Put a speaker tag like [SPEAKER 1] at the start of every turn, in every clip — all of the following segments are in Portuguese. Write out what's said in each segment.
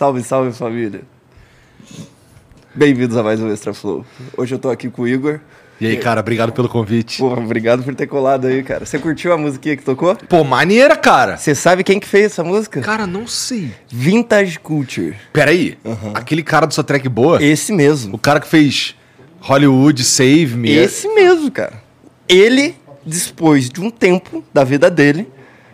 [SPEAKER 1] Salve, salve família. Bem-vindos a mais um Extra Flow. Hoje eu tô aqui com o Igor.
[SPEAKER 2] E aí, cara, obrigado pelo convite.
[SPEAKER 1] Pô, obrigado por ter colado aí, cara. Você curtiu a musiquinha que tocou?
[SPEAKER 2] Pô, maneira, cara.
[SPEAKER 1] Você sabe quem que fez essa música?
[SPEAKER 2] Cara, não sei.
[SPEAKER 1] Vintage Culture.
[SPEAKER 2] Peraí, uhum. aquele cara do sua track boa?
[SPEAKER 1] Esse mesmo.
[SPEAKER 2] O cara que fez Hollywood Save Me.
[SPEAKER 1] Esse mesmo, cara. Ele dispôs de um tempo da vida dele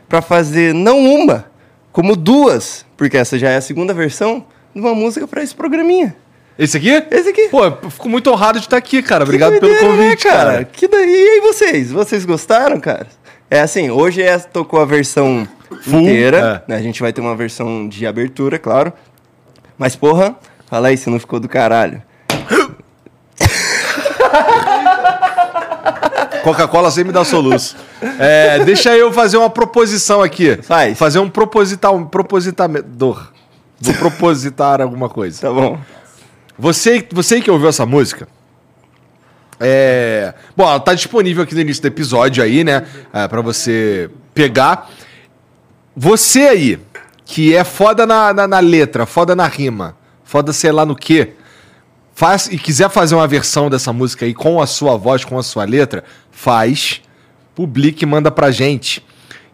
[SPEAKER 1] para fazer não uma, como duas, porque essa já é a segunda versão de uma música para esse programinha.
[SPEAKER 2] Esse aqui?
[SPEAKER 1] Esse aqui.
[SPEAKER 2] Pô, eu fico muito honrado de estar aqui, cara. Obrigado doideira, pelo né, convite, né, cara? cara.
[SPEAKER 1] Que daí? E aí vocês? Vocês gostaram, cara? É assim, hoje é, tocou a versão
[SPEAKER 2] Full,
[SPEAKER 1] inteira.
[SPEAKER 2] é.
[SPEAKER 1] né? A gente vai ter uma versão de abertura, claro. Mas, porra, fala aí se não ficou do caralho.
[SPEAKER 2] Coca-Cola sempre me dá soluço. É, deixa eu fazer uma proposição aqui.
[SPEAKER 1] Faz.
[SPEAKER 2] Fazer um proposital, um propositador. Vou propositar alguma coisa.
[SPEAKER 1] Tá bom.
[SPEAKER 2] Você, você que ouviu essa música, é... Bom, ela tá disponível aqui no início do episódio aí, né? É, pra você pegar. Você aí, que é foda na, na, na letra, foda na rima, foda sei lá no quê, faz, e quiser fazer uma versão dessa música aí com a sua voz, com a sua letra, faz, publique e manda pra gente.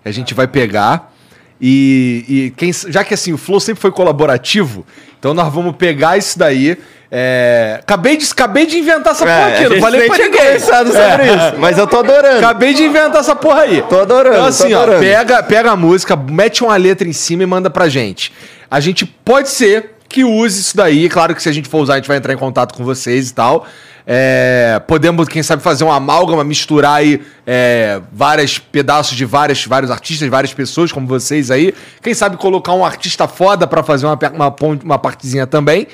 [SPEAKER 2] A gente vai pegar. E, e quem, já que assim, o Flow sempre foi colaborativo, então nós vamos pegar isso daí. é, acabei, de, acabei de inventar essa porra
[SPEAKER 1] É,
[SPEAKER 2] aqui,
[SPEAKER 1] a
[SPEAKER 2] não falei pra ninguém.
[SPEAKER 1] conversado sobre
[SPEAKER 2] É.
[SPEAKER 1] isso, mas eu tô adorando.
[SPEAKER 2] Acabei de inventar essa porra aí.
[SPEAKER 1] Tô adorando,
[SPEAKER 2] Então,
[SPEAKER 1] tô
[SPEAKER 2] assim, ó,
[SPEAKER 1] adorando.
[SPEAKER 2] pega, pega a música, mete uma letra em cima e manda pra gente. A gente pode ser que use isso daí. Claro que se a gente for usar, a gente vai entrar em contato com vocês e tal. É, podemos, quem sabe, fazer uma amálgama, misturar aí é, vários pedaços de várias, vários artistas, várias pessoas como vocês aí. Quem sabe colocar um artista foda pra fazer uma, uma, uma partezinha também.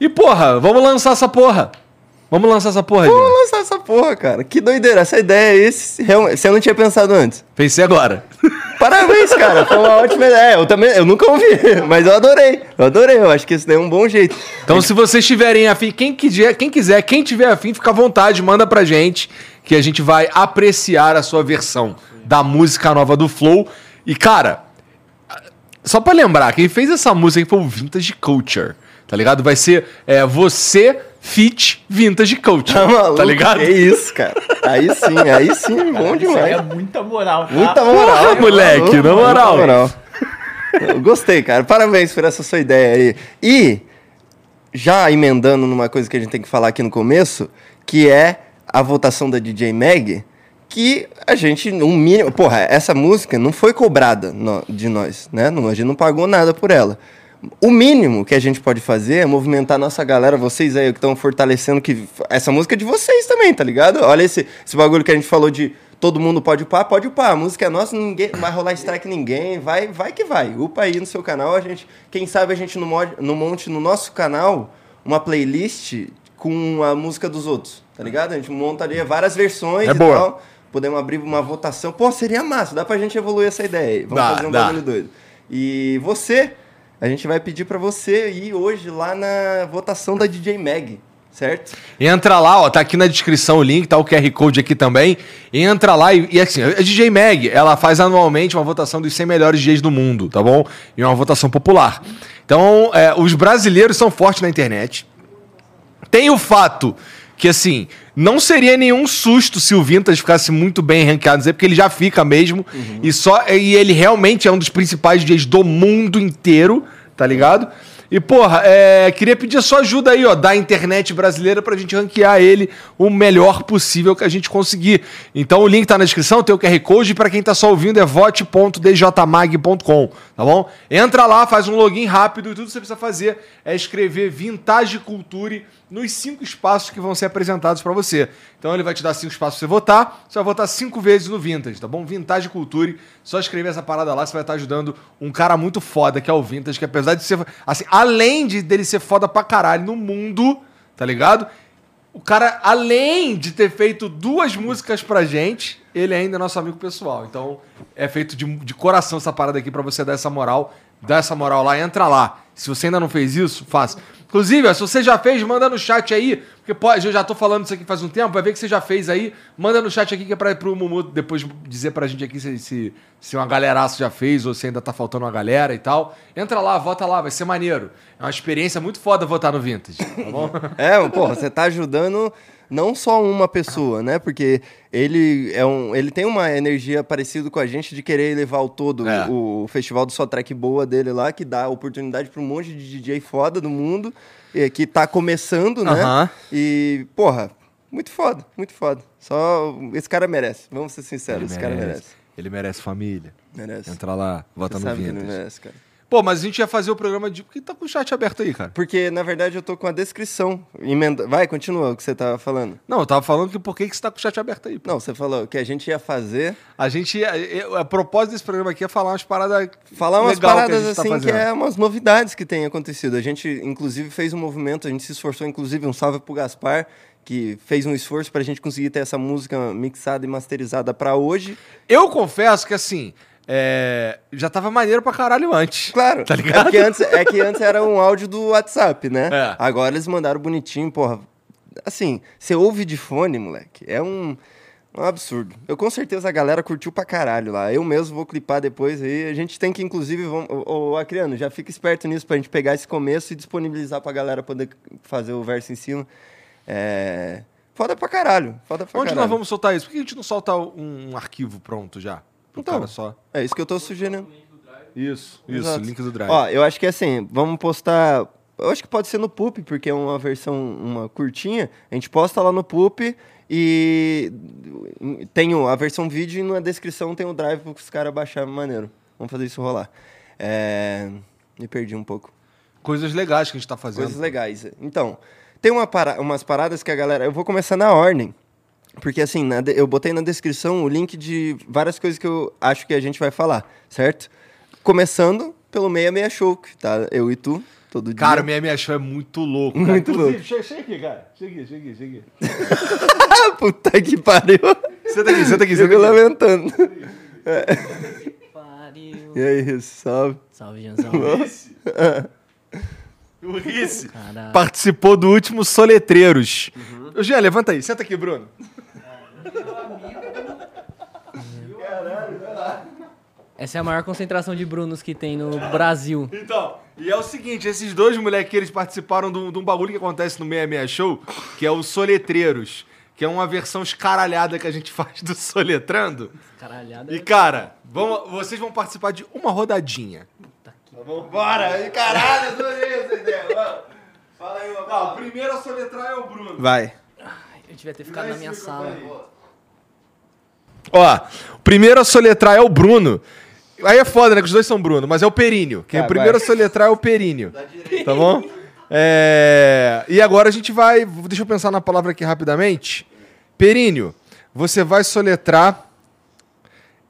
[SPEAKER 2] E, porra, vamos lançar essa porra. Vamos lançar essa porra,
[SPEAKER 1] Vamos
[SPEAKER 2] Dino.
[SPEAKER 1] lançar essa porra, cara. Que doideira. Essa ideia, esse, você não tinha pensado antes.
[SPEAKER 2] Pensei agora.
[SPEAKER 1] Parabéns, cara. Foi uma ótima ideia. Eu também, eu nunca ouvi, mas eu adorei. Eu adorei. Eu acho que isso daí é um bom jeito.
[SPEAKER 2] Então, se vocês tiverem afim, quem quiser, quem quiser, quem tiver afim, fica à vontade, manda pra gente, que a gente vai apreciar a sua versão da música nova do Flow. E, cara, só pra lembrar, quem fez essa música foi o Vintage Culture, tá ligado? Vai ser é, você fit Vintage Culture,
[SPEAKER 1] Tá maluco?
[SPEAKER 2] tá ligado?
[SPEAKER 1] Que isso, cara. Aí sim, aí sim, bom
[SPEAKER 3] Isso aí é
[SPEAKER 1] demais.
[SPEAKER 3] muita moral, tá?
[SPEAKER 1] Muita moral.
[SPEAKER 2] Porra, moleque, na moral.
[SPEAKER 1] Moral. Eu gostei, cara. Parabéns por essa sua ideia aí. E, já emendando numa coisa que a gente tem que falar aqui no começo, que é a votação da DJ Mag, que a gente, um mínimo. Porra, essa música não foi cobrada no- de nós, né? A gente não pagou nada por ela. O mínimo que a gente pode fazer é movimentar a nossa galera, vocês aí que estão fortalecendo que essa música é de vocês também, tá ligado? Olha esse, esse bagulho que a gente falou de todo mundo pode upar, pode upar. A música é nossa, ninguém vai rolar strike ninguém, vai, vai que vai. Upa aí no seu canal, a gente, quem sabe a gente não, mod, não monte no nosso canal uma playlist com a música dos outros, tá ligado? A gente montaria várias versões
[SPEAKER 2] É
[SPEAKER 1] e
[SPEAKER 2] boa.
[SPEAKER 1] tal. Podemos abrir uma votação. Pô, seria massa, dá pra gente evoluir essa ideia aí. Vamos
[SPEAKER 2] Dá,
[SPEAKER 1] fazer um
[SPEAKER 2] dá.
[SPEAKER 1] bagulho doido. E você, a gente vai pedir pra você ir hoje lá na votação da DJ Mag, certo?
[SPEAKER 2] Entra lá, ó, tá aqui na descrição o link, tá o QR Code aqui também. Entra lá e, e assim, a DJ Mag, ela faz anualmente uma votação dos 100 melhores DJs do mundo, tá bom? E uma votação popular. Então, é, os brasileiros são fortes na internet. Tem o fato que, assim, não seria nenhum susto se o Vintage ficasse muito bem ranqueado, porque ele já fica mesmo. E, só, e ele realmente é um dos principais DJs do mundo inteiro, tá ligado? E, porra, é, queria pedir sua ajuda aí, ó, da internet brasileira pra gente ranquear ele o melhor possível que a gente conseguir. Então o link tá na descrição, tem o QR Code, pra quem tá só ouvindo é vote.djmag.com, tá bom? Entra lá, faz um login rápido e tudo que você precisa fazer é escrever Vintage Culture nos cinco espaços que vão ser apresentados pra você. Então ele vai te dar cinco espaços pra você votar, você vai votar cinco vezes no Vintage, tá bom? Vintage Culture, só escrever essa parada lá, você vai estar ajudando um cara muito foda, que é o Vintage, que apesar de ser, assim, além de dele ser foda pra caralho no mundo, tá ligado? O cara, além de ter feito duas músicas pra gente, ele ainda é nosso amigo pessoal. Então, é feito de, de coração essa parada aqui pra você dar essa moral. Dá essa moral lá, entra lá. Se você ainda não fez isso, faça. Inclusive, se você já fez, manda no chat aí. Porque pode, eu já tô falando isso aqui faz um tempo, vai ver que você já fez aí. Manda no chat aqui que é pra, pro Mumu depois dizer pra gente aqui se, se, se uma galeraça já fez ou se ainda tá faltando uma galera e tal. Entra lá, vota lá, vai ser maneiro. É uma experiência muito foda votar no Vintage, tá bom?
[SPEAKER 1] É, porra, você tá ajudando não só uma pessoa, né? Porque ele é um, ele tem uma energia parecida com a gente de querer levar ao todo
[SPEAKER 2] É.
[SPEAKER 1] o, o festival do Só Track Boa dele lá, que dá oportunidade para um monte de DJ foda do mundo, eh, que tá começando, né?
[SPEAKER 2] Aham.
[SPEAKER 1] E, porra, muito foda, muito foda. Só esse cara merece, vamos ser sinceros, esse cara merece.
[SPEAKER 2] Ele merece família.
[SPEAKER 1] Merece.
[SPEAKER 2] Entra lá, vota
[SPEAKER 1] Você
[SPEAKER 2] no
[SPEAKER 1] sabe que ele
[SPEAKER 2] Vintage.
[SPEAKER 1] merece, cara.
[SPEAKER 2] Pô, mas a gente ia fazer o programa de. Por que tá com o chat aberto aí, cara?
[SPEAKER 1] Porque, na verdade, eu tô com a descrição. Emenda... Vai, continua o que você tava falando.
[SPEAKER 2] Não, eu tava falando que por que, que você tá com o chat aberto aí? pô?
[SPEAKER 1] Não, você falou que a gente ia fazer.
[SPEAKER 2] A gente ia. A propósito desse programa aqui é falar umas paradas.
[SPEAKER 1] Falar umas
[SPEAKER 2] que a
[SPEAKER 1] paradas
[SPEAKER 2] tá
[SPEAKER 1] assim que
[SPEAKER 2] fazendo.
[SPEAKER 1] é umas novidades que têm acontecido. A gente, inclusive, fez um movimento, a gente se esforçou, inclusive, um salve pro Gaspar, que fez um esforço pra gente conseguir ter essa música mixada e masterizada pra hoje.
[SPEAKER 2] Eu confesso que assim. É, Já tava maneiro pra caralho antes.
[SPEAKER 1] Claro.
[SPEAKER 2] Tá ligado?
[SPEAKER 1] É que antes, é que antes era um áudio do WhatsApp, né?
[SPEAKER 2] É.
[SPEAKER 1] Agora eles mandaram bonitinho, porra. Assim, você ouve de fone, moleque. É um, um absurdo. Eu com certeza a galera curtiu pra caralho lá. Eu mesmo vou clipar depois aí. A gente tem que, inclusive, vamos, ô, ô, Acriano, já fica esperto nisso pra gente pegar esse começo e disponibilizar pra galera poder fazer o verso em cima. É. Foda pra caralho. Foda pra
[SPEAKER 2] Onde
[SPEAKER 1] caralho.
[SPEAKER 2] nós vamos soltar isso? Por que a gente não solta um, um arquivo pronto já? Pro
[SPEAKER 1] Então.
[SPEAKER 2] cara só.
[SPEAKER 1] É isso que eu tô sugerindo.
[SPEAKER 2] Isso, isso,
[SPEAKER 1] Exato.
[SPEAKER 2] link do Drive.
[SPEAKER 1] Ó, eu acho que assim, vamos postar. Eu acho que pode ser no Poop, porque é uma versão, uma curtinha. A gente posta lá no Poop e tem o- a versão vídeo e na descrição tem o drive para os caras baixarem maneiro. Vamos fazer isso rolar. É... Me perdi um pouco.
[SPEAKER 2] Coisas legais que a gente tá fazendo.
[SPEAKER 1] Coisas legais. Então, tem uma para- umas paradas que a galera. Eu vou começar na ordem. Porque assim, na eu botei na descrição o link de várias coisas que eu acho que a gente vai falar, certo? Começando pelo 66 Show, que tá eu e tu, todo dia.
[SPEAKER 2] Cara, o minha minha show é muito louco. cara.
[SPEAKER 1] Muito
[SPEAKER 2] Inclusive,
[SPEAKER 1] louco.
[SPEAKER 2] Chega, chega aqui, cara. Chega aqui, chega aqui, chega aqui.
[SPEAKER 1] Puta que pariu.
[SPEAKER 2] Senta aqui, senta aqui,
[SPEAKER 1] Eu
[SPEAKER 2] senta
[SPEAKER 1] fico
[SPEAKER 2] aqui.
[SPEAKER 1] lamentando.
[SPEAKER 3] Pariu.
[SPEAKER 1] E aí, salve.
[SPEAKER 3] Salve, Janzão.
[SPEAKER 2] O Rice participou do último Soletreiros. Ô, Jean, levanta aí. Senta aqui, Bruno.
[SPEAKER 3] Essa é a maior concentração de Brunos que tem no Brasil.
[SPEAKER 2] Então, e é o seguinte, esses dois moleques eles participaram de um de um bagulho que acontece no 66 Show, que é o Soletreiros, que é uma versão escaralhada que a gente faz do Soletrando.
[SPEAKER 3] Caralhada.
[SPEAKER 2] E, cara, vamos, vocês vão participar de uma rodadinha.
[SPEAKER 1] Bora! Caralho, adorei essa ideia. Fala aí, meu
[SPEAKER 2] Não, o primeiro a soletrar é o Bruno.
[SPEAKER 1] Vai.
[SPEAKER 3] Eu devia ter ficado na minha sala.
[SPEAKER 2] Ó, o primeiro a soletrar é o Bruno. Aí é foda, né? Que os dois são Bruno, mas é o Períneo. Quem é o primeiro
[SPEAKER 1] vai.
[SPEAKER 2] a soletrar é o Períneo. Tá bom? É, E agora a gente vai. Deixa eu pensar na palavra aqui rapidamente. Períneo, você vai soletrar.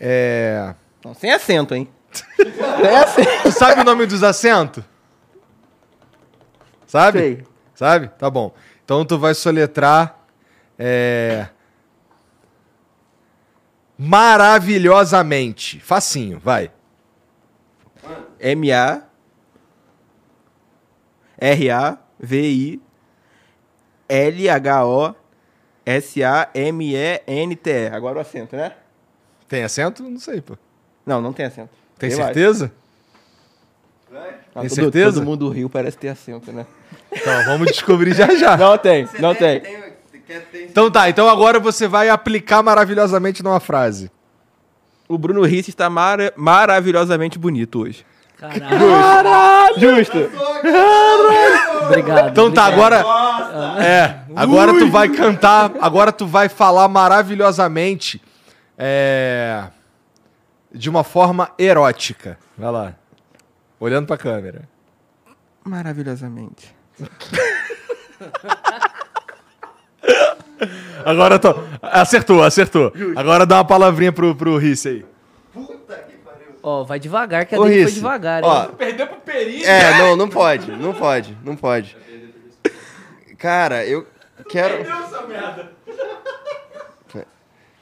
[SPEAKER 2] É...
[SPEAKER 1] Não, sem acento, hein? sem acento.
[SPEAKER 2] Tu sabe o nome dos acentos? Sabe?
[SPEAKER 1] Sei.
[SPEAKER 2] Sabe? Tá bom. Então tu vai soletrar. É... Maravilhosamente. Facinho, vai.
[SPEAKER 1] M-A R-A-V-I L-H-O-S-A-M-E-N-T-E. Agora o acento, né?
[SPEAKER 2] Tem acento? Não sei, pô.
[SPEAKER 1] Não, não tem acento.
[SPEAKER 2] Tem
[SPEAKER 1] Eu
[SPEAKER 2] certeza?
[SPEAKER 1] acho. Ah,
[SPEAKER 2] Tem
[SPEAKER 1] todo,
[SPEAKER 2] certeza?
[SPEAKER 1] Todo mundo riu, parece ter acento, né?
[SPEAKER 2] Então, vamos descobrir já já.
[SPEAKER 1] Não tem, não tem.
[SPEAKER 2] Então tá, então agora você vai aplicar maravilhosamente numa frase.
[SPEAKER 4] O Bruno Risse está mara- maravilhosamente bonito hoje.
[SPEAKER 3] Caralho.
[SPEAKER 1] Justo.
[SPEAKER 3] Obrigado.
[SPEAKER 2] Então tá,
[SPEAKER 3] obrigado.
[SPEAKER 2] agora. É, agora tu vai cantar, agora tu vai falar maravilhosamente. É. De uma forma erótica. Vai lá. Olhando pra câmera.
[SPEAKER 4] Maravilhosamente.
[SPEAKER 2] Agora tô. Acertou, acertou. Agora dá uma palavrinha pro, pro Rice aí.
[SPEAKER 3] Ó, vai devagar, que a
[SPEAKER 1] Ô,
[SPEAKER 3] dele foi
[SPEAKER 1] Rice,
[SPEAKER 3] devagar, hein?
[SPEAKER 1] Ó,
[SPEAKER 2] Perdeu pro Peri.
[SPEAKER 1] é, não, não pode, não pode, não pode. Cara, eu quero...
[SPEAKER 2] essa merda.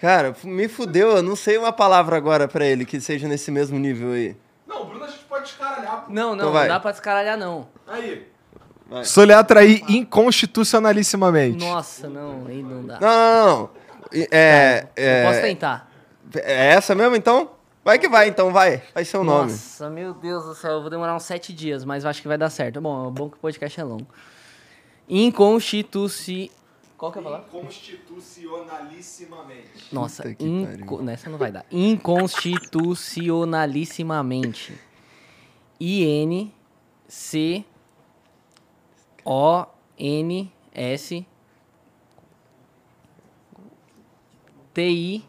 [SPEAKER 1] Cara, me fudeu, eu não sei uma palavra agora pra ele que seja nesse mesmo nível aí.
[SPEAKER 2] Não, o Bruno a gente pode descaralhar. pô.
[SPEAKER 3] Não, não,
[SPEAKER 1] Então
[SPEAKER 3] não
[SPEAKER 1] vai.
[SPEAKER 3] dá pra descaralhar, não.
[SPEAKER 2] Aí.
[SPEAKER 1] Vai.
[SPEAKER 2] Soletra aí inconstitucionalissimamente.
[SPEAKER 3] Nossa, não, aí não dá.
[SPEAKER 1] Não, não, não. É,
[SPEAKER 3] Eu posso
[SPEAKER 1] é,
[SPEAKER 3] tentar.
[SPEAKER 1] é essa mesmo, então? Vai que vai, então, vai. Vai ser o nome.
[SPEAKER 3] Nossa, meu Deus do céu, eu vou demorar uns sete dias, mas eu acho que vai dar certo. Bom, é bom que o podcast é longo. Inconstituci... Qual que é a palavra?
[SPEAKER 2] Inconstitucionalissimamente.
[SPEAKER 3] Nossa, inco... nessa não vai dar. Inconstitucionalissimamente. I-N o-N-S T-I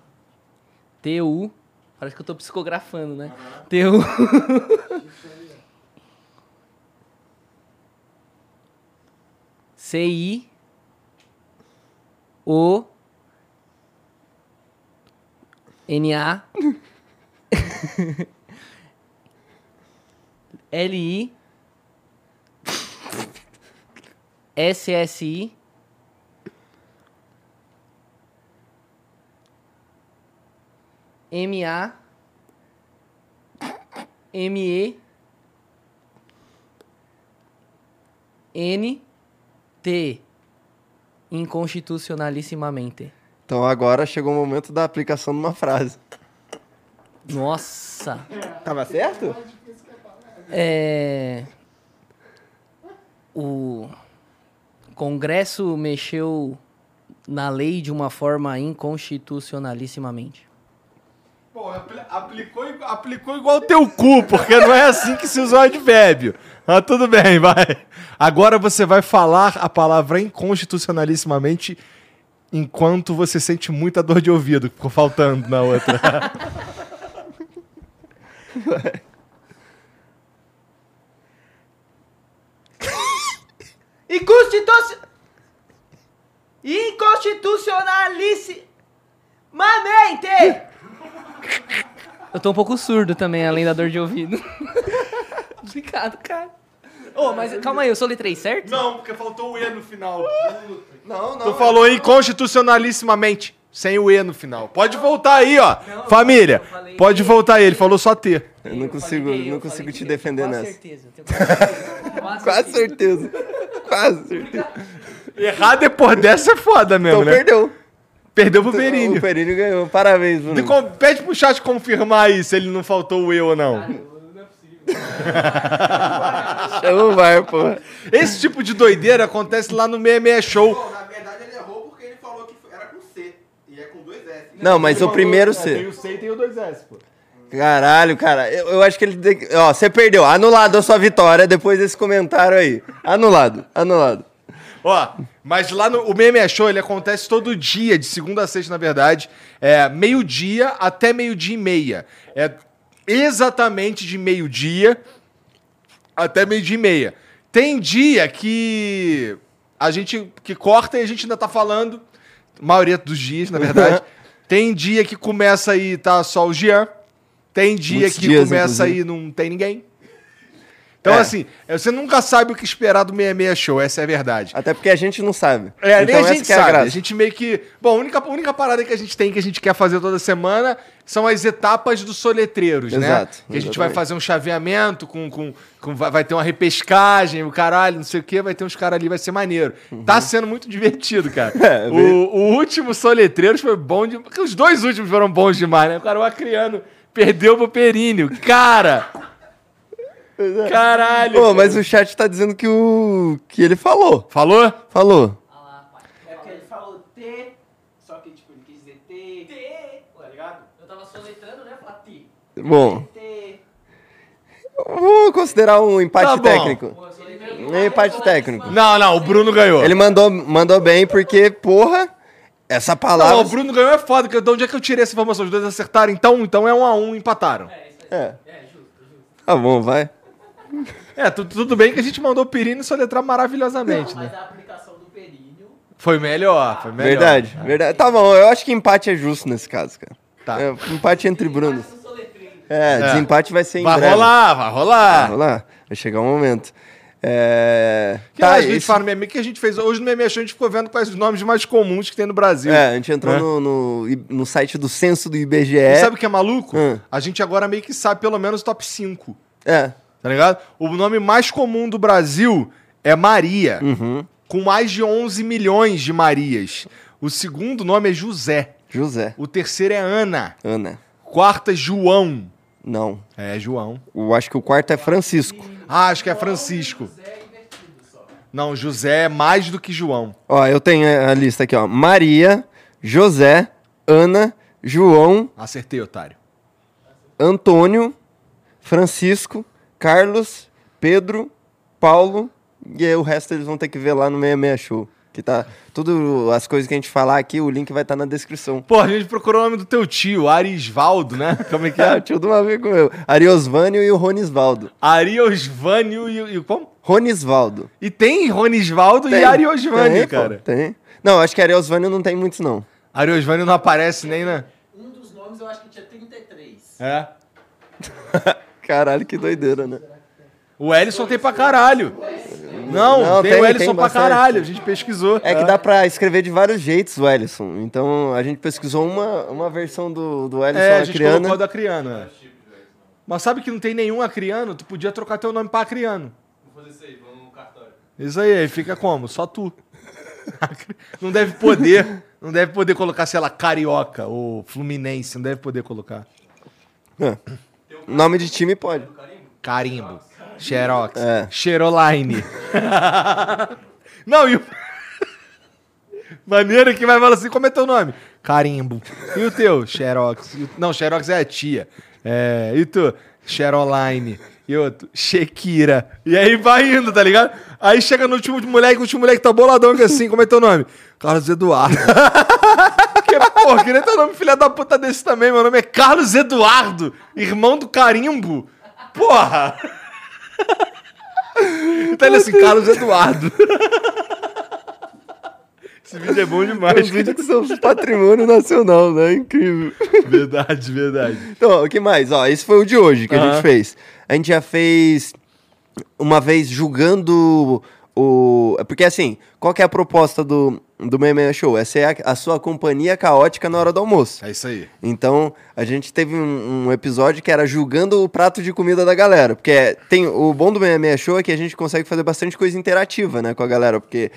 [SPEAKER 3] T-U Parece que eu tô psicografando, né? Uhum. T-U C-I O N-A L-I S-S-I M-A M-E N T inconstitucionalissimamente.
[SPEAKER 1] Então agora chegou o momento da aplicação de uma frase.
[SPEAKER 3] Nossa.
[SPEAKER 1] Tava certo?
[SPEAKER 3] É. O Congresso mexeu na lei de uma forma inconstitucionalissimamente.
[SPEAKER 2] Pô, apli- aplicou, aplicou igual teu cu, porque não é assim que se usa o advérbio. Mas tudo bem, vai. Agora você vai falar a palavra inconstitucionalissimamente enquanto você sente muita dor de ouvido, que ficou faltando na outra.
[SPEAKER 3] Inconstitucional. Inconstitucionalissimamente! Eu tô um pouco surdo também, além da dor de ouvido. Obrigado, cara. Ô, mas calma aí, eu soletrei, certo?
[SPEAKER 2] não, porque faltou o E no final.
[SPEAKER 1] Não,
[SPEAKER 2] Tu falou inconstitucionalissimamente, sem o E no final. Pode voltar aí, ó. Família,
[SPEAKER 3] eu falei-
[SPEAKER 2] pode voltar aí, ele falou só T.
[SPEAKER 1] Eu não consigo,
[SPEAKER 3] falei,
[SPEAKER 1] não
[SPEAKER 3] eu
[SPEAKER 1] consigo te defender
[SPEAKER 3] quase
[SPEAKER 1] nessa.
[SPEAKER 3] Certeza, tenho quase certeza. Quase
[SPEAKER 1] certeza. Quase certeza.
[SPEAKER 2] Errar depois dessa é foda mesmo,
[SPEAKER 1] Então
[SPEAKER 2] né?
[SPEAKER 1] perdeu.
[SPEAKER 2] Perdeu pro Perini.
[SPEAKER 1] O Perini ganhou. Parabéns, Bruno.
[SPEAKER 2] Com- Pede pro chat confirmar aí se ele não faltou o E ou não.
[SPEAKER 1] Chama o VAR, pô.
[SPEAKER 2] Esse tipo de doideira acontece lá no 66 Show.
[SPEAKER 5] Na verdade, ele errou porque ele falou que era com C. E é com dois S.
[SPEAKER 1] Não, mas o primeiro
[SPEAKER 2] É, Tem
[SPEAKER 1] C.
[SPEAKER 2] o C e tem o 2S, pô.
[SPEAKER 1] Caralho, cara. Eu, eu acho que ele. Ó, você perdeu. Anulado a sua vitória depois desse comentário aí. Anulado. Anulado.
[SPEAKER 2] Ó, mas lá no o Meme Show, ele acontece todo dia, de segunda a sexta, na verdade. É meio-dia até meio-dia e meia. É exatamente de meio-dia até meio-dia e meia. Tem dia que a gente que corta e a gente ainda tá falando, maioria dos dias, na verdade. tem dia que começa aí tá só o Jean. Tem dia
[SPEAKER 1] Muitos
[SPEAKER 2] que
[SPEAKER 1] dias,
[SPEAKER 2] começa
[SPEAKER 1] inclusive.
[SPEAKER 2] aí não tem ninguém. Então,
[SPEAKER 1] É.
[SPEAKER 2] assim, você nunca sabe o que esperar do 66 Show, essa é a verdade.
[SPEAKER 1] Até porque a gente não sabe.
[SPEAKER 2] É, nem
[SPEAKER 1] Então
[SPEAKER 2] a
[SPEAKER 1] essa
[SPEAKER 2] gente
[SPEAKER 1] que é a
[SPEAKER 2] sabe. A, gente meio que. Bom, a única, a única parada que a gente tem que a gente quer fazer toda semana são as etapas dos soletreiros, né?
[SPEAKER 1] Exato,
[SPEAKER 2] Que a gente vai fazer um chaveamento com. com, com- vai, ter uma repescagem, o caralho, não sei o quê, vai ter uns caras ali, vai ser maneiro. Tá sendo muito divertido, cara.
[SPEAKER 1] Uhum. É,
[SPEAKER 2] o, o último soletreiros foi bom demais. Os dois últimos foram bons demais, né? O cara, o Acriano perdeu pro Períneo. Cara! Caralho!
[SPEAKER 1] Pô,
[SPEAKER 2] cara.
[SPEAKER 1] mas o chat tá dizendo que o. que ele falou.
[SPEAKER 2] Falou?
[SPEAKER 1] Falou.
[SPEAKER 3] É porque ele falou T, só que tipo, ele quis dizer T. T, tá ligado? Eu tava soletrando, né? Falar T.
[SPEAKER 1] Bom,
[SPEAKER 3] T.
[SPEAKER 1] vamos considerar um empate
[SPEAKER 2] Tá bom.
[SPEAKER 1] técnico. Um empate técnico.
[SPEAKER 2] Não, não, o Bruno ganhou.
[SPEAKER 1] Ele mandou, mandou bem porque, porra, essa palavra.
[SPEAKER 2] Não, o Bruno ganhou é foda, que de onde é que eu tirei essa informação? Os dois acertaram, então, então é um a um, empataram.
[SPEAKER 1] É. Tá bom, vai.
[SPEAKER 2] É, tu- tudo bem que a gente mandou o Pirino soletrar maravilhosamente, né?
[SPEAKER 3] Mas a aplicação do períneo.
[SPEAKER 2] Foi melhor, foi melhor.
[SPEAKER 1] Verdade, verdade. Tá bom, eu acho que empate é justo nesse caso, cara.
[SPEAKER 2] Tá.
[SPEAKER 1] É, empate entre Brunos. É,
[SPEAKER 2] É.
[SPEAKER 1] desempate vai ser em
[SPEAKER 2] Vai
[SPEAKER 1] breve.
[SPEAKER 2] rolar, vai rolar.
[SPEAKER 1] Vai rolar. Vai chegar um momento. É...
[SPEAKER 2] Que
[SPEAKER 1] Tá,
[SPEAKER 2] gente
[SPEAKER 1] esse-
[SPEAKER 2] fala no meme que a gente fez hoje no meme show, a gente ficou vendo quais os nomes mais comuns que tem no Brasil.
[SPEAKER 1] É, a gente entrou
[SPEAKER 2] É.
[SPEAKER 1] no, no, no site do censo do IBGE.
[SPEAKER 2] E sabe o que é maluco?
[SPEAKER 1] Hum.
[SPEAKER 2] A gente agora meio que sabe pelo menos o top 5.
[SPEAKER 1] É.
[SPEAKER 2] Tá ligado? O nome mais comum do Brasil é Maria,
[SPEAKER 1] Uhum.
[SPEAKER 2] com mais de 11 milhões de Marias. O segundo nome é José.
[SPEAKER 1] José.
[SPEAKER 2] O terceiro é Ana.
[SPEAKER 1] Ana.
[SPEAKER 2] Quarto é João.
[SPEAKER 1] Não.
[SPEAKER 2] É, João.
[SPEAKER 1] Eu acho que o quarto é Francisco.
[SPEAKER 2] Ah, acho que é Francisco. Não, José é mais do que João.
[SPEAKER 1] Ó, eu tenho a lista aqui, ó. Maria, José, Ana, João,
[SPEAKER 2] Acertei, otário.
[SPEAKER 1] Antônio, Francisco, Carlos, Pedro, Paulo. E aí o resto eles vão ter que ver lá no 66 Show. Que tá. Tudo as coisas que a gente falar aqui, o link vai estar na descrição.
[SPEAKER 2] Pô, a gente procurou o nome do teu tio, Arisvaldo, né? Como é que
[SPEAKER 1] É, o
[SPEAKER 2] é?
[SPEAKER 1] tio de um amigo meu. Ariosvânio e o Ronisvaldo.
[SPEAKER 2] Ariosvânio e, e como?
[SPEAKER 1] Ronisvaldo.
[SPEAKER 2] E tem Ronisvaldo e
[SPEAKER 1] Tem,
[SPEAKER 2] Ariosvânio,
[SPEAKER 1] tem, pô,
[SPEAKER 2] cara.
[SPEAKER 1] tem. Não, acho que Ariosvânio não tem muitos, não.
[SPEAKER 2] Ariosvânio não aparece nem, né?
[SPEAKER 6] Um dos nomes eu acho que tinha 33.
[SPEAKER 2] É.
[SPEAKER 1] Caralho, que doideira, né?
[SPEAKER 2] O Ellison tem pra caralho. Não,
[SPEAKER 1] Não,
[SPEAKER 2] tem,
[SPEAKER 1] tem-
[SPEAKER 2] o Ellison pra caralho. A gente pesquisou.
[SPEAKER 1] É que dá pra escrever de vários jeitos o Ellison. Então a gente pesquisou uma, uma versão do, do Ellison
[SPEAKER 2] É, a gente
[SPEAKER 1] Acriano.
[SPEAKER 2] colocou da Acriano. é. Mas sabe que não tem nenhum Acriano? Tu podia trocar teu nome pra Acriano.
[SPEAKER 4] Vou fazer isso aí, no cartório.
[SPEAKER 2] Isso aí, aí fica como? Só tu. Não deve poder. Não deve poder colocar, sei lá, carioca ou fluminense. Não deve poder colocar.
[SPEAKER 1] É. Nome de time pode.
[SPEAKER 2] Carimbo. Xerox.
[SPEAKER 1] É.
[SPEAKER 2] Xeroline. Não, e o. Maneira que vai falar assim: como é teu nome? Carimbo. E o teu? Xerox. O- Não, Xerox é a tia. É, e tu? Xeroline. E outro? Shekira. E aí vai indo, tá ligado? Aí chega no último moleque, o último moleque tá boladão que assim, como é teu nome? Carlos Eduardo. que, porra, queria ter nome filha da puta desse também. Meu nome é Carlos Eduardo, irmão do Carimbo. Porra! Então ele assim, Carlos Eduardo. Esse vídeo é bom demais.
[SPEAKER 1] Os vídeos que são patrimônio nacional, né? Incrível.
[SPEAKER 2] Verdade, verdade.
[SPEAKER 1] Então, o que mais? Ó, esse foi o de hoje que a
[SPEAKER 2] Aham.
[SPEAKER 1] gente fez. A gente já fez uma vez julgando o. Porque assim, qual que é a proposta do, do Meia Show? É ser a, a sua companhia caótica na hora do almoço.
[SPEAKER 2] É isso aí.
[SPEAKER 1] Então, a gente teve um, um episódio que era julgando o prato de comida da galera. Porque é- tem o bom do 66 Show é que a gente consegue fazer bastante coisa interativa, né, com a galera. Porque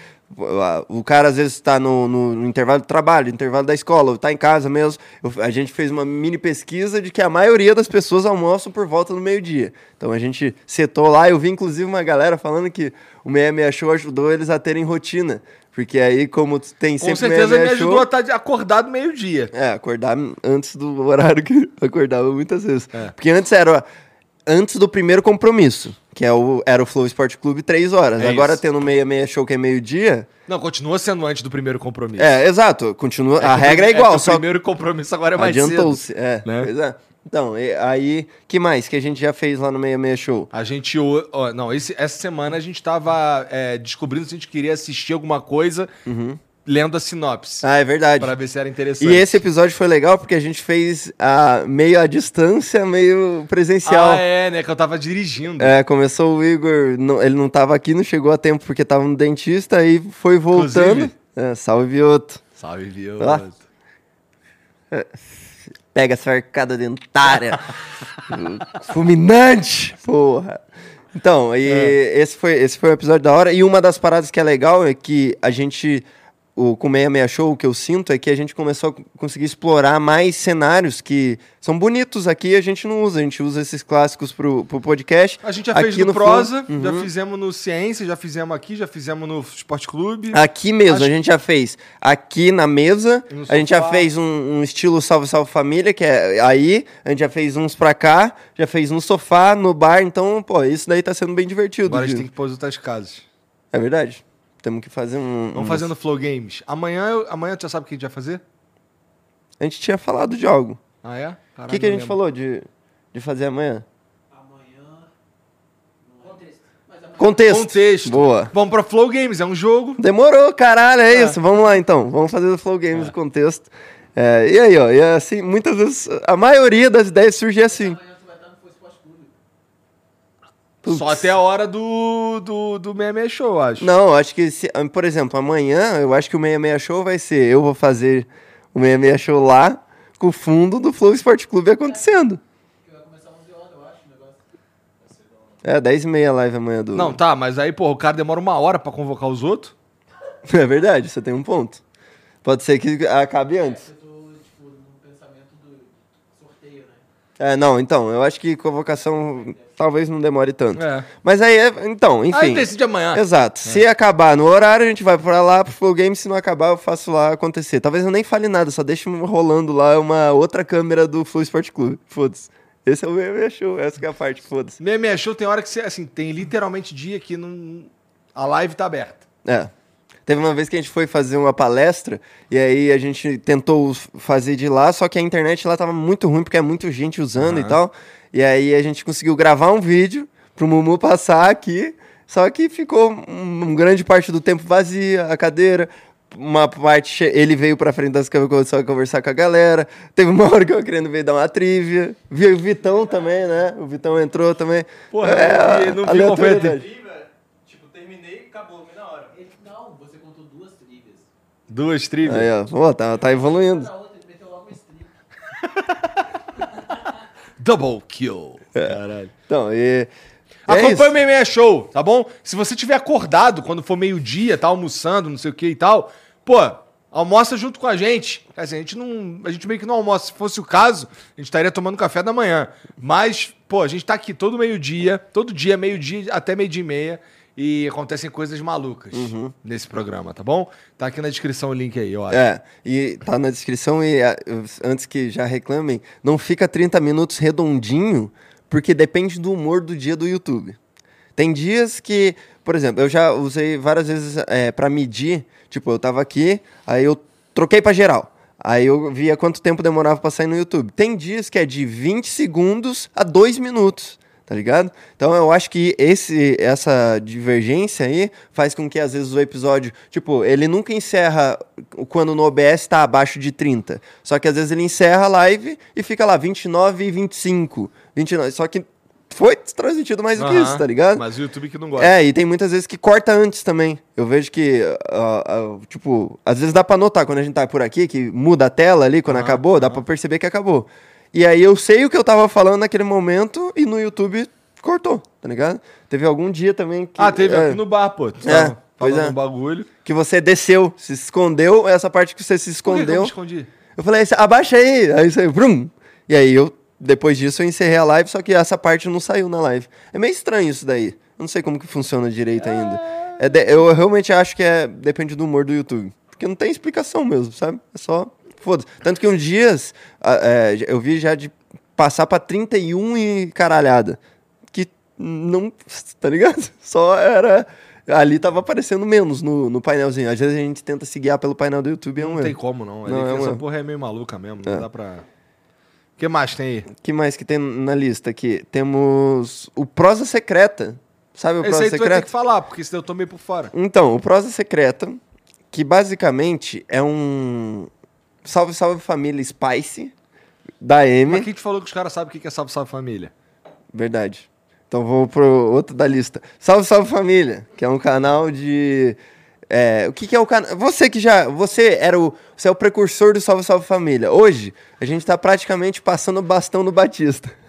[SPEAKER 1] o cara às vezes está no, no- no intervalo do trabalho, no intervalo da escola, ou tá em casa mesmo. Eu- a gente fez uma mini pesquisa de que a maioria das pessoas almoçam por volta do meio-dia. Então a gente setou lá. Eu vi inclusive uma galera falando que o 66 Show ajudou eles a terem rotina. Porque aí, como tem sempre
[SPEAKER 2] Com certeza
[SPEAKER 1] 66
[SPEAKER 2] me
[SPEAKER 1] show,
[SPEAKER 2] ajudou a estar acordado meio-dia.
[SPEAKER 1] é, acordar antes do horário que acordava muitas vezes.
[SPEAKER 2] É.
[SPEAKER 1] Porque antes era antes do primeiro compromisso, que é o, era o Flow Esporte Clube, três horas.
[SPEAKER 2] É
[SPEAKER 1] Agora
[SPEAKER 2] isso.
[SPEAKER 1] tendo meia meia show que é meio-dia.
[SPEAKER 2] Não, continua sendo antes do primeiro compromisso.
[SPEAKER 1] É, exato. Continua,
[SPEAKER 2] É
[SPEAKER 1] a regra é
[SPEAKER 2] que
[SPEAKER 1] igual,
[SPEAKER 2] o
[SPEAKER 1] só
[SPEAKER 2] primeiro compromisso agora é mais cedo.
[SPEAKER 1] adiantou-se. É,
[SPEAKER 2] né?
[SPEAKER 1] pois é. Então, aí, que mais que a gente já fez lá no meia meia show?
[SPEAKER 2] A gente. ó, não, esse- essa semana a gente tava é, descobrindo se a gente queria assistir alguma coisa lendo a sinopse.
[SPEAKER 1] Ah, é verdade.
[SPEAKER 2] Pra ver se era interessante.
[SPEAKER 1] E esse episódio foi legal porque a gente fez a, meio à distância, meio presencial.
[SPEAKER 2] Ah, é, né? Que eu tava dirigindo.
[SPEAKER 1] É, começou o Igor, não- ele não tava aqui, não chegou a tempo porque tava no dentista, aí foi voltando.
[SPEAKER 2] Inclusive-
[SPEAKER 1] É, salve, Vioto.
[SPEAKER 2] Salve, viu?
[SPEAKER 1] Ah. Pega essa arcada dentária. Fulminante! Porra. Então, e esse, foi, esse foi um episódio da hora. E uma das paradas que é legal é que a gente, o, com o Meia Meia Show, o que eu sinto é que a gente começou a conseguir explorar mais cenários que são bonitos aqui a gente não usa. A gente usa esses clássicos pro, pro podcast.
[SPEAKER 2] A gente já fez no,
[SPEAKER 1] Flow-
[SPEAKER 2] Prosa, já
[SPEAKER 1] Uhum.
[SPEAKER 2] fizemos no Ciência, já fizemos aqui, já fizemos no Esporte Clube.
[SPEAKER 1] Aqui mesmo,
[SPEAKER 2] Acho-
[SPEAKER 1] a gente já fez aqui na mesa,
[SPEAKER 2] No
[SPEAKER 1] a gente já fez um, um estilo Salve Salve Família, que é aí, a gente já fez uns pra cá, já fez no sofá, no bar, então, pô, isso daí tá sendo bem divertido.
[SPEAKER 2] Agora a gente tem que pôr as outras casas.
[SPEAKER 1] É verdade. Temos que fazer um.
[SPEAKER 2] Vamos
[SPEAKER 1] um-
[SPEAKER 2] fazer no Flow Games. Amanhã, eu- amanhã tu já sabe o que a gente vai fazer?
[SPEAKER 1] A gente tinha falado de algo.
[SPEAKER 2] Ah, é?
[SPEAKER 1] O que, que a gente falou de, de fazer amanhã?
[SPEAKER 6] Amanhã.
[SPEAKER 3] Contexto.
[SPEAKER 1] Contexto. Boa.
[SPEAKER 2] Vamos pra Flow Games, é um jogo.
[SPEAKER 1] Demorou, caralho, é, isso. Vamos lá então. Vamos fazer do Flow Games o contexto. É, e aí, ó, e assim, muitas vezes, a maioria das ideias surge assim.
[SPEAKER 6] Amanhã tu vai estar no Flow Esporte Clube.
[SPEAKER 1] Putz.
[SPEAKER 2] Só até a hora do, do, do meme show, eu acho.
[SPEAKER 1] Não, acho que, se, ah, por exemplo, amanhã eu acho que o 66 Show vai ser. Eu vou fazer o 66 Show lá, com o fundo do Flow Esporte Clube acontecendo.
[SPEAKER 6] Vai começar 11 horas, eu acho, o negócio.
[SPEAKER 1] É, 10 e meia live amanhã do.
[SPEAKER 2] Não, tá, mas aí, pô, o cara demora uma hora pra convocar os outros.
[SPEAKER 1] É verdade, você tem um ponto. Pode ser que acabe antes.
[SPEAKER 6] Eu tô, tipo, no pensamento do sorteio, né?
[SPEAKER 1] É, não, então, eu acho que convocação talvez não demore tanto.
[SPEAKER 2] É.
[SPEAKER 1] Mas aí, é- então, enfim.
[SPEAKER 2] Aí decide amanhã.
[SPEAKER 1] Exato. Se acabar no horário, a gente vai pra lá pro Flow Game. Se não acabar, eu faço lá acontecer. Talvez eu nem fale nada, só deixe rolando lá uma outra câmera do Flow Sport Clube. Foda-se. Esse é o meu show, essa que é a parte, foda-se.
[SPEAKER 2] Meme show tem hora que você, assim, tem literalmente dia que não... a live tá aberta.
[SPEAKER 1] É. Teve uma vez que a gente foi fazer uma palestra e aí a gente tentou fazer de lá, só que a internet lá tava muito ruim porque é muita gente usando e tal. E aí a gente conseguiu gravar um vídeo pro Mumu passar aqui, só que ficou um, um grande parte do tempo vazia a cadeira. Uma parte, ele veio pra frente das câmeras começou a conversar com a galera. Teve uma hora que eu querendo ver dar uma trivia. Vi o Vitão também, né? O Vitão entrou também.
[SPEAKER 2] Porra,
[SPEAKER 1] É,
[SPEAKER 2] eu não vi qual foi a.
[SPEAKER 5] Trivia, tipo, terminei e acabou, foi na hora.
[SPEAKER 6] Ele- Não, você contou duas trivias.
[SPEAKER 2] Duas trivias.
[SPEAKER 1] Aí, ó. Pô, tá, tá evoluindo.
[SPEAKER 6] Na outra, ele meteu logo um strip.
[SPEAKER 2] Double kill. Caralho.
[SPEAKER 1] Então, e. é
[SPEAKER 2] Acompanhe
[SPEAKER 1] isso.
[SPEAKER 2] o Meia Show, tá bom? Se você tiver acordado quando for meio-dia, tá almoçando, não sei o que e tal, pô, almoça junto com a gente. Quer dizer, a gente não. A gente meio que não almoça. Se fosse o caso, a gente estaria tomando café da manhã. Mas, pô, a gente tá aqui todo meio-dia, todo dia, meio-dia até meio-dia e meia. E acontecem coisas malucas nesse programa, tá bom? Tá aqui na descrição o link aí, acho.
[SPEAKER 1] É, e tá na descrição e eu- antes que já reclamem, não fica 30 minutos redondinho, porque depende do humor do dia do YouTube. Tem dias que, por exemplo, eu já usei várias vezes é, para medir, tipo, eu tava aqui, aí eu troquei pra geral. Aí eu via quanto tempo demorava pra sair no YouTube. Tem dias que é de 20 segundos a 2 minutos, tá ligado? Então eu acho que esse, essa divergência aí faz com que às vezes o episódio, tipo, ele nunca encerra quando no OBS tá abaixo de 30. Só que às vezes ele encerra a live e fica lá 29 e 25. 29, só que foi transmitido mais do que isso, tá ligado?
[SPEAKER 2] Mas o YouTube que não gosta.
[SPEAKER 1] É, e tem muitas vezes que corta antes também. Eu vejo que, ah, ah, tipo, às vezes dá pra notar quando a gente tá por aqui, que muda a tela ali quando acabou, dá pra perceber que acabou. E aí eu sei o que eu tava falando naquele momento e no YouTube cortou, tá ligado? Teve algum dia também que.
[SPEAKER 2] Ah, teve
[SPEAKER 1] é,
[SPEAKER 2] aqui no bar, pô. Tu
[SPEAKER 1] É,
[SPEAKER 2] tava
[SPEAKER 1] pois é.
[SPEAKER 2] um bagulho.
[SPEAKER 1] Que você desceu, se escondeu, essa parte que você se
[SPEAKER 2] Por que eu
[SPEAKER 1] escondeu.
[SPEAKER 2] me escondi?
[SPEAKER 1] Eu falei, abaixa aí. Aí saiu, brum. E aí eu, depois disso, eu encerrei a live, só que essa parte não saiu na live. É meio estranho isso daí. Eu não sei como que funciona direito ainda. É de- eu realmente acho que é depende do humor do YouTube. Porque não tem explicação mesmo, sabe? É só. Foda-se. Tanto que uns dias ah, é, eu vi já de passar pra 31 e caralhada. Que não. Tá ligado? Só era. Ali tava aparecendo menos no, no painelzinho. Às vezes a gente tenta se guiar pelo painel do YouTube é um
[SPEAKER 2] Não tem
[SPEAKER 1] erro.
[SPEAKER 2] como, não.
[SPEAKER 1] Não, é um
[SPEAKER 2] essa porra é meio maluca mesmo. Não dá pra. O que mais tem aí?
[SPEAKER 1] que mais que tem na lista aqui? Temos o Prosa Secreta. Sabe o
[SPEAKER 2] Esse
[SPEAKER 1] Prosa
[SPEAKER 2] aí
[SPEAKER 1] Secreta?
[SPEAKER 2] que falar, porque senão eu tô meio por fora.
[SPEAKER 1] Então, o Prosa Secreta, que basicamente é um Salve Salve Família Spice da
[SPEAKER 2] Mas
[SPEAKER 1] M.
[SPEAKER 2] quem te falou que os caras sabem o que é Salve Salve Família?
[SPEAKER 1] Verdade. Então vou pro outro da lista. Salve Salve Família, que é um canal de é, o que, que é o canal? Você que já. Você era o. Você é o precursor do Salve Salve Família. Hoje, a gente tá praticamente passando o bastão no Batista.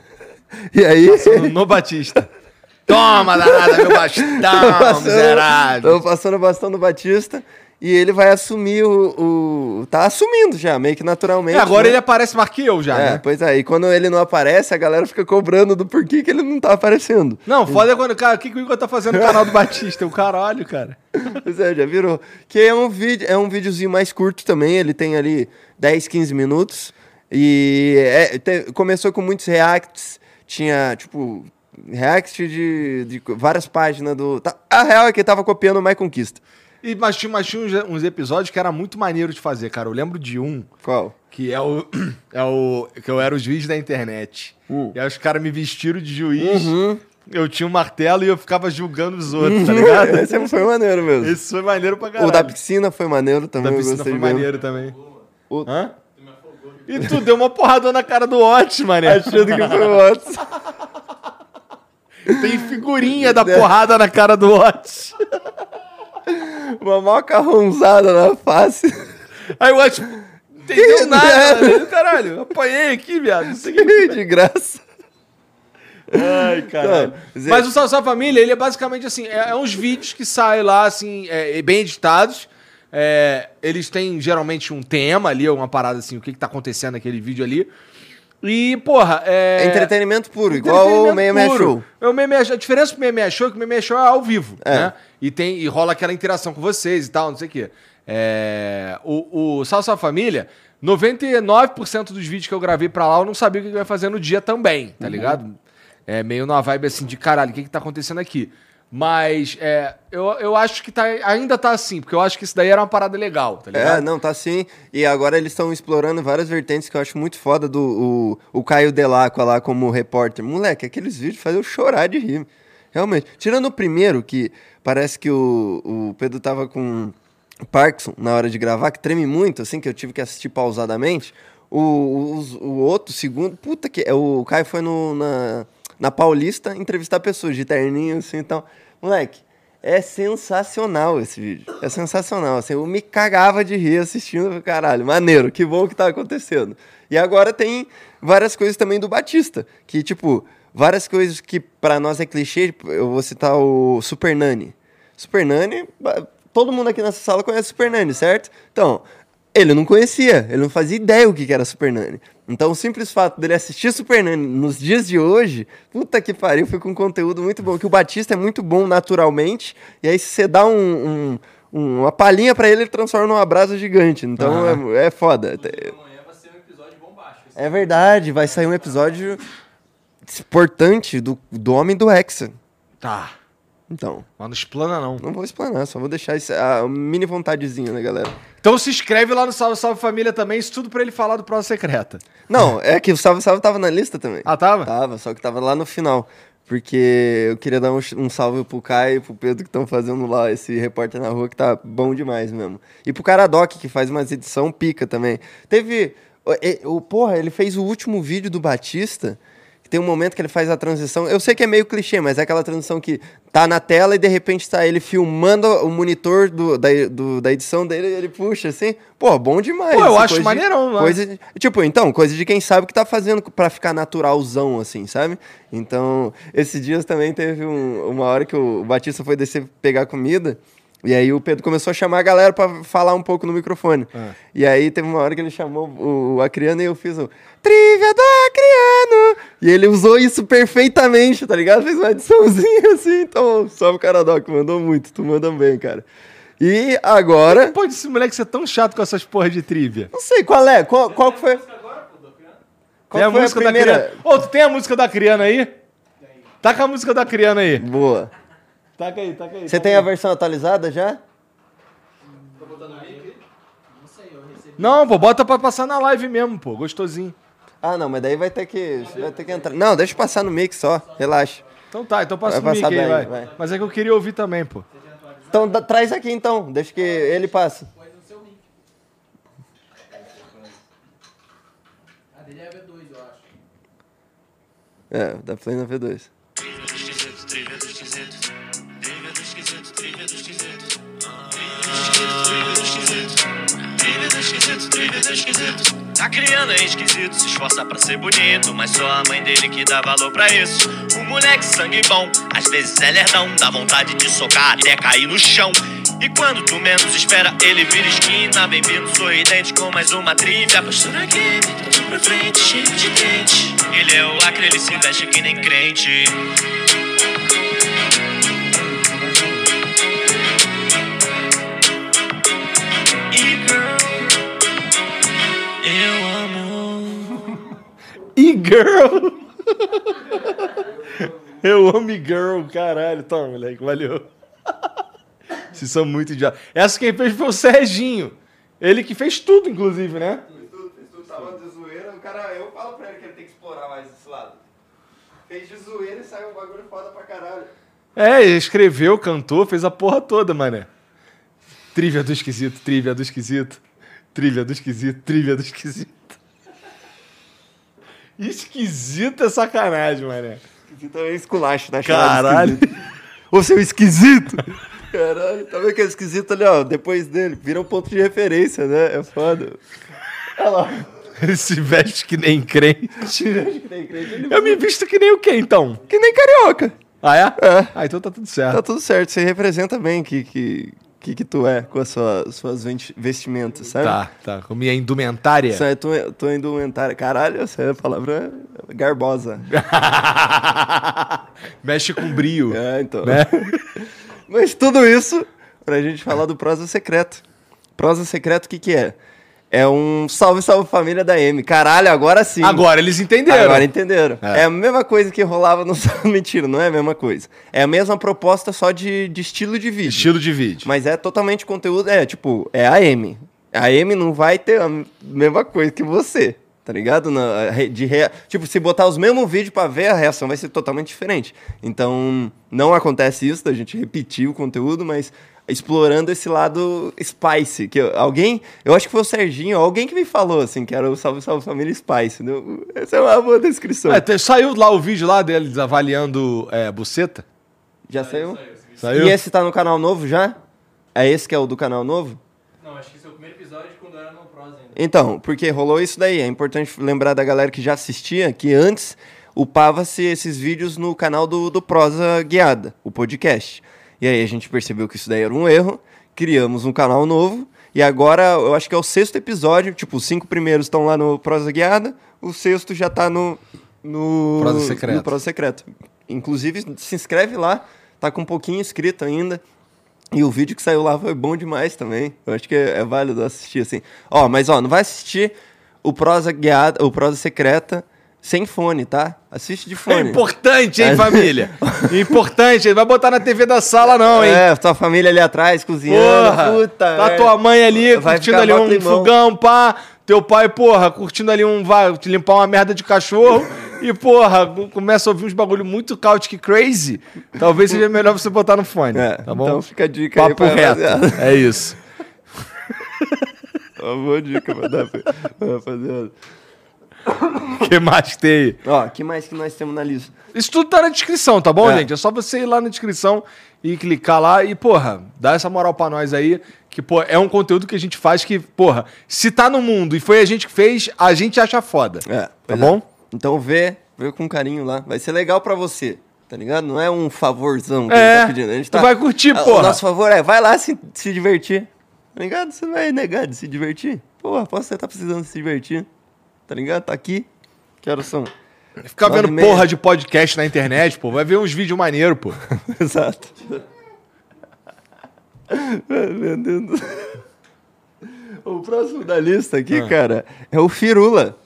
[SPEAKER 1] E aí.
[SPEAKER 2] No, no Batista. Toma, danada, meu bastão, miserável.
[SPEAKER 1] Estamos passando o bastão do Batista e ele vai assumir o, o- Tá assumindo já, meio que naturalmente.
[SPEAKER 2] É, agora
[SPEAKER 1] né?
[SPEAKER 2] ele aparece mais que eu já,
[SPEAKER 1] É,
[SPEAKER 2] né?
[SPEAKER 1] pois é, e quando ele não aparece, a galera fica cobrando do porquê que ele não tá aparecendo.
[SPEAKER 2] Não, foda é quando, cara, o que, que o Igor tá fazendo no canal do Batista? O caralho, cara.
[SPEAKER 1] Pois é, já virou. Que é um vídeo, é um videozinho mais curto também, ele tem ali 10, 15 minutos. E é, te- começou com muitos reacts, tinha, tipo, react de, de várias páginas do. tá- a real é que ele tava copiando o My Conquista.
[SPEAKER 2] E, mas tinha, mas tinha uns, uns episódios que era muito maneiro de fazer, cara. Eu lembro de um
[SPEAKER 1] Qual?
[SPEAKER 2] que é o. É o. Que eu era os juiz da internet.
[SPEAKER 1] Hum.
[SPEAKER 2] E aí os caras me vestiram de juiz.
[SPEAKER 1] Uhum.
[SPEAKER 2] Eu tinha um martelo e eu ficava julgando os outros, tá ligado?
[SPEAKER 1] Esse foi maneiro mesmo.
[SPEAKER 2] Esse foi maneiro pra caralho.
[SPEAKER 1] O da piscina foi maneiro
[SPEAKER 2] O
[SPEAKER 1] também.
[SPEAKER 2] da
[SPEAKER 1] eu
[SPEAKER 2] piscina foi
[SPEAKER 1] ver.
[SPEAKER 2] maneiro também.
[SPEAKER 1] O-
[SPEAKER 2] Hã? E tu deu uma porradona na cara do Otis, mané.
[SPEAKER 1] Achando que foi o outro.
[SPEAKER 2] Tem figurinha da porrada na cara do Otis.
[SPEAKER 1] Uma macarrãozada na face.
[SPEAKER 2] Aí o Otis não entendeu nada, né? Caralho, apanhei aqui, viado. Não sei o que.
[SPEAKER 1] de graça.
[SPEAKER 2] Ai, caralho.
[SPEAKER 1] Não, Zé-
[SPEAKER 2] Mas o Salve Salve Família, ele é basicamente assim, é, é uns vídeos que saem lá, assim, é, bem editados. É, eles têm geralmente um tema ali, uma parada assim, o que, que tá acontecendo naquele vídeo ali. E, porra, é.
[SPEAKER 1] É entretenimento puro, igual o
[SPEAKER 2] Entretenimento
[SPEAKER 1] 66
[SPEAKER 2] puro.
[SPEAKER 1] Show.
[SPEAKER 2] É o 66 A diferença do 66 Show é que o 66 Show é ao vivo,
[SPEAKER 1] É.
[SPEAKER 2] né? E, tem, e rola aquela interação com vocês e tal, não sei o quê. É, o, o Salve Família, 99% dos vídeos que eu gravei pra lá, eu não sabia o que eu ia fazer no dia também,
[SPEAKER 1] Uhum.
[SPEAKER 2] tá ligado? É meio numa vibe assim de caralho, o que que tá acontecendo aqui? Mas é, eu, eu acho que tá, ainda tá assim, porque eu acho que isso daí era uma parada legal, tá
[SPEAKER 1] É,
[SPEAKER 2] ligado?
[SPEAKER 1] não, tá sim. E agora eles estão explorando várias vertentes que eu acho muito foda do o, o Caio Delacqua lá como repórter. Moleque, aqueles vídeos fazem eu chorar de rir. Realmente. Tirando o primeiro, que parece que o, o Pedro tava com Parkinson na hora de gravar, que treme muito, assim, que eu tive que assistir pausadamente. O, os- o, outro, segundo, puta que. é, O Caio foi no, na, na Paulista entrevistar pessoas de terninho, assim, então. Moleque, é sensacional esse vídeo. É sensacional. Assim, eu me cagava de rir assistindo. Caralho, maneiro, que bom que tá acontecendo. E agora tem várias coisas também do Batista. Que, tipo, várias coisas que pra nós é clichê. tipo, Eu vou citar o Super Nani. Super Nani, todo mundo aqui nessa sala conhece Super Nani, certo? Então, ele não conhecia, ele não fazia ideia o que que era Super Nani. Então, o simples fato dele assistir Super Nani nos dias de hoje, puta que pariu, foi com um conteúdo muito bom. Que o Batista é muito bom naturalmente, e aí se você dá um, um- um- uma palhinha pra ele, ele transforma num abraço gigante. Então, é, é foda.
[SPEAKER 4] Amanhã vai ser um episódio bombástico.
[SPEAKER 1] É verdade, vai sair um episódio importante do, do Homem do Hexa.
[SPEAKER 2] Tá.
[SPEAKER 1] Então,
[SPEAKER 2] Mas não explana, não.
[SPEAKER 1] não vou explanar, só vou deixar isso, a mini vontadezinha, né, galera?
[SPEAKER 2] Então se inscreve lá no Salve Salve Família também, isso tudo pra ele falar do Prova Secreta.
[SPEAKER 1] Não, é que o Salve Salve tava na lista também.
[SPEAKER 2] Ah, tava?
[SPEAKER 1] Tava, só que tava lá no final. Porque eu queria dar um, um salve pro Caio e pro Pedro que estão fazendo lá esse repórter na rua, que tá bom demais mesmo. E pro Caradoc, que faz umas edição pica também. Teve. O, o, porra, ele fez o último vídeo do Batista. Tem um momento que ele faz a transição. Eu sei que é meio clichê, mas é aquela transição que tá na tela e de repente tá ele filmando o monitor do, da, do- da edição dele e ele puxa assim. Pô, bom demais.
[SPEAKER 2] Pô, eu acho
[SPEAKER 1] coisa de-
[SPEAKER 2] maneirão, né?
[SPEAKER 1] Coisa de- tipo, então, coisa de quem sabe o que tá fazendo pra ficar naturalzão, assim, sabe? Então, esses dias também teve um- uma hora que o Batista foi descer pegar comida. E aí o Pedro começou a chamar a galera pra falar um pouco no microfone. E aí teve uma hora que ele chamou o, o Acriano e eu fiz o Trivia do Acriano! E ele usou isso perfeitamente, tá ligado? Fez uma ediçãozinha assim, então salve o Caradoc, mandou muito, tu manda bem, cara. E agora,
[SPEAKER 2] Pode esse moleque ser tão chato com essas porra de trivia.
[SPEAKER 1] não sei qual é, qual, qual que foi... Qual
[SPEAKER 2] tem a
[SPEAKER 1] foi
[SPEAKER 2] música
[SPEAKER 1] a
[SPEAKER 2] da criança. Ô, tu tem a música da criança aí? Taca a música da criança aí.
[SPEAKER 1] Boa.
[SPEAKER 2] Taca aí, taca aí.
[SPEAKER 1] Você tem aí. a versão atualizada já? Tô botando?
[SPEAKER 2] Não sei, eu recebi. Não, pô, bota pra passar na live mesmo, pô. Gostosinho.
[SPEAKER 1] Ah, não, mas daí vai ter que. Vai ter que entrar. Não, deixa eu passar no mix só. Relaxa.
[SPEAKER 2] Então tá, então passa
[SPEAKER 1] vai
[SPEAKER 2] o
[SPEAKER 1] bem,
[SPEAKER 2] aí, vai.
[SPEAKER 1] vai.
[SPEAKER 2] Mas é que eu queria ouvir também, pô.
[SPEAKER 1] Então da, traz aqui então, deixa que ele
[SPEAKER 6] passe. É, da
[SPEAKER 1] é, Play na V2. Filhos esquisitos, filhos esquisitos.
[SPEAKER 7] A criando é esquisito, se esforça pra ser bonito. Mas só a mãe dele que dá valor pra isso. O moleque sangue bom, às vezes é lerdão. Dá vontade de socar até cair no chão. E quando tu menos espera, ele vira esquina. Bem-vindo, sorridente, com mais uma trivia. Postura aqui, tudo pra frente, cheio de dente. Ele é o acre, ele se veste que nem crente. E girl! Eu amo
[SPEAKER 2] e girl, caralho. Toma, moleque, valeu. Vocês são muito idiotas. Essa quem fez foi o Serginho. Ele que fez tudo, inclusive, né?
[SPEAKER 1] tudo, fez tudo, tava de zoeira, o cara, eu falo pra ele que ele tem que explorar mais esse lado. Fez de zoeira e saiu um bagulho foda pra caralho.
[SPEAKER 2] É, escreveu, cantou, fez a porra toda, mané. Trivia do esquisito, trivia do esquisito. Trivia do esquisito, trivia do esquisito. Esquisito é sacanagem, mané.
[SPEAKER 1] Esquisito é esculacho, né?
[SPEAKER 2] Caralho.
[SPEAKER 1] Ô, seu esquisito! Caralho, tá vendo que é esquisito ali, ó? Depois dele, vira um ponto de referência, né? É foda. Olha lá.
[SPEAKER 2] Ele se veste que nem crente.
[SPEAKER 1] Que nem crente, ele-
[SPEAKER 2] Eu me visto que nem o quê, então?
[SPEAKER 1] Que nem carioca.
[SPEAKER 2] Ah, é?
[SPEAKER 1] É.
[SPEAKER 2] Ah, então tá tudo certo.
[SPEAKER 1] Tá tudo certo, você representa bem que, que, que, que tu é com as suas, suas vestimentas, sabe?
[SPEAKER 2] Tá, tá. Com minha indumentária.
[SPEAKER 1] Isso é tua, tua indumentária. Caralho, essa é a palavra garbosa.
[SPEAKER 2] Mexe com brio.
[SPEAKER 1] É, então.
[SPEAKER 2] Né?
[SPEAKER 1] Mas tudo isso pra gente falar do Prosa Secreto. Prosa Secreto, o que que é? É um salve, salve família da M. Caralho, agora sim.
[SPEAKER 2] Agora eles entenderam.
[SPEAKER 1] Agora entenderam.
[SPEAKER 2] É.
[SPEAKER 1] É. a mesma coisa que rolava no. Mentira, não é a mesma coisa. É a mesma proposta só de, de estilo de vídeo.
[SPEAKER 2] Estilo de vídeo.
[SPEAKER 1] Mas é totalmente conteúdo. É, tipo, é a M. A M não vai ter a mesma coisa que você. Tá ligado? Na, de rea- Tipo, se botar os mesmos vídeos pra ver, a reação vai ser totalmente diferente. Então, não acontece isso da gente repetir o conteúdo, mas explorando esse lado spice. Que eu- alguém, eu acho que foi o Serginho, alguém que me falou assim, que era o Salve Salve Família Spice. né? Essa é uma boa descrição.
[SPEAKER 2] É, te- saiu lá o vídeo lá deles avaliando é, buceta?
[SPEAKER 1] Já saiu?
[SPEAKER 2] Saiu?
[SPEAKER 1] E esse tá no canal novo já? É esse que é o do canal novo?
[SPEAKER 6] Não, acho que esse é o primeiro episódio quando era no Pros ainda.
[SPEAKER 1] Então, porque rolou isso daí. É importante lembrar da galera que já assistia que antes upava-se esses vídeos no canal do, do Prosa Guiada, o podcast. E aí a gente percebeu que isso daí era um erro, criamos um canal novo, e agora eu acho que é o sexto episódio, tipo, os cinco primeiros estão lá no Prosa Guiada, o sexto já tá no. No
[SPEAKER 2] Prosa Secreto.
[SPEAKER 1] No Prosa Secreto. Inclusive, se inscreve lá, tá com um pouquinho inscrito ainda. E o vídeo que saiu lá foi bom demais também. Eu acho que é, é válido assistir assim. Ó, mas ó, não vai assistir o Prosa Guiada, o Prosa Secreta sem fone, tá? Assiste de
[SPEAKER 2] É
[SPEAKER 1] fone.
[SPEAKER 2] importante, hein, família? importante. Ele vai botar na TV da sala, não, hein?
[SPEAKER 1] É, tua família ali atrás cozinhando.
[SPEAKER 2] Porra,
[SPEAKER 1] Puta,
[SPEAKER 2] tá
[SPEAKER 1] merda.
[SPEAKER 2] tua mãe ali
[SPEAKER 1] Vai
[SPEAKER 2] curtindo ali um
[SPEAKER 1] climão.
[SPEAKER 2] fogão, pá. Teu pai, porra, curtindo ali um. Vai te limpar uma merda de cachorro. e, porra, começa a ouvir uns bagulho muito caótico crazy. Talvez seja melhor você botar no fone.
[SPEAKER 1] É,
[SPEAKER 2] tá bom?
[SPEAKER 1] Então fica a dica aí
[SPEAKER 2] Papo
[SPEAKER 1] pra
[SPEAKER 2] reto.
[SPEAKER 1] rapaziada.
[SPEAKER 2] É isso.
[SPEAKER 1] Uma boa dica pra dar pra pra rapaziada.
[SPEAKER 2] O que mais tem aí?
[SPEAKER 1] Ó, o que mais que nós temos na lista?
[SPEAKER 2] Isso tudo tá na descrição, tá bom,
[SPEAKER 1] É.
[SPEAKER 2] gente? É só você ir lá na descrição e clicar lá e, porra, dá essa moral pra nós aí. Que, pô, é um conteúdo que a gente faz que, porra, se tá no mundo e foi a gente que fez, a gente acha foda.
[SPEAKER 1] É,
[SPEAKER 2] Tá
[SPEAKER 1] pois
[SPEAKER 2] bom?
[SPEAKER 1] é. Então vê, vê com carinho lá. Vai ser legal pra você, tá ligado? Não é um favorzão que a
[SPEAKER 2] É,
[SPEAKER 1] gente tá pedindo. A gente
[SPEAKER 2] tu
[SPEAKER 1] tá...
[SPEAKER 2] vai curtir,
[SPEAKER 1] Ah,
[SPEAKER 2] porra.
[SPEAKER 1] O nosso favor é, vai lá se, se divertir. Tá ligado? Você não vai negar de se divertir. Porra, posso você tá precisando se divertir. Tá ligado? Tá aqui. Que horas são?
[SPEAKER 2] Ficar vendo
[SPEAKER 1] meia.
[SPEAKER 2] porra de podcast na internet, pô. Vai ver uns vídeos maneiros, pô.
[SPEAKER 1] Exato. Meu Deus do céu. O próximo da lista aqui,
[SPEAKER 2] Ah.
[SPEAKER 1] cara, é o Firula.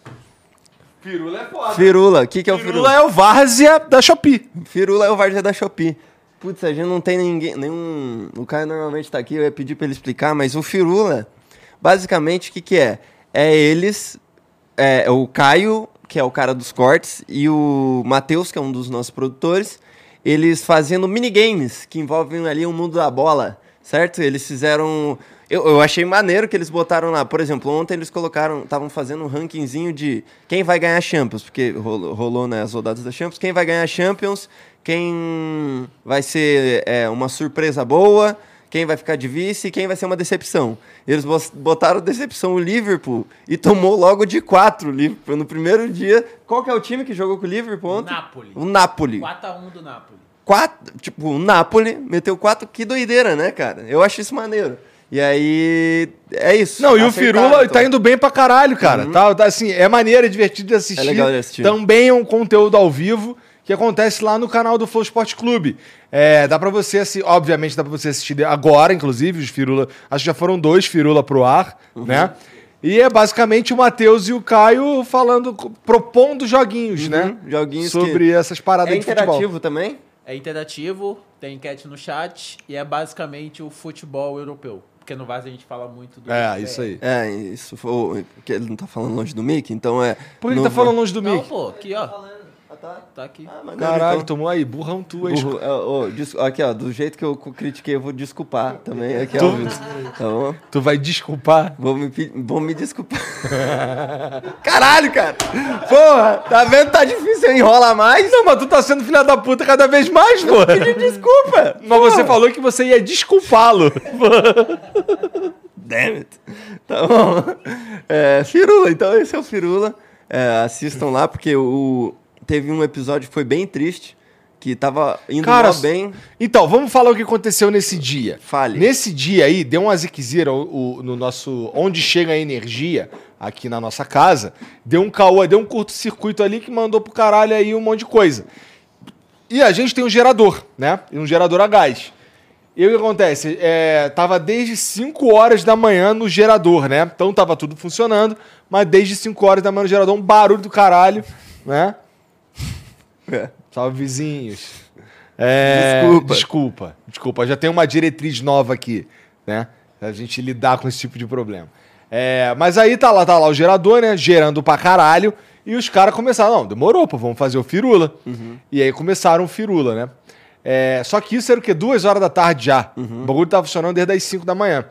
[SPEAKER 2] Firula é foda.
[SPEAKER 1] Firula, o que, que é o
[SPEAKER 2] Firula
[SPEAKER 1] Firula?
[SPEAKER 2] é o Várzea da Shopee.
[SPEAKER 1] Firula é o Várzea da Shopee. Putz, a gente não tem ninguém, nenhum... O cara normalmente tá aqui, eu ia pedir pra ele explicar, mas o Firula, basicamente, o que que é? É eles, é, o Caio, que é o cara dos cortes, e o Matheus, que é um dos nossos produtores, eles fazendo minigames que envolvem ali o mundo da bola, certo? Eles fizeram... Eu, eu achei maneiro que eles botaram lá. Por exemplo, ontem eles colocaram, estavam fazendo um rankingzinho de quem vai ganhar Champions, porque rolou, rolou né, as rodadas da Champions, quem vai ganhar Champions, quem vai ser é, uma surpresa boa, quem vai ficar de vice e quem vai ser uma decepção. Eles botaram decepção o Liverpool e tomou logo de quatro o Liverpool no primeiro dia. Qual que é o time que jogou com o Liverpool ontem?
[SPEAKER 6] Napoli.
[SPEAKER 1] O Napoli.
[SPEAKER 6] 4x1 do Napoli.
[SPEAKER 1] Quatro, tipo, o Napoli meteu quatro, que doideira, né, cara? Eu acho isso maneiro. E aí, é isso.
[SPEAKER 2] Não, e o Firula
[SPEAKER 1] então.
[SPEAKER 2] tá indo bem pra caralho, cara. Tá, tá, assim, é maneiro, é divertido de assistir.
[SPEAKER 1] É legal de assistir.
[SPEAKER 2] Também é um conteúdo ao vivo que acontece lá no canal do Flow Sport Clube. É, dá pra você assistir, obviamente dá pra você assistir agora, inclusive, os Firula. Acho que já foram dois Firula pro ar,
[SPEAKER 1] Uhum.
[SPEAKER 2] né? E é basicamente o Matheus e o Caio falando, propondo joguinhos, né?
[SPEAKER 1] Uhum, joguinhos
[SPEAKER 2] Sobre
[SPEAKER 1] que-
[SPEAKER 2] essas paradas
[SPEAKER 1] É
[SPEAKER 2] de futebol.
[SPEAKER 1] interativo também?
[SPEAKER 6] É interativo, tem enquete no chat e é basicamente o futebol europeu. Porque no Vaz a gente fala muito do.
[SPEAKER 2] É, isso aí.
[SPEAKER 1] É, isso foi. Ele não tá falando longe do mic, então é.
[SPEAKER 2] Por que ele tá falando longe do
[SPEAKER 6] Não,
[SPEAKER 2] Mickey?
[SPEAKER 6] pô, aqui ó.
[SPEAKER 1] Tá.
[SPEAKER 6] Tá aqui.
[SPEAKER 1] Ah, maneiro,
[SPEAKER 2] Caralho,
[SPEAKER 1] então.
[SPEAKER 2] tomou aí, burrão tu, hein?
[SPEAKER 1] Burro, ô, des- aqui, ó, do jeito que eu critiquei, eu vou desculpar também. Aqui,
[SPEAKER 2] Tu-
[SPEAKER 1] ó. Tá bom?
[SPEAKER 2] Tu vai desculpar.
[SPEAKER 1] Vou me, vou me desculpar. Caralho, cara! Porra, tá vendo? Tá difícil, eu enrola mais.
[SPEAKER 2] Não, mas tu tá sendo filha da puta cada vez mais, pô.
[SPEAKER 1] Pedi desculpa!
[SPEAKER 2] Mas você falou que você ia desculpá-lo.
[SPEAKER 1] Damn it. Tá bom. É, Firula, então esse é o Firula. É, assistam lá, porque o, teve um episódio que foi bem triste, que tava indo
[SPEAKER 2] Cara,
[SPEAKER 1] bem.
[SPEAKER 2] Então, vamos falar o que aconteceu nesse dia.
[SPEAKER 1] Fale.
[SPEAKER 2] Nesse dia aí, deu uma ziquezira o- o- no nosso. Onde chega a energia, aqui na nossa casa. Deu um caô, deu um curto-circuito ali que mandou pro caralho aí um monte de coisa. E a gente tem um gerador, né? Um gerador a gás. E o que acontece? É, tava desde 5 horas da manhã no gerador, né? Então tava tudo funcionando, mas desde 5 horas da manhã no gerador, um barulho do caralho, né?
[SPEAKER 1] É.
[SPEAKER 2] Salve, vizinhos. É,
[SPEAKER 1] Desculpa.
[SPEAKER 2] Desculpa, desculpa. Já tem uma diretriz nova aqui, né? A gente lidar com esse tipo de problema. É, mas aí tá lá, tá lá o gerador, né? Gerando pra caralho. E os caras começaram, não, demorou, pô, vamos fazer o firula. E aí começaram o firula, né? É, só que isso era o quê? Duas horas da tarde já. O bagulho tava funcionando desde as 5 da manhã.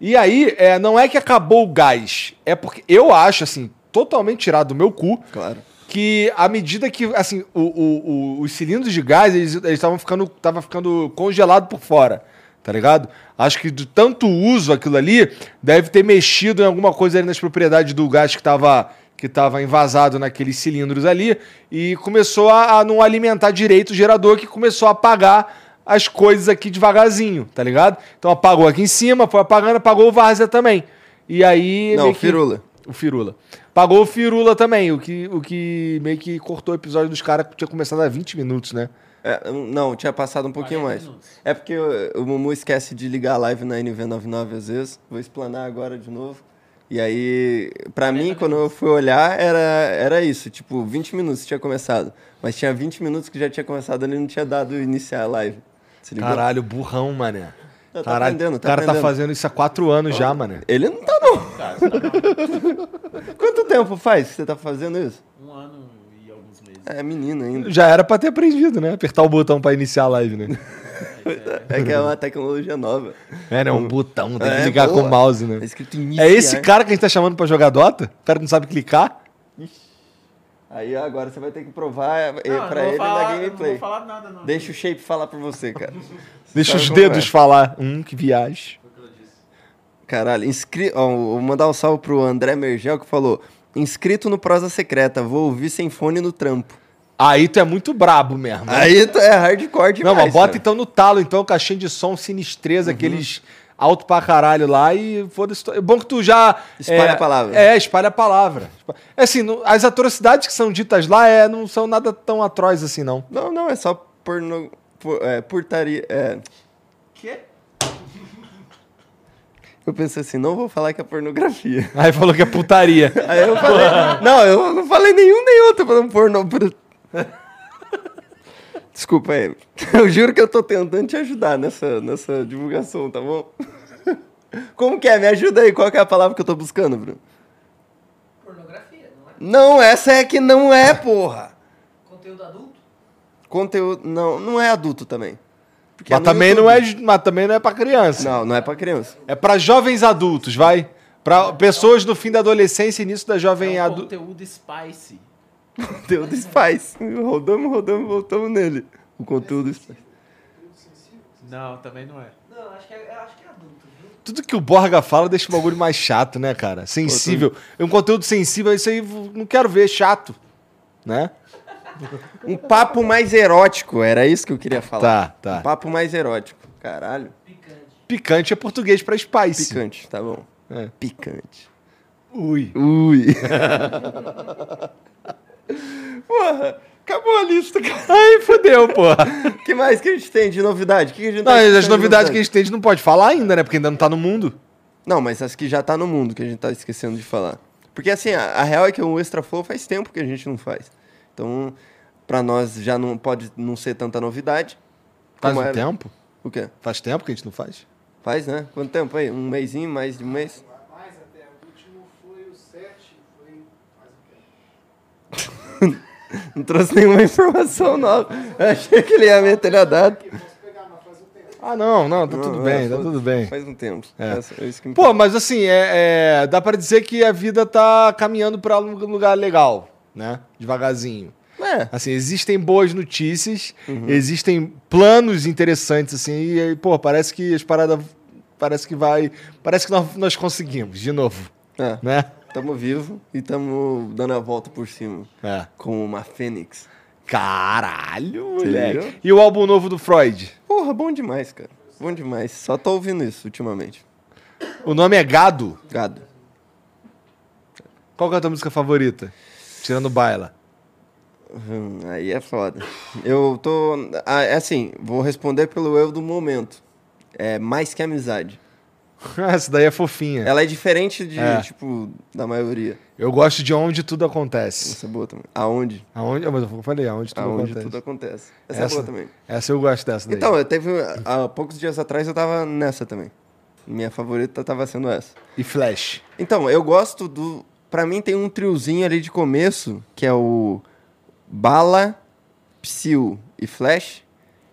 [SPEAKER 2] E aí, é, não é que acabou o gás. É porque eu acho, assim, totalmente tirado do meu cu,
[SPEAKER 1] Claro.
[SPEAKER 2] Que à medida que, assim, o- o- o- os cilindros de gás, eles estavam ficando, tava ficando congelado por fora, tá ligado? Acho que de tanto uso aquilo ali, deve ter mexido em alguma coisa ali nas propriedades do gás que tava, que tava envasado naqueles cilindros ali, e começou a, a não alimentar direito o gerador, que começou a apagar as coisas aqui devagarzinho, tá ligado? Então apagou aqui em cima, foi apagando, apagou o várzea também. E aí...
[SPEAKER 1] Não,
[SPEAKER 2] que-
[SPEAKER 1] firula.
[SPEAKER 2] O Firula. Pagou o Firula também, o que, o que meio que cortou o episódio dos caras que tinha começado há 20 minutos, né?
[SPEAKER 1] É, não, tinha passado um pouquinho
[SPEAKER 6] 40
[SPEAKER 1] mais.
[SPEAKER 6] minutos.
[SPEAKER 1] É porque o, o Mumu esquece de ligar a live na NV99 às vezes. Vou explanar agora de novo. E aí, pra mim, quando eu fui olhar, era, era isso. Tipo, 20 minutos tinha começado. Mas tinha 20 minutos que já tinha começado, ele não tinha dado iniciar a live.
[SPEAKER 2] Caralho, burrão, mané.
[SPEAKER 1] Tá
[SPEAKER 2] Caralho,
[SPEAKER 1] aprendendo,
[SPEAKER 2] o
[SPEAKER 1] tá
[SPEAKER 2] cara tá
[SPEAKER 1] aprendendo.
[SPEAKER 2] fazendo isso há quatro anos já, mané.
[SPEAKER 1] Ele não tá, não. Quanto tempo faz que você tá fazendo isso?
[SPEAKER 6] Um ano e alguns meses.
[SPEAKER 1] É menino ainda.
[SPEAKER 2] Já era pra ter aprendido, né? Apertar o botão pra iniciar a live, né?
[SPEAKER 1] É que é uma tecnologia nova.
[SPEAKER 2] É, né? Um botão, tem que
[SPEAKER 1] É,
[SPEAKER 2] ligar com
[SPEAKER 1] boa.
[SPEAKER 2] o mouse, né?
[SPEAKER 1] Tá escrito iniciar.
[SPEAKER 2] É esse cara que a gente tá chamando pra jogar Dota? O cara que não sabe clicar?
[SPEAKER 1] Aí agora você vai ter que provar é,
[SPEAKER 6] Não,
[SPEAKER 1] pra
[SPEAKER 6] não
[SPEAKER 1] ele
[SPEAKER 6] falar,
[SPEAKER 1] na gameplay.
[SPEAKER 6] Não vou falar nada, não.
[SPEAKER 1] Deixa o Shape falar pra você, cara.
[SPEAKER 2] Deixa
[SPEAKER 1] Sabe
[SPEAKER 2] os dedos
[SPEAKER 1] é?
[SPEAKER 2] falar. Hum, que viagem.
[SPEAKER 1] Caralho, inscri... ó, vou mandar um salve pro André Mergel que falou: inscrito no Prosa Secreta, vou ouvir sem fone no trampo.
[SPEAKER 2] Aí tu é muito brabo mesmo. né?
[SPEAKER 1] Aí tu é hardcore
[SPEAKER 2] Não,
[SPEAKER 1] demais.
[SPEAKER 2] mas bota
[SPEAKER 1] cara.
[SPEAKER 2] então no talo, então, caixinha de som sinistreza, aqueles alto pra caralho lá e foda-se. É bom que tu já.
[SPEAKER 1] Espalha
[SPEAKER 2] é,
[SPEAKER 1] a palavra.
[SPEAKER 2] É, espalha a palavra. É assim, as atrocidades que são ditas lá é, não são nada tão atroz assim, não.
[SPEAKER 1] Não, não, é só porno... por- é, purtaria. É.
[SPEAKER 6] Quê?
[SPEAKER 1] Eu pensei assim, não vou falar que é pornografia.
[SPEAKER 2] Aí falou que é putaria.
[SPEAKER 1] Aí eu falei, não, eu não falei nenhum nem outro falando pornô. por- Desculpa aí. Eu juro que eu tô tentando te ajudar nessa, nessa divulgação, tá bom? Como que é? Me ajuda aí. Qual que é a palavra que eu tô buscando, Bruno?
[SPEAKER 3] Pornografia, não é?
[SPEAKER 1] Não, essa é que não é, porra.
[SPEAKER 3] Conteúdo adulto?
[SPEAKER 1] Conteúdo. Não, não é adulto também. Porque
[SPEAKER 2] mas,
[SPEAKER 1] no
[SPEAKER 2] também não é, mas também não é pra criança.
[SPEAKER 1] Não, não é pra criança.
[SPEAKER 2] É pra jovens adultos, vai. Pra pessoas no fim da adolescência e início da jovem
[SPEAKER 6] É um
[SPEAKER 2] adulto.
[SPEAKER 6] conteúdo spicy.
[SPEAKER 1] Conteúdo Spice. Rodamos, rodamos, voltamos nele. O conteúdo Spice.
[SPEAKER 6] Não, também não é.
[SPEAKER 3] Não, acho que é, acho que é adulto, viu?
[SPEAKER 2] Tudo que o Borga fala deixa o bagulho mais chato, né, cara? Sensível. Um conteúdo sensível, isso aí não quero ver, chato. Né?
[SPEAKER 1] Um papo mais erótico, era isso que eu queria falar.
[SPEAKER 2] Tá, tá.
[SPEAKER 1] Um papo mais erótico. Caralho.
[SPEAKER 2] Picante é português pra spice.
[SPEAKER 1] Picante, tá bom.
[SPEAKER 2] É.
[SPEAKER 1] Picante.
[SPEAKER 2] Ui.
[SPEAKER 1] Ui. Porra, acabou a lista, cara.
[SPEAKER 2] Aí fodeu, porra.
[SPEAKER 1] O que mais que a gente tem de novidade? O que que a gente
[SPEAKER 2] Não,
[SPEAKER 1] tá
[SPEAKER 2] as novidades que a gente tem, a gente não pode falar ainda, né? Porque ainda não tá no mundo.
[SPEAKER 1] Não, mas as que já tá no mundo, que a gente tá esquecendo de falar. Porque assim, a, a real é que o Extra Flow faz tempo que a gente não faz. Então, pra nós já não pode não ser tanta novidade.
[SPEAKER 2] Faz um
[SPEAKER 1] era-
[SPEAKER 2] tempo?
[SPEAKER 1] O quê?
[SPEAKER 2] Faz tempo que a gente não faz?
[SPEAKER 1] Faz, né? Quanto tempo aí? Um mêsinho, mais de um mês?
[SPEAKER 8] Mais até. O último foi o 7, foi faz um tempo.
[SPEAKER 1] Não trouxe nenhuma informação nova. Eu achei que ele ia meter na data.
[SPEAKER 8] Aqui, posso pegar, mas faz um tempo.
[SPEAKER 2] Ah, não, não, tá
[SPEAKER 1] Não,
[SPEAKER 2] tudo
[SPEAKER 1] não,
[SPEAKER 2] bem, tá
[SPEAKER 1] faz-
[SPEAKER 2] tudo bem.
[SPEAKER 1] Faz um tempo.
[SPEAKER 2] É.
[SPEAKER 1] É isso que me
[SPEAKER 2] Pô, mas assim, é, é, dá pra dizer que a vida tá caminhando pra um lugar legal, né? Devagarzinho.
[SPEAKER 1] É.
[SPEAKER 2] Assim, existem boas notícias, existem planos interessantes, assim, e, pô, parece que as paradas. Parece que vai. Parece que nós, nós conseguimos, de novo,
[SPEAKER 1] É.
[SPEAKER 2] né?
[SPEAKER 1] Tamo vivo e tamo dando a volta por cima.
[SPEAKER 2] É.
[SPEAKER 1] Como uma fênix.
[SPEAKER 2] Caralho, moleque. E o álbum novo do Freud?
[SPEAKER 1] Porra, bom demais, cara. Bom demais. Só tô ouvindo isso ultimamente.
[SPEAKER 2] O nome é Gado.
[SPEAKER 1] Gado.
[SPEAKER 2] Qual que é a tua música favorita? Tirando baila.
[SPEAKER 1] Hum, aí é foda. Eu tô. ah, é assim, vou responder pelo eu do momento. É mais que amizade.
[SPEAKER 2] Essa daí é fofinha.
[SPEAKER 1] Ela é diferente de,
[SPEAKER 2] É.
[SPEAKER 1] tipo, da maioria.
[SPEAKER 2] Eu gosto de onde tudo acontece.
[SPEAKER 1] Essa é boa também. Aonde?
[SPEAKER 2] Aonde? Mas eu falei, aonde tudo
[SPEAKER 1] Aonde
[SPEAKER 2] acontece.
[SPEAKER 1] tudo acontece. Essa, é
[SPEAKER 2] Essa-
[SPEAKER 1] boa também.
[SPEAKER 2] Essa eu gosto dessa daí.
[SPEAKER 1] Então, eu teve. Há poucos dias atrás eu tava nessa também. Minha favorita tava sendo essa.
[SPEAKER 2] E Flash.
[SPEAKER 1] Então, eu gosto do. Pra mim tem um triozinho ali de começo, que é o Bala, Psyu e Flash,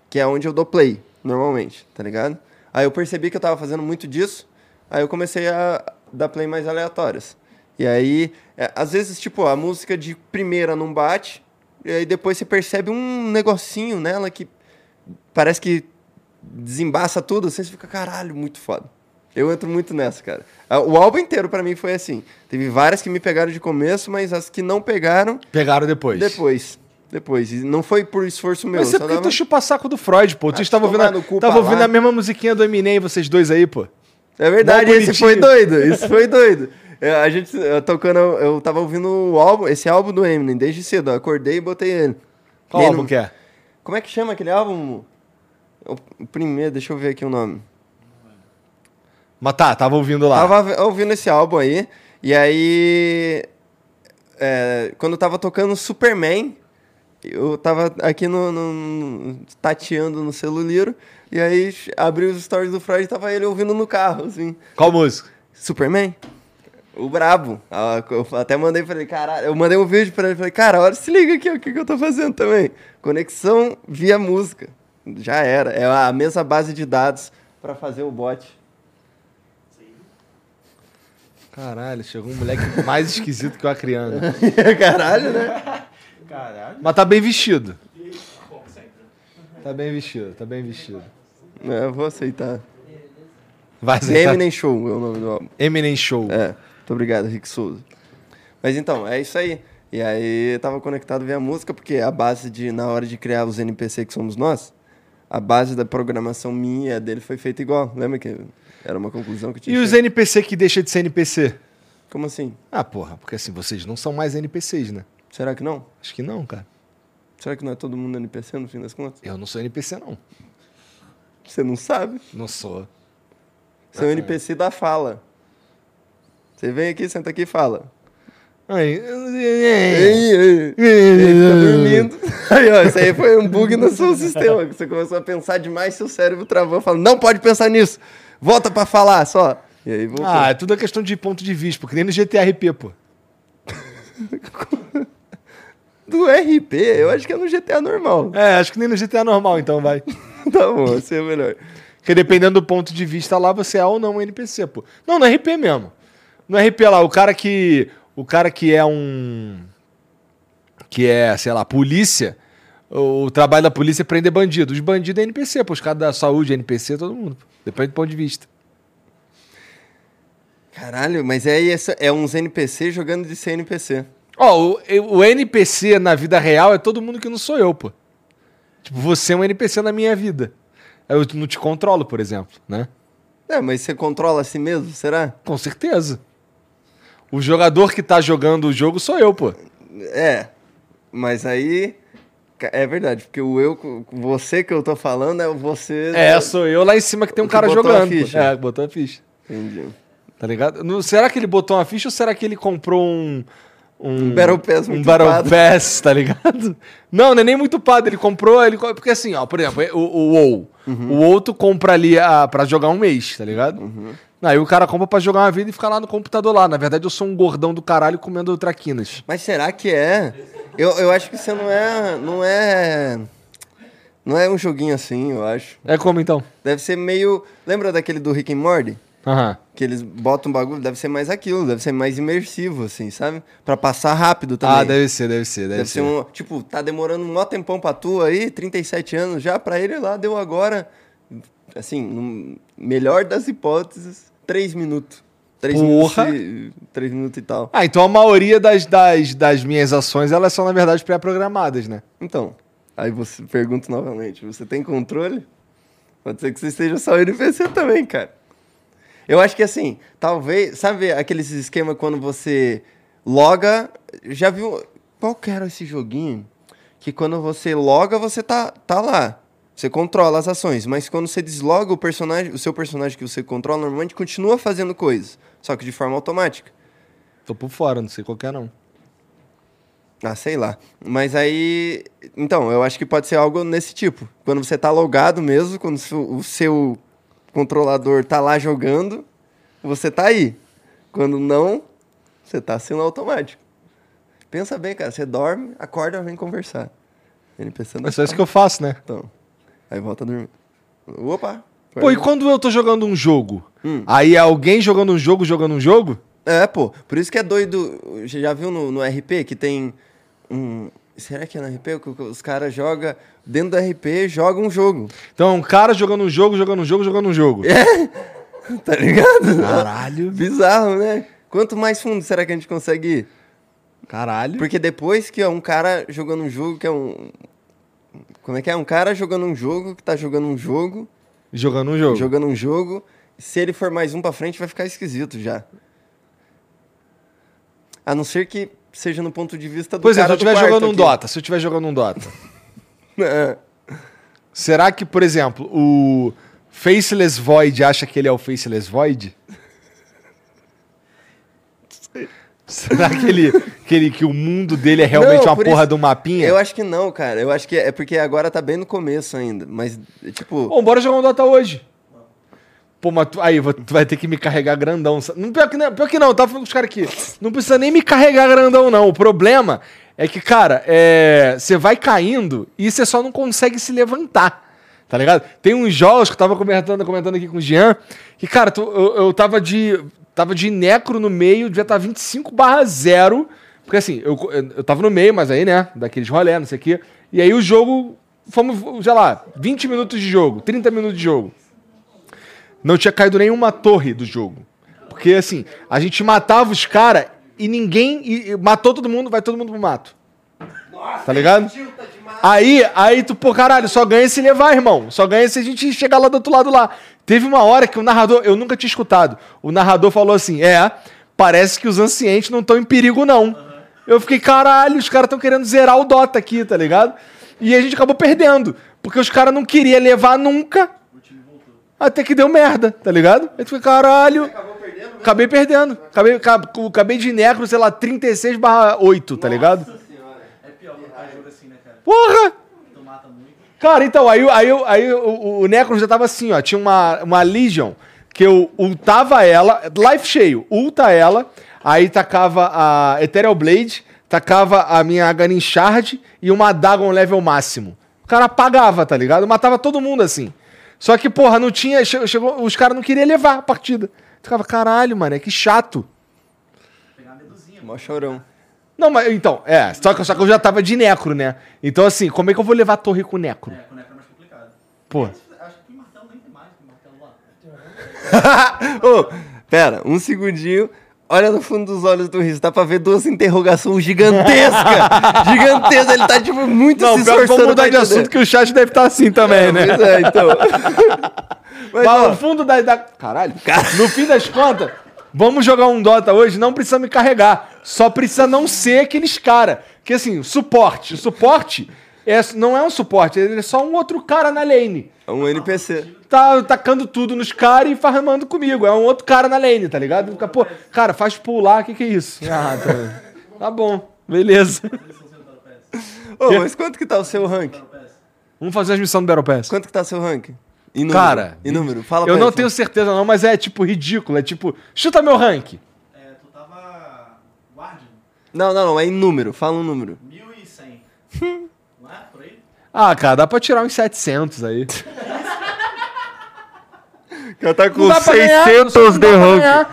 [SPEAKER 1] que é onde eu dou play, normalmente, tá ligado? Aí eu percebi que eu tava fazendo muito disso, aí eu comecei a dar play mais aleatórias. E aí, é, às vezes, tipo, a música de primeira não bate, e aí depois você percebe um negocinho nela que parece que desembaça tudo, assim, você fica, caralho, muito foda. Eu entro muito nessa, cara. Ah, O álbum inteiro pra mim foi assim. Teve várias que me pegaram de começo, mas as que não pegaram,
[SPEAKER 2] Pegaram depois.
[SPEAKER 1] depois. Depois. E não foi por esforço meu.
[SPEAKER 2] Mas você
[SPEAKER 1] dava-
[SPEAKER 2] tu chupa saco do Freud, pô.
[SPEAKER 1] Ah,
[SPEAKER 2] Tu estava ouvindo, a, tava ouvindo a mesma musiquinha do Eminem, vocês dois aí, pô.
[SPEAKER 1] É verdade, esse foi doido. Isso foi doido. É, A gente eu tocando, eu tava ouvindo o álbum, esse álbum do Eminem desde cedo. Eu acordei e botei ele.
[SPEAKER 2] Qual álbum
[SPEAKER 1] não-
[SPEAKER 2] que é?
[SPEAKER 1] Como é que chama aquele álbum? O primeiro, deixa eu ver aqui o nome.
[SPEAKER 2] Mas tá, tava ouvindo lá.
[SPEAKER 1] Tava ouvindo esse álbum aí, e aí. é, quando eu tava tocando Superman, eu tava aqui no, no- tateando no celuliro, e aí abri os stories do Freud e tava ele ouvindo no carro, assim.
[SPEAKER 2] Qual música?
[SPEAKER 1] Superman? O brabo. Eu até mandei pra ele, caralho. Eu mandei um vídeo pra ele, falei, cara, olha, se liga aqui, o que, que eu tô fazendo também. Conexão via música. Já era. É a mesma base de dados pra fazer o bot.
[SPEAKER 2] Caralho, chegou um moleque mais esquisito que uma criança.
[SPEAKER 1] Caralho, né?
[SPEAKER 6] Caralho.
[SPEAKER 2] Mas tá bem vestido. Tá bem vestido, tá bem vestido.
[SPEAKER 1] É, eu vou aceitar.
[SPEAKER 2] Vai aceitar.
[SPEAKER 1] Eminem Show é o nome do álbum.
[SPEAKER 2] Eminem Show.
[SPEAKER 1] É, muito obrigado, Rick Souza. Mas então, é isso aí. E aí tava conectado via música, porque a base de, na hora de criar os NPC que somos nós, a base da programação minha e a dele foi feita igual. Lembra que era uma conclusão que tinha
[SPEAKER 2] E os? NPC que deixa de ser NPC?
[SPEAKER 1] Como assim?
[SPEAKER 2] Ah, porra, porque assim, vocês não são mais NPCs, né?
[SPEAKER 1] Será que não?
[SPEAKER 2] Acho que não, cara.
[SPEAKER 1] Será que não é todo mundo NPC no fim das contas?
[SPEAKER 2] Eu não sou NPC, não.
[SPEAKER 1] Você não sabe?
[SPEAKER 2] Não sou.
[SPEAKER 1] Você é um NPC da fala. Você vem aqui, senta aqui e fala.
[SPEAKER 2] Ai,
[SPEAKER 1] Ei, ei. Ele tá dormindo. Aí, ó, isso aí foi um bug no seu sistema. Você começou a pensar demais, seu cérebro travou, falando, não pode pensar nisso. Volta pra falar só. E aí voltou.
[SPEAKER 2] Ah, é tudo a questão de ponto de vista, porque nem no GTRP, pô.
[SPEAKER 1] Do RP, eu acho que é no GTA normal.
[SPEAKER 2] É, acho que nem no GTA normal, então vai.
[SPEAKER 1] tá bom, assim é melhor.
[SPEAKER 2] Porque dependendo do ponto de vista lá, você é ou não um NPC, pô. Não, no RP mesmo. No RP lá, o cara que. O cara que é um. Que é, sei lá, polícia. O, o trabalho da polícia é prender bandido. Os bandidos é NPC, pô. Os caras da saúde é NPC, todo mundo. Pô. Depende do ponto de vista.
[SPEAKER 1] Caralho, mas é, essa, é uns NPC jogando de ser NPC.
[SPEAKER 2] Ó, o, o NPC na vida real é todo mundo que não sou eu, pô. Tipo, você é um NPC na minha vida. Eu não te controlo, por exemplo, né?
[SPEAKER 1] É, mas você controla a si mesmo, será?
[SPEAKER 2] Com certeza. O jogador que tá jogando o jogo sou eu, pô.
[SPEAKER 1] É, mas aí... É verdade, porque o eu, você que eu tô falando é você...
[SPEAKER 2] É, sou eu lá em cima que tem um
[SPEAKER 1] que
[SPEAKER 2] cara
[SPEAKER 1] botou a
[SPEAKER 2] jogando. pô.
[SPEAKER 1] ficha.
[SPEAKER 2] É, botou a ficha.
[SPEAKER 1] Entendi.
[SPEAKER 2] Tá ligado? Não- será que ele botou uma ficha ou será que ele comprou um. Um,
[SPEAKER 1] Battle Pass
[SPEAKER 2] um Battle
[SPEAKER 1] upado.
[SPEAKER 2] Pass, tá ligado? Não, não é nem muito pado. Ele comprou. Ele, porque assim, ó, por exemplo, o, o WoW.
[SPEAKER 1] Uhum.
[SPEAKER 2] O WoW tu compra ali a, pra jogar um mês, tá ligado?
[SPEAKER 1] Uhum.
[SPEAKER 2] Aí o cara compra pra jogar uma vida e fica lá no computador lá. Na verdade, eu sou um gordão do caralho comendo traquinas.
[SPEAKER 1] Mas será que é? Eu, eu acho que você não é. Não é. Não é um joguinho assim, eu acho.
[SPEAKER 2] É como então?
[SPEAKER 1] Deve ser meio. Lembra daquele do Rick and Morty?
[SPEAKER 2] Aham.
[SPEAKER 1] Que eles botam um bagulho, deve ser mais aquilo, deve ser mais imersivo, assim, sabe? Pra passar rápido também.
[SPEAKER 2] Ah, deve ser, deve ser, deve,
[SPEAKER 1] Deve ser um. Tipo, tá demorando um maior tempão pra tu aí, 37 anos já, pra ele lá deu agora. Assim, no melhor das hipóteses, 3 minutos. 3
[SPEAKER 2] Porra!
[SPEAKER 1] minutos e, 3 minutos e tal.
[SPEAKER 2] Ah, então a maioria das, das, das minhas ações, elas são, na verdade, pré-programadas, né?
[SPEAKER 1] Então, aí você pergunta novamente, você tem controle? Pode ser que você esteja só NPC também, cara. Eu acho que assim, talvez, sabe aqueles esquema quando você loga, já viu, qual que era esse joguinho? Que quando você loga, você tá, tá lá. Você controla as ações, mas quando você desloga o personagem, o seu personagem que você controla, normalmente continua fazendo coisas, só que de forma automática.
[SPEAKER 2] Tô por fora, não sei qual que é, não.
[SPEAKER 1] Ah, sei lá. Mas aí. Então, eu acho que pode ser algo nesse tipo. Quando você tá logado mesmo, quando o seu- o seu controlador tá lá jogando, você tá aí. Quando não, você tá sendo automático. Pensa bem, cara. Você dorme, acorda, vem conversar. NPC não
[SPEAKER 2] É só isso que eu faço, né?
[SPEAKER 1] Então. Aí volta a dormir. Opa!
[SPEAKER 2] Pô, e quando eu tô jogando um jogo?
[SPEAKER 1] Hum.
[SPEAKER 2] Aí é alguém jogando um jogo, jogando um jogo?
[SPEAKER 1] É, pô. Por isso que é doido. Já já viu no, no RP que tem um. Será que é no RP? Os caras jogam. Dentro do RP, jogam um jogo.
[SPEAKER 2] Então é um cara jogando um jogo, jogando um jogo, jogando um jogo.
[SPEAKER 1] Tá ligado?
[SPEAKER 2] Caralho.
[SPEAKER 1] Bizarro, né? Quanto mais fundo será que a gente consegue ir?
[SPEAKER 2] Caralho.
[SPEAKER 1] Porque depois que é um cara jogando um jogo que é um. Como é que é? Um cara jogando um jogo que tá jogando um jogo,
[SPEAKER 2] Jogando um jogo.
[SPEAKER 1] jogando um jogo. Se ele for mais um pra frente, vai ficar esquisito já. A não ser que seja no ponto de vista do
[SPEAKER 2] Por exemplo,
[SPEAKER 1] cara
[SPEAKER 2] se eu estiver jogando um
[SPEAKER 1] aqui.
[SPEAKER 2] Dota, se eu estiver jogando um Dota,
[SPEAKER 1] É.
[SPEAKER 2] será que, por exemplo, o Faceless Void acha que ele é o Faceless Void? Será que ele, que ele que o mundo dele é realmente
[SPEAKER 1] Não,
[SPEAKER 2] uma
[SPEAKER 1] por
[SPEAKER 2] porra
[SPEAKER 1] isso-
[SPEAKER 2] de um mapinha?
[SPEAKER 1] Eu acho que não, cara. Eu acho que é porque agora tá bem no começo ainda. Mas, tipo.
[SPEAKER 2] Bom, bora jogar um Dota hoje. Pô, mas tu, aí, tu vai ter que me carregar grandão. Não, pior, que não, pior que não, tava falando com os caras aqui. Não precisa nem me carregar grandão, não. O problema é que, cara, é, você vai caindo e você só não consegue se levantar. Tá ligado? Tem uns jogos que eu tava comentando, comentando aqui com o Jean, que, cara, tu- eu, eu tava de. Tava de necro no meio, devia estar 25 barra 0. Porque assim, eu, eu, eu tava no meio, mas aí, né, daqueles rolé, não sei o quê. E aí o jogo. Fomos, sei lá, 20 minutos de jogo, 30 minutos de jogo não tinha caído nenhuma torre do jogo. Porque, assim, a gente matava os caras e ninguém. E, e matou todo mundo, vai todo mundo pro mato. tá ligado? Aí, aí tu, pô, caralho, só ganha se levar, irmão. Só ganha se a gente chegar lá do outro lado lá. Teve uma hora que o narrador, eu nunca tinha escutado. O narrador falou assim: é, parece que os ancientes não estão em perigo, não. Eu fiquei, caralho, os caras estão querendo zerar o Dota aqui, tá ligado? E a gente acabou perdendo. Porque os caras não queriam levar nunca. Até que deu merda, tá ligado? Aí tu fica, caralho. Acabei perdendo. Acabei, ca- acabei de necro, sei lá, 36 barra 8, tá ligado?
[SPEAKER 6] É pior jogo assim, né, cara?
[SPEAKER 2] Porra!
[SPEAKER 6] Tu mata muito.
[SPEAKER 2] Cara, então, aí, aí, eu- aí o, o Necro já tava assim, ó. Tinha uma, uma Legion que eu ultava ela, life cheio, ulta ela, aí tacava a Ethereal Blade, tacava a minha Aganin Shard e uma Dagon level máximo. O cara apagava, tá ligado? Matava todo mundo assim. Só que, porra, não tinha. che- Chegou, os caras não queriam levar a partida. Ficava, caralho, mano, é que chato.
[SPEAKER 1] Mó chorão.
[SPEAKER 2] Não, mas então, é, só que, só que eu já tava de necro, né? Então, assim, como é que eu vou levar a torre com necro?
[SPEAKER 6] É, com o Necro é mais complicado.
[SPEAKER 2] Pô.
[SPEAKER 6] Acho que o martelo nem tem mais que o martelo lá.
[SPEAKER 1] Ô, pera, um segundinho. Olha no fundo dos olhos do Riz, dá pra ver duas interrogações gigantescas. gigantescas, ele tá, tipo, muito
[SPEAKER 2] Não,
[SPEAKER 1] se esforçando
[SPEAKER 2] vamos mudar de assunto que o chat deve estar assim também, né?
[SPEAKER 1] Pois é, então. Mas,
[SPEAKER 2] Mas no fundo da, da- Caralho. No fim das contas, vamos jogar um Dota hoje, não precisa me carregar. Só precisa não ser aqueles cara. Que assim, suporte. O suporte é, não é um suporte, ele é só um outro cara na lane.
[SPEAKER 1] é um NPC.
[SPEAKER 2] Tá tacando tudo nos caras e farmando comigo. É um outro cara na lane, tá ligado? Fica, pô, cara, faz pular, o que, que é isso? Ah, tá. tá bom, beleza.
[SPEAKER 1] Ô, mas quanto que tá o seu rank?
[SPEAKER 2] Vamos fazer as missões do Battle Pass.
[SPEAKER 1] Quanto que tá seu rank? Em número.
[SPEAKER 2] Cara,
[SPEAKER 1] em número. Fala
[SPEAKER 2] Eu
[SPEAKER 1] pra
[SPEAKER 2] não
[SPEAKER 1] ele,
[SPEAKER 2] tenho certeza não, mas é tipo ridículo. É tipo, chuta meu rank.
[SPEAKER 6] É, tu tava. Guardian?
[SPEAKER 1] Não, não, não, é em número. Fala um número.
[SPEAKER 6] 1100. Não é? Por aí?
[SPEAKER 2] Ah, cara, dá pra tirar uns 700 aí.
[SPEAKER 1] Já tá com
[SPEAKER 2] Não dá pra ganhar, não dá pra ganhar.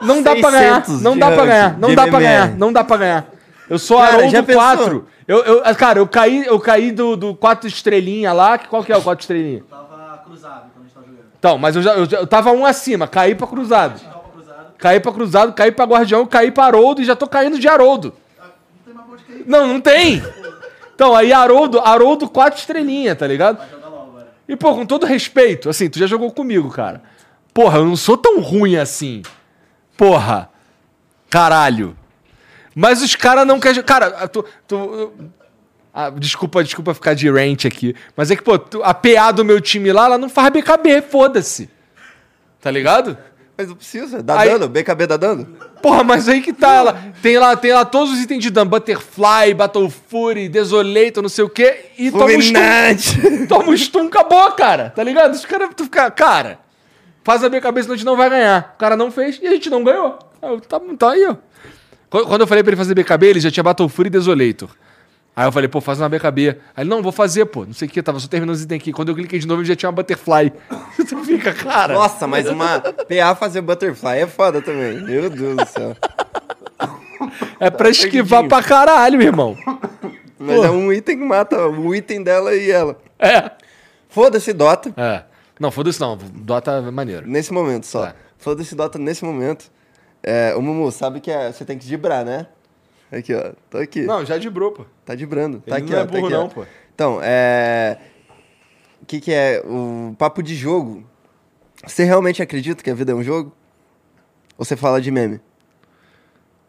[SPEAKER 2] Não dá pra ganhar,
[SPEAKER 1] 600
[SPEAKER 2] não
[SPEAKER 1] de
[SPEAKER 2] dá pra
[SPEAKER 1] rank,
[SPEAKER 2] ganhar, não
[SPEAKER 1] de
[SPEAKER 2] dá pra ganhar, não dá pra ganhar. Eu sou
[SPEAKER 1] Cara,
[SPEAKER 2] Haroldo
[SPEAKER 1] pensou?
[SPEAKER 2] 4. Eu, eu, cara, eu caí, eu caí do, do 4 estrelinha lá. que- Qual que é o 4 estrelinha?
[SPEAKER 6] Tava cruzado quando a gente tava jogando.
[SPEAKER 2] Então, mas eu, já, eu, já- eu tava um acima, caí pra cruzado.
[SPEAKER 6] Tava cruzado.
[SPEAKER 2] Caí pra cruzado, caí pra guardião, caí pra Haroldo e já tô caindo de Haroldo.
[SPEAKER 6] Não tem mais ponto de cair.
[SPEAKER 2] Não, não tem. Então, aí Haroldo, Haroldo 4 estrelinha, tá ligado? E, pô, com todo respeito, assim, tu já jogou comigo, cara. Porra, eu não sou tão ruim assim. Porra. Caralho. Mas os caras não querem. Cara, tu. tu Ah, desculpa, desculpa ficar de rant aqui. Mas é que, pô, a PA do meu time lá, ela não faz BKB, foda-se. Tá ligado?
[SPEAKER 1] Mas não precisa, dá
[SPEAKER 2] Aí-
[SPEAKER 1] dano, BKB dá dano.
[SPEAKER 2] Porra, mas aí que tá. Ela, tem, lá, tem lá todos os itens de dano: Butterfly, Battle Fury, Desolator, não sei o quê. E toma um stun.
[SPEAKER 1] Fulminante.
[SPEAKER 2] Toma um stun, acabou, cara. Tá ligado? Os caras, tu fica, cara, faz a cabeça, senão a gente não vai ganhar. O cara não fez e a gente não ganhou. Tá, tá aí, ó. Quando quando eu falei pra ele fazer BKB, ele já tinha Battle Fury e Desolator. Aí eu falei, pô, faz uma BKB. Aí ele, não, vou fazer, pô. Não sei o que, tava só terminando os itens aqui. Quando eu cliquei de novo, ele já tinha uma Butterfly. tu fica, cara.
[SPEAKER 1] Nossa, mas uma PA fazer butterfly é foda também. Meu Deus do céu.
[SPEAKER 2] é pra esquivar pra caralho, meu irmão.
[SPEAKER 1] Mas é um item que mata o item dela e ela.
[SPEAKER 2] É.
[SPEAKER 1] Foda-se Dota,
[SPEAKER 2] É. Não, foda-se não. Dota é maneiro.
[SPEAKER 1] nesse momento só.
[SPEAKER 2] Tá.
[SPEAKER 1] Foda-se Dota nesse momento. É, o Mumu, sabe que é- você tem que vibrar, né? Aqui, ó. Tô aqui.
[SPEAKER 2] Não, já debrou, pô.
[SPEAKER 1] Tá vibrando. Tá
[SPEAKER 2] Ele
[SPEAKER 1] aqui,
[SPEAKER 2] não
[SPEAKER 1] ó.
[SPEAKER 2] é
[SPEAKER 1] tá
[SPEAKER 2] burro
[SPEAKER 1] aqui, ó.
[SPEAKER 2] não, pô.
[SPEAKER 1] Então, é... O que que é o papo de jogo? Você realmente acredita que a vida é um jogo? Ou você fala de meme?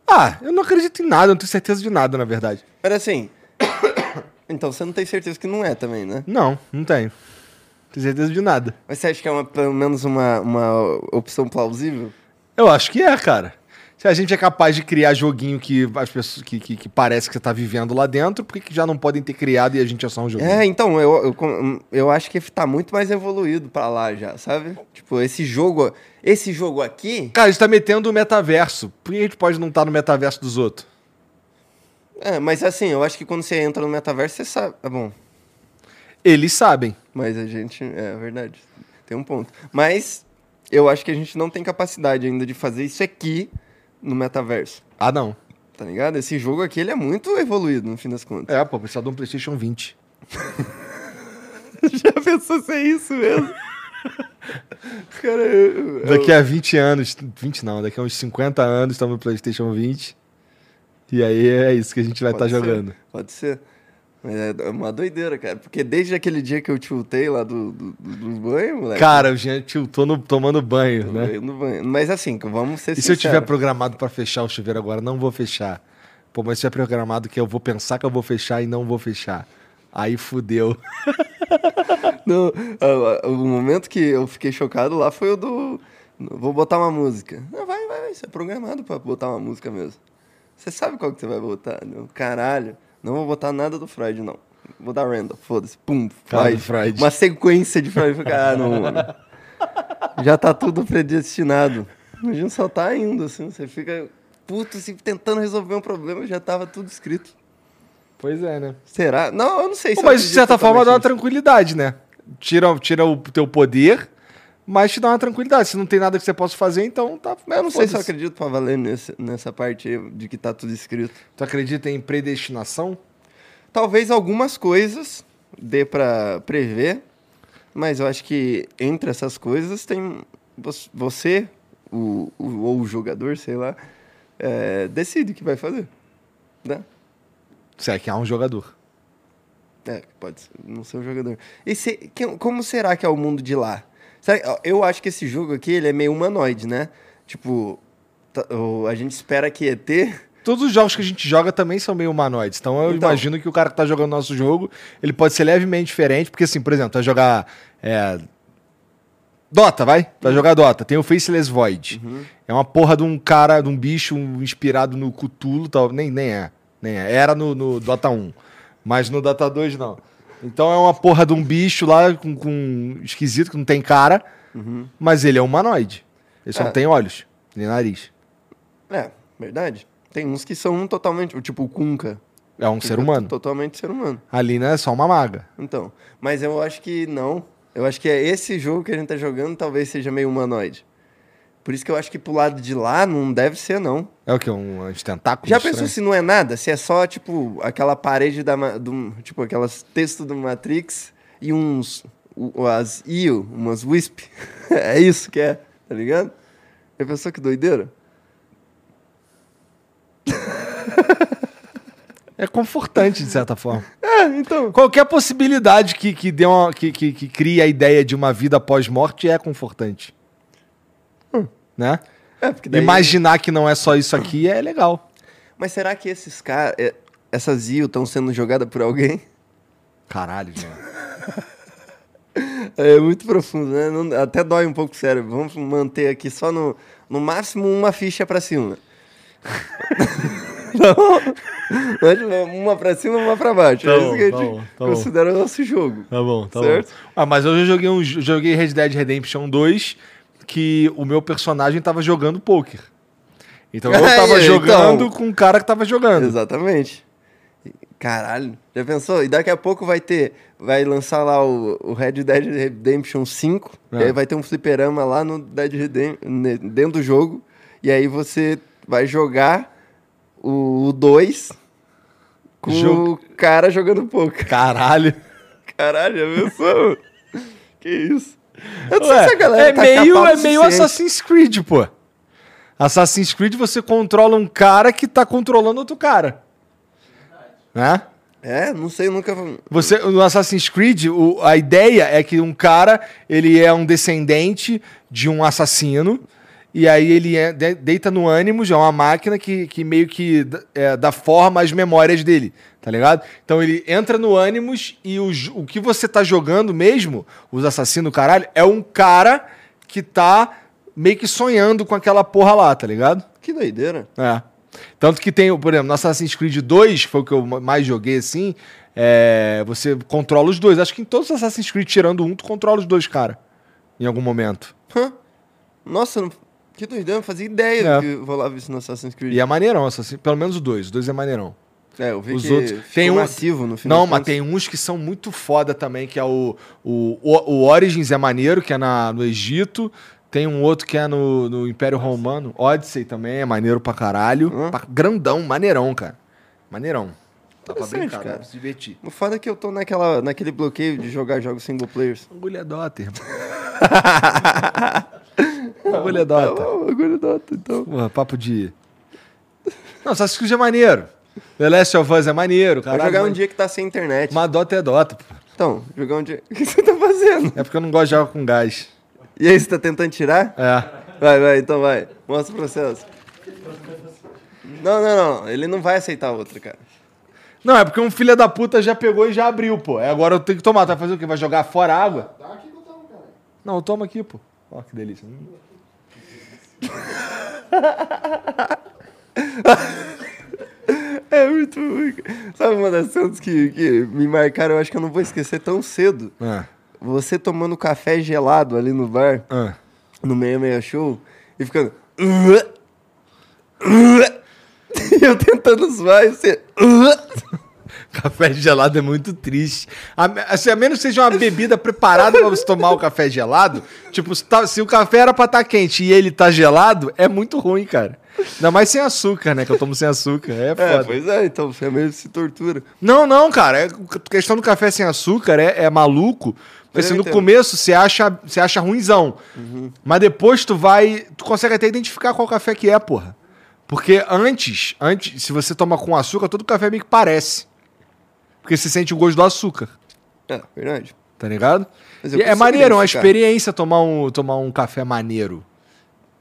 [SPEAKER 2] Ah, eu não acredito em nada, eu não tenho certeza de nada, na verdade.
[SPEAKER 1] Mas assim... então, você não tem certeza que não é também, né?
[SPEAKER 2] Não, não tenho. Não tenho certeza de nada.
[SPEAKER 1] Mas você acha que é uma, pelo menos uma, uma opção plausível?
[SPEAKER 2] Eu acho que é, cara. Se a gente é capaz de criar joguinho que as pessoas que, que, que parece que você tá vivendo lá dentro, por que, já não podem ter criado e a gente é só um joguinho?
[SPEAKER 1] É, então, eu, eu, eu acho que tá muito mais evoluído pra lá já, sabe? Tipo, esse jogo... Esse jogo aqui...
[SPEAKER 2] Cara, a gente tá metendo o metaverso. Por que a gente pode não estar no metaverso dos outros?
[SPEAKER 1] É, mas assim, eu acho que quando você entra no metaverso, você sabe... É bom,
[SPEAKER 2] Eles sabem.
[SPEAKER 1] Mas a gente. É verdade. Tem um ponto. Mas eu acho que a gente não tem capacidade ainda de fazer isso aqui no metaverso.
[SPEAKER 2] Ah, não.
[SPEAKER 1] Tá ligado? Esse jogo aqui ele é muito evoluído, no fim das contas.
[SPEAKER 2] É, pô, precisa de um PlayStation 20.
[SPEAKER 1] Já pensou se é isso mesmo? Cara, eu, eu-
[SPEAKER 2] Daqui a 20 anos, 20 não, daqui a uns 50 anos estamos no PlayStation 20. E aí é isso que a gente vai estar
[SPEAKER 1] ser,
[SPEAKER 2] jogando.
[SPEAKER 1] Pode ser. Mas é uma doideira, cara. Porque desde aquele dia que eu tiltei lá do, do, do, banho, moleque.
[SPEAKER 2] Cara, o Jean tiltou no, tomando banho, né?
[SPEAKER 1] no banho. Mas assim, vamos ser
[SPEAKER 2] E se eu tiver
[SPEAKER 1] sinceros.
[SPEAKER 2] programado pra fechar o chuveiro agora, não vou fechar. Pô, mas se tiver programado que eu vou pensar que eu vou fechar e não vou fechar. Aí fudeu.
[SPEAKER 1] A- a- o momento que eu fiquei chocado lá foi o do. Vou botar uma música. Não, vai, vai, vai. Você é programado pra botar uma música mesmo. Você sabe qual que você vai botar? Não, caralho. Não vou botar nada do Freud, não. Vou dar random, foda-se. Pum, Freud.
[SPEAKER 2] Freud.
[SPEAKER 1] Uma sequência de Freud. Caralho, não, mano. Já tá tudo predestinado. Imagina só tá indo, assim. Você fica puto, assim, tentando resolver um problema, já tava tudo escrito.
[SPEAKER 2] Pois é, né?
[SPEAKER 1] Será? Não, eu não sei
[SPEAKER 2] Pô,
[SPEAKER 1] eu
[SPEAKER 2] mas de certa forma dá uma tranquilidade, né? Tira, tira o teu poder, mas te dá uma tranquilidade. Se não tem nada que você possa fazer, então tá.
[SPEAKER 1] Mas eu não sei se eu acredito pra valer nesse, nessa parte de que tá tudo escrito.
[SPEAKER 2] Tu acredita em predestinação?
[SPEAKER 1] Talvez algumas coisas dê pra prever, mas eu acho que entre essas coisas tem você, o, o- ou o jogador, sei lá, é, decide o que vai fazer. Né?
[SPEAKER 2] Se é que há um jogador.
[SPEAKER 1] É, pode ser, não ser o jogador. E se- que- como será que é o mundo de lá? Eu acho que esse jogo aqui ele é meio humanoide, né? Tipo, tá- a gente espera que ET
[SPEAKER 2] Todos os jogos que a gente joga também são meio humanoides. Então eu
[SPEAKER 1] Então.
[SPEAKER 2] imagino que o cara que tá jogando nosso jogo, ele pode ser levemente diferente, porque assim, por exemplo, vai jogar. é, Dota, vai? Vai jogar Dota. Tem o Faceless Void. É uma porra de um cara, de um bicho um inspirado no Cthulhu, tal. Nem, nem é. Nem é. Era no, no Dota 1. Mas no Dota 2 não. Então é uma porra de um bicho lá com, com esquisito, que não tem cara, mas ele é humanoide. Ele só
[SPEAKER 1] É.
[SPEAKER 2] não tem olhos, nem nariz.
[SPEAKER 1] É, verdade. Tem uns que são totalmente, tipo o Kunka.
[SPEAKER 2] É um ser humano.
[SPEAKER 1] Totalmente ser humano.
[SPEAKER 2] A Lina é só uma maga.
[SPEAKER 1] Então, mas eu acho que não. Eu acho que é esse jogo que a gente tá jogando talvez seja meio humanoide. Por isso que eu acho que pro lado de lá não deve ser, não.
[SPEAKER 2] É o que? Um uns tentáculos?
[SPEAKER 1] Já
[SPEAKER 2] estranhos?
[SPEAKER 1] pensou se não é nada? Se é só, tipo, aquela parede da... Do, tipo, aquelas textos do Matrix e uns... As IO, umas WISP. é isso que é, tá ligado? Já pensou que doideira?
[SPEAKER 2] É confortante, de certa forma.
[SPEAKER 1] É, então...
[SPEAKER 2] Qualquer possibilidade que, que, dê uma, que, que, que crie a ideia de uma vida pós-morte é confortante. Né?
[SPEAKER 1] É, daí...
[SPEAKER 2] Imaginar que não é só isso aqui é legal.
[SPEAKER 1] Mas será que esses caras. essas IO estão sendo jogadas por alguém?
[SPEAKER 2] Caralho, Jean.
[SPEAKER 1] É muito profundo, né? Não- até dói um pouco o cérebro. Vamos manter aqui só no, no máximo uma ficha pra cima. Não? Mas uma pra cima, uma pra baixo.
[SPEAKER 2] Tá
[SPEAKER 1] é
[SPEAKER 2] bom,
[SPEAKER 1] isso que a
[SPEAKER 2] tá
[SPEAKER 1] gente
[SPEAKER 2] bom, tá bom.
[SPEAKER 1] considera o nosso jogo.
[SPEAKER 2] Tá bom, tá
[SPEAKER 1] Certo?
[SPEAKER 2] bom. Ah, mas eu já joguei, um, joguei Red Dead Redemption 2 que o meu personagem tava jogando poker. Então eu
[SPEAKER 1] Aí,
[SPEAKER 2] tava
[SPEAKER 1] então.
[SPEAKER 2] jogando com o cara que tava jogando.
[SPEAKER 1] Exatamente. Caralho, já pensou? E daqui a pouco vai ter, vai lançar lá o, o Red Dead Redemption 5,
[SPEAKER 2] É.
[SPEAKER 1] e aí vai ter um fliperama lá no Dead Redemption, dentro do jogo, e aí você vai jogar o 2 com
[SPEAKER 2] Jogo-
[SPEAKER 1] o cara jogando poker.
[SPEAKER 2] Caralho.
[SPEAKER 1] Caralho, já pensou? que isso? Eu não sei
[SPEAKER 2] Ué,
[SPEAKER 1] se a galera
[SPEAKER 2] é
[SPEAKER 1] tá
[SPEAKER 2] meio, é meio. Assassin's Creed, pô. Assassin's Creed você controla um cara que tá controlando outro cara. Né?
[SPEAKER 1] É, não sei, nunca...
[SPEAKER 2] Você, no Assassin's Creed, o- a ideia é que um cara, ele é um descendente de um assassino, e aí ele é- de- deita no Animus, é uma máquina que, que meio que é, dá forma às memórias dele, tá ligado? Então ele entra no Animus e o, o que você tá jogando mesmo, os assassinos, caralho, é um cara que tá meio que sonhando com aquela porra lá, tá ligado?
[SPEAKER 1] Que doideira.
[SPEAKER 2] É. Tanto que tem, por exemplo, no Assassin's Creed 2, que foi o que eu mais joguei assim, é, você controla os dois. Acho que em todos os Assassin's Creed, tirando um, tu controla os dois, cara. Em algum momento.
[SPEAKER 1] Hã? Nossa, não- que doideira, não fazia ideia
[SPEAKER 2] É.
[SPEAKER 1] que rolava isso no Assassin's Creed.
[SPEAKER 2] E é maneirão, Assassin- pelo menos o dois. O dois é maneirão.
[SPEAKER 1] É, eu vi
[SPEAKER 2] Os
[SPEAKER 1] que
[SPEAKER 2] outros- tem um-
[SPEAKER 1] massivo no final.
[SPEAKER 2] Não, mas tem uns que são muito foda também, que é o, o, o, Origins é maneiro, que é na, no Egito. Tem um outro que é no, no Império Romano. Odyssey também é maneiro pra caralho.
[SPEAKER 1] Hã?
[SPEAKER 2] Pra- grandão, maneirão, cara. Maneirão. Dá pra brincar,
[SPEAKER 1] cara.
[SPEAKER 2] dá pra se divertir.
[SPEAKER 1] O foda é que eu tô naquela, naquele bloqueio de jogar jogos single players.
[SPEAKER 2] Orgulho é Dota, irmão. Orgulho é Dota.
[SPEAKER 1] Oh, agora Dota, então.
[SPEAKER 2] Porra, papo de. Não, Assassin's Creed é maneiro. The Last of Us é maneiro,
[SPEAKER 1] Vou
[SPEAKER 2] cara.
[SPEAKER 1] jogar um dia que tá sem internet.
[SPEAKER 2] Mas Dota é Dota, pô.
[SPEAKER 1] Então, jogar um dia. O que você tá fazendo?
[SPEAKER 2] É porque eu não gosto de jogar com gás.
[SPEAKER 1] E aí, você tá tentando tirar?
[SPEAKER 2] É.
[SPEAKER 1] Vai, vai, então vai. Mostra o processo. Não, não, não. Ele não vai aceitar outra, cara.
[SPEAKER 2] Não, é porque um filho da puta já pegou e já abriu, pô. É, agora eu tenho que tomar. Tu vai fazer o quê? Vai jogar fora a água?
[SPEAKER 8] Dá aqui que eu tomo, cara.
[SPEAKER 2] Não, toma aqui, pô. Ó, que delícia.
[SPEAKER 1] É muito. Sabe uma das cenas que, que me marcaram? Eu acho que eu não vou esquecer tão cedo.
[SPEAKER 2] Ah,
[SPEAKER 1] Você tomando café gelado ali no bar.
[SPEAKER 2] ah.
[SPEAKER 1] no meio meia show e ficando e eu tentando zoar e você
[SPEAKER 2] Café gelado é muito triste. A, assim, a menos que seja uma bebida preparada pra você tomar o café gelado, tipo, se, tá- se o café era pra estar quente e ele tá gelado, é muito ruim, cara. Ainda mais sem açúcar, né? Que eu tomo sem açúcar. É
[SPEAKER 1] é,
[SPEAKER 2] foda.
[SPEAKER 1] pois é, então você meio se tortura.
[SPEAKER 2] Não, não, cara. É, a questão do café sem açúcar é, é maluco. Porque assim, no
[SPEAKER 1] entendo.
[SPEAKER 2] começo você acha, você acha ruimzão. Mas depois tu vai. Tu consegue até identificar qual café que é, porra. Porque antes, antes, se você toma com açúcar, todo café meio que parece. Porque você sente o gosto do açúcar,
[SPEAKER 1] É, verdade.
[SPEAKER 2] tá ligado?
[SPEAKER 1] Eu
[SPEAKER 2] é maneiro, é uma experiência tomar um, tomar um café maneiro.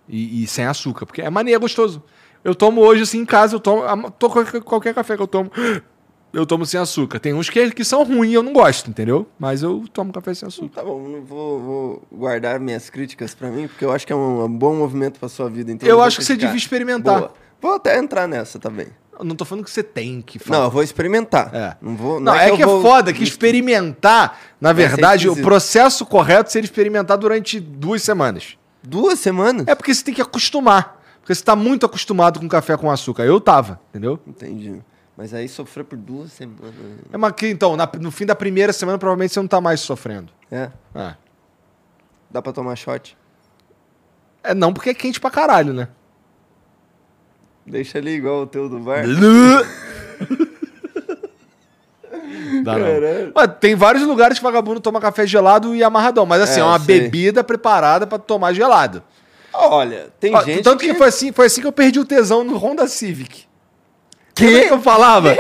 [SPEAKER 2] E, e sem açúcar. Porque é maneiro, é gostoso. Eu tomo hoje, assim, em casa, eu tomo. tô- qualquer, café que eu tomo, eu tomo sem açúcar. Tem uns que, que são ruins eu não gosto, entendeu? Mas eu tomo café sem açúcar.
[SPEAKER 1] Tá bom, vou, vou guardar minhas críticas pra mim, porque eu acho que é um, um bom movimento pra sua vida. Então
[SPEAKER 2] Eu
[SPEAKER 1] vou
[SPEAKER 2] acho que você devia experimentar.
[SPEAKER 1] Boa. Vou até entrar nessa também.
[SPEAKER 2] Eu não tô falando que você tem que
[SPEAKER 1] Não, eu vou experimentar.
[SPEAKER 2] É.
[SPEAKER 1] Não vou.
[SPEAKER 2] Não, é, que, é
[SPEAKER 1] vou-
[SPEAKER 2] foda que experimentar, na verdade, o processo correto seria experimentar durante duas semanas.
[SPEAKER 1] Duas semanas?
[SPEAKER 2] É porque você tem que acostumar. Porque você tá muito acostumado com café com açúcar. Eu tava, entendeu?
[SPEAKER 1] Entendi. Mas aí sofrer por duas semanas.
[SPEAKER 2] É uma que, então, na- no fim da primeira semana, provavelmente você não tá mais sofrendo.
[SPEAKER 1] É.
[SPEAKER 2] É.
[SPEAKER 1] Dá pra tomar shot?
[SPEAKER 2] É não, porque é quente pra caralho, né?
[SPEAKER 1] Deixa ali igual o teu do bar.
[SPEAKER 2] Dá não. Mas tem vários lugares que vagabundo toma café gelado e amarradão. Mas assim,
[SPEAKER 1] É,
[SPEAKER 2] é, uma
[SPEAKER 1] sei.
[SPEAKER 2] bebida preparada pra tomar gelado.
[SPEAKER 1] Olha, tem
[SPEAKER 2] Ó,
[SPEAKER 1] gente
[SPEAKER 2] tanto que... foi assim, foi assim que eu perdi o tesão no Honda Civic.
[SPEAKER 1] Que?
[SPEAKER 2] Lembra que eu falava?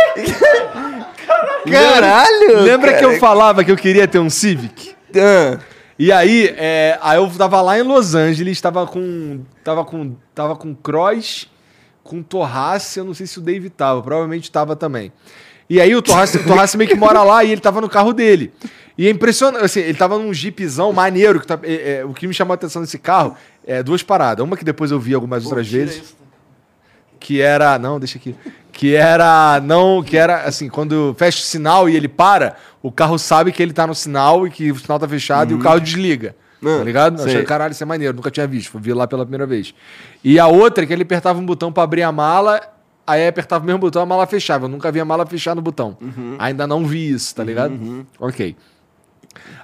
[SPEAKER 1] Caralho!
[SPEAKER 2] Lembra que eu
[SPEAKER 1] cara.
[SPEAKER 2] falava que eu queria ter um Civic?
[SPEAKER 1] Ah,
[SPEAKER 2] E aí, é, aí eu tava lá em Los Angeles, tava com. Tava com. Tava com Cross, com o Torrace, eu não sei se o Dave tava, provavelmente tava também. E aí o Torrace, o Torrace meio que mora lá e ele tava no carro dele. E é impressionante, assim, ele tava num jeepzão maneiro, que tá- é- é, o que me chamou a atenção nesse carro é duas paradas. Uma que depois eu vi algumas outras vezes que era não deixa aqui que era não que era assim quando fecha o sinal e ele para o carro sabe que ele tá no sinal e que o sinal tá fechado e o carro desliga
[SPEAKER 1] Ah,
[SPEAKER 2] tá ligado?
[SPEAKER 1] Sei.
[SPEAKER 2] achei caralho isso é maneiro nunca tinha visto fui ver lá pela primeira vez e a outra é que ele apertava um botão pra abrir a mala aí apertava o mesmo botão a mala fechava eu nunca vi a mala fechar no botão ainda não vi isso tá ligado ok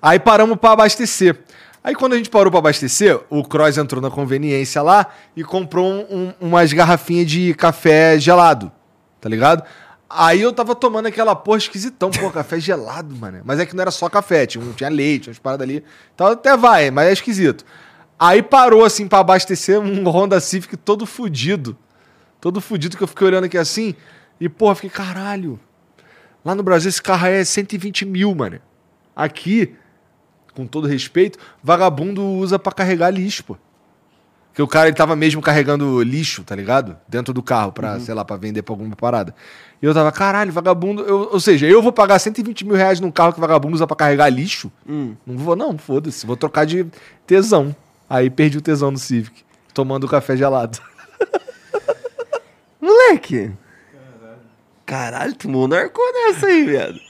[SPEAKER 2] Aí paramos pra abastecer. Aí quando a gente parou pra abastecer, o Cross entrou na conveniência lá e comprou um- um- umas garrafinhas de café gelado, tá ligado? Aí eu tava tomando aquela porra esquisitão, pô, café gelado, mano. Mas é que não era só café, tinha, tinha leite, umas paradas ali. Então até vai, mas é esquisito. Aí parou assim pra abastecer um Honda Civic todo fudido. Todo fudido que eu fiquei olhando aqui assim. E, porra, fiquei, caralho. Lá no Brasil esse carro é 120 mil, mano. Aqui, com todo respeito, vagabundo usa pra carregar lixo, pô. Porque o cara ele tava mesmo carregando lixo, tá ligado? Dentro do carro, pra, sei lá, pra vender pra alguma parada. E eu tava, caralho, vagabundo. eu- ou seja, eu vou pagar 120 mil reais num carro que vagabundo usa pra carregar lixo? Não vou, não, foda-se. Vou trocar de tesão. Aí perdi o tesão no Civic, tomando café gelado.
[SPEAKER 1] Moleque! Caralho, tomou narcô nessa aí, viado.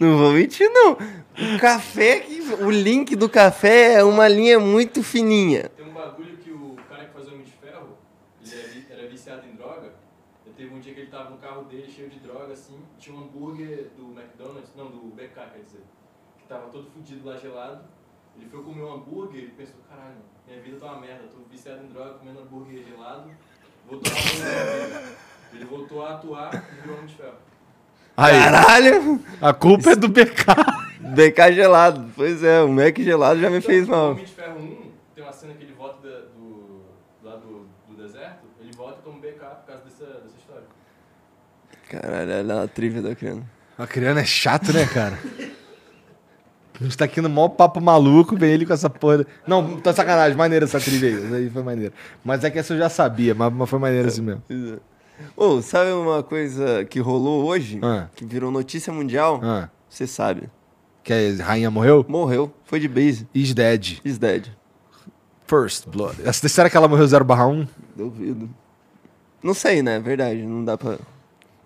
[SPEAKER 1] Não vou mentir, não. O café, o link do café é uma linha muito fininha.
[SPEAKER 9] Tem um bagulho que o cara que faz o Homem de Ferro, ele era, vi- era viciado em droga. E teve um dia que ele tava no carro dele cheio de droga, assim, tinha um hambúrguer do McDonald's, não, do BK, quer dizer, que tava todo fudido lá gelado. Ele foi comer um hambúrguer e pensou, caralho, minha vida tá uma merda, tô viciado em droga, comendo hambúrguer gelado, vou tomar vida. Ele voltou a atuar e virou Homem de Ferro.
[SPEAKER 2] Aí,
[SPEAKER 1] Caralho!
[SPEAKER 2] a culpa é do BK.
[SPEAKER 1] BK gelado. Pois é, o Mac gelado já me fez
[SPEAKER 9] O
[SPEAKER 1] mal.
[SPEAKER 9] Homem de Ferro 1, tem uma cena que ele volta da- do, lá do, do deserto, ele volta e toma um BK por causa dessa, dessa história.
[SPEAKER 1] Caralho, olha a trivia da criança.
[SPEAKER 2] A criança é chato, né, cara? A gente tá aqui no maior papo maluco, vem ele com essa porra. Não, tá sacanagem, maneira essa trilha aí. Aí foi maneira. Mas é que essa eu já sabia, mas, foi maneira assim mesmo.
[SPEAKER 1] Ô, sabe uma coisa que rolou hoje?
[SPEAKER 2] Ah.
[SPEAKER 1] Que virou notícia mundial?
[SPEAKER 2] Ah,
[SPEAKER 1] Você sabe.
[SPEAKER 2] que a rainha morreu?
[SPEAKER 1] Morreu. Foi de base.
[SPEAKER 2] Is dead.
[SPEAKER 1] Is dead.
[SPEAKER 2] First blood. Será que ela morreu 0 barra 1?
[SPEAKER 1] Duvido. Não sei, né? Verdade. Não dá pra.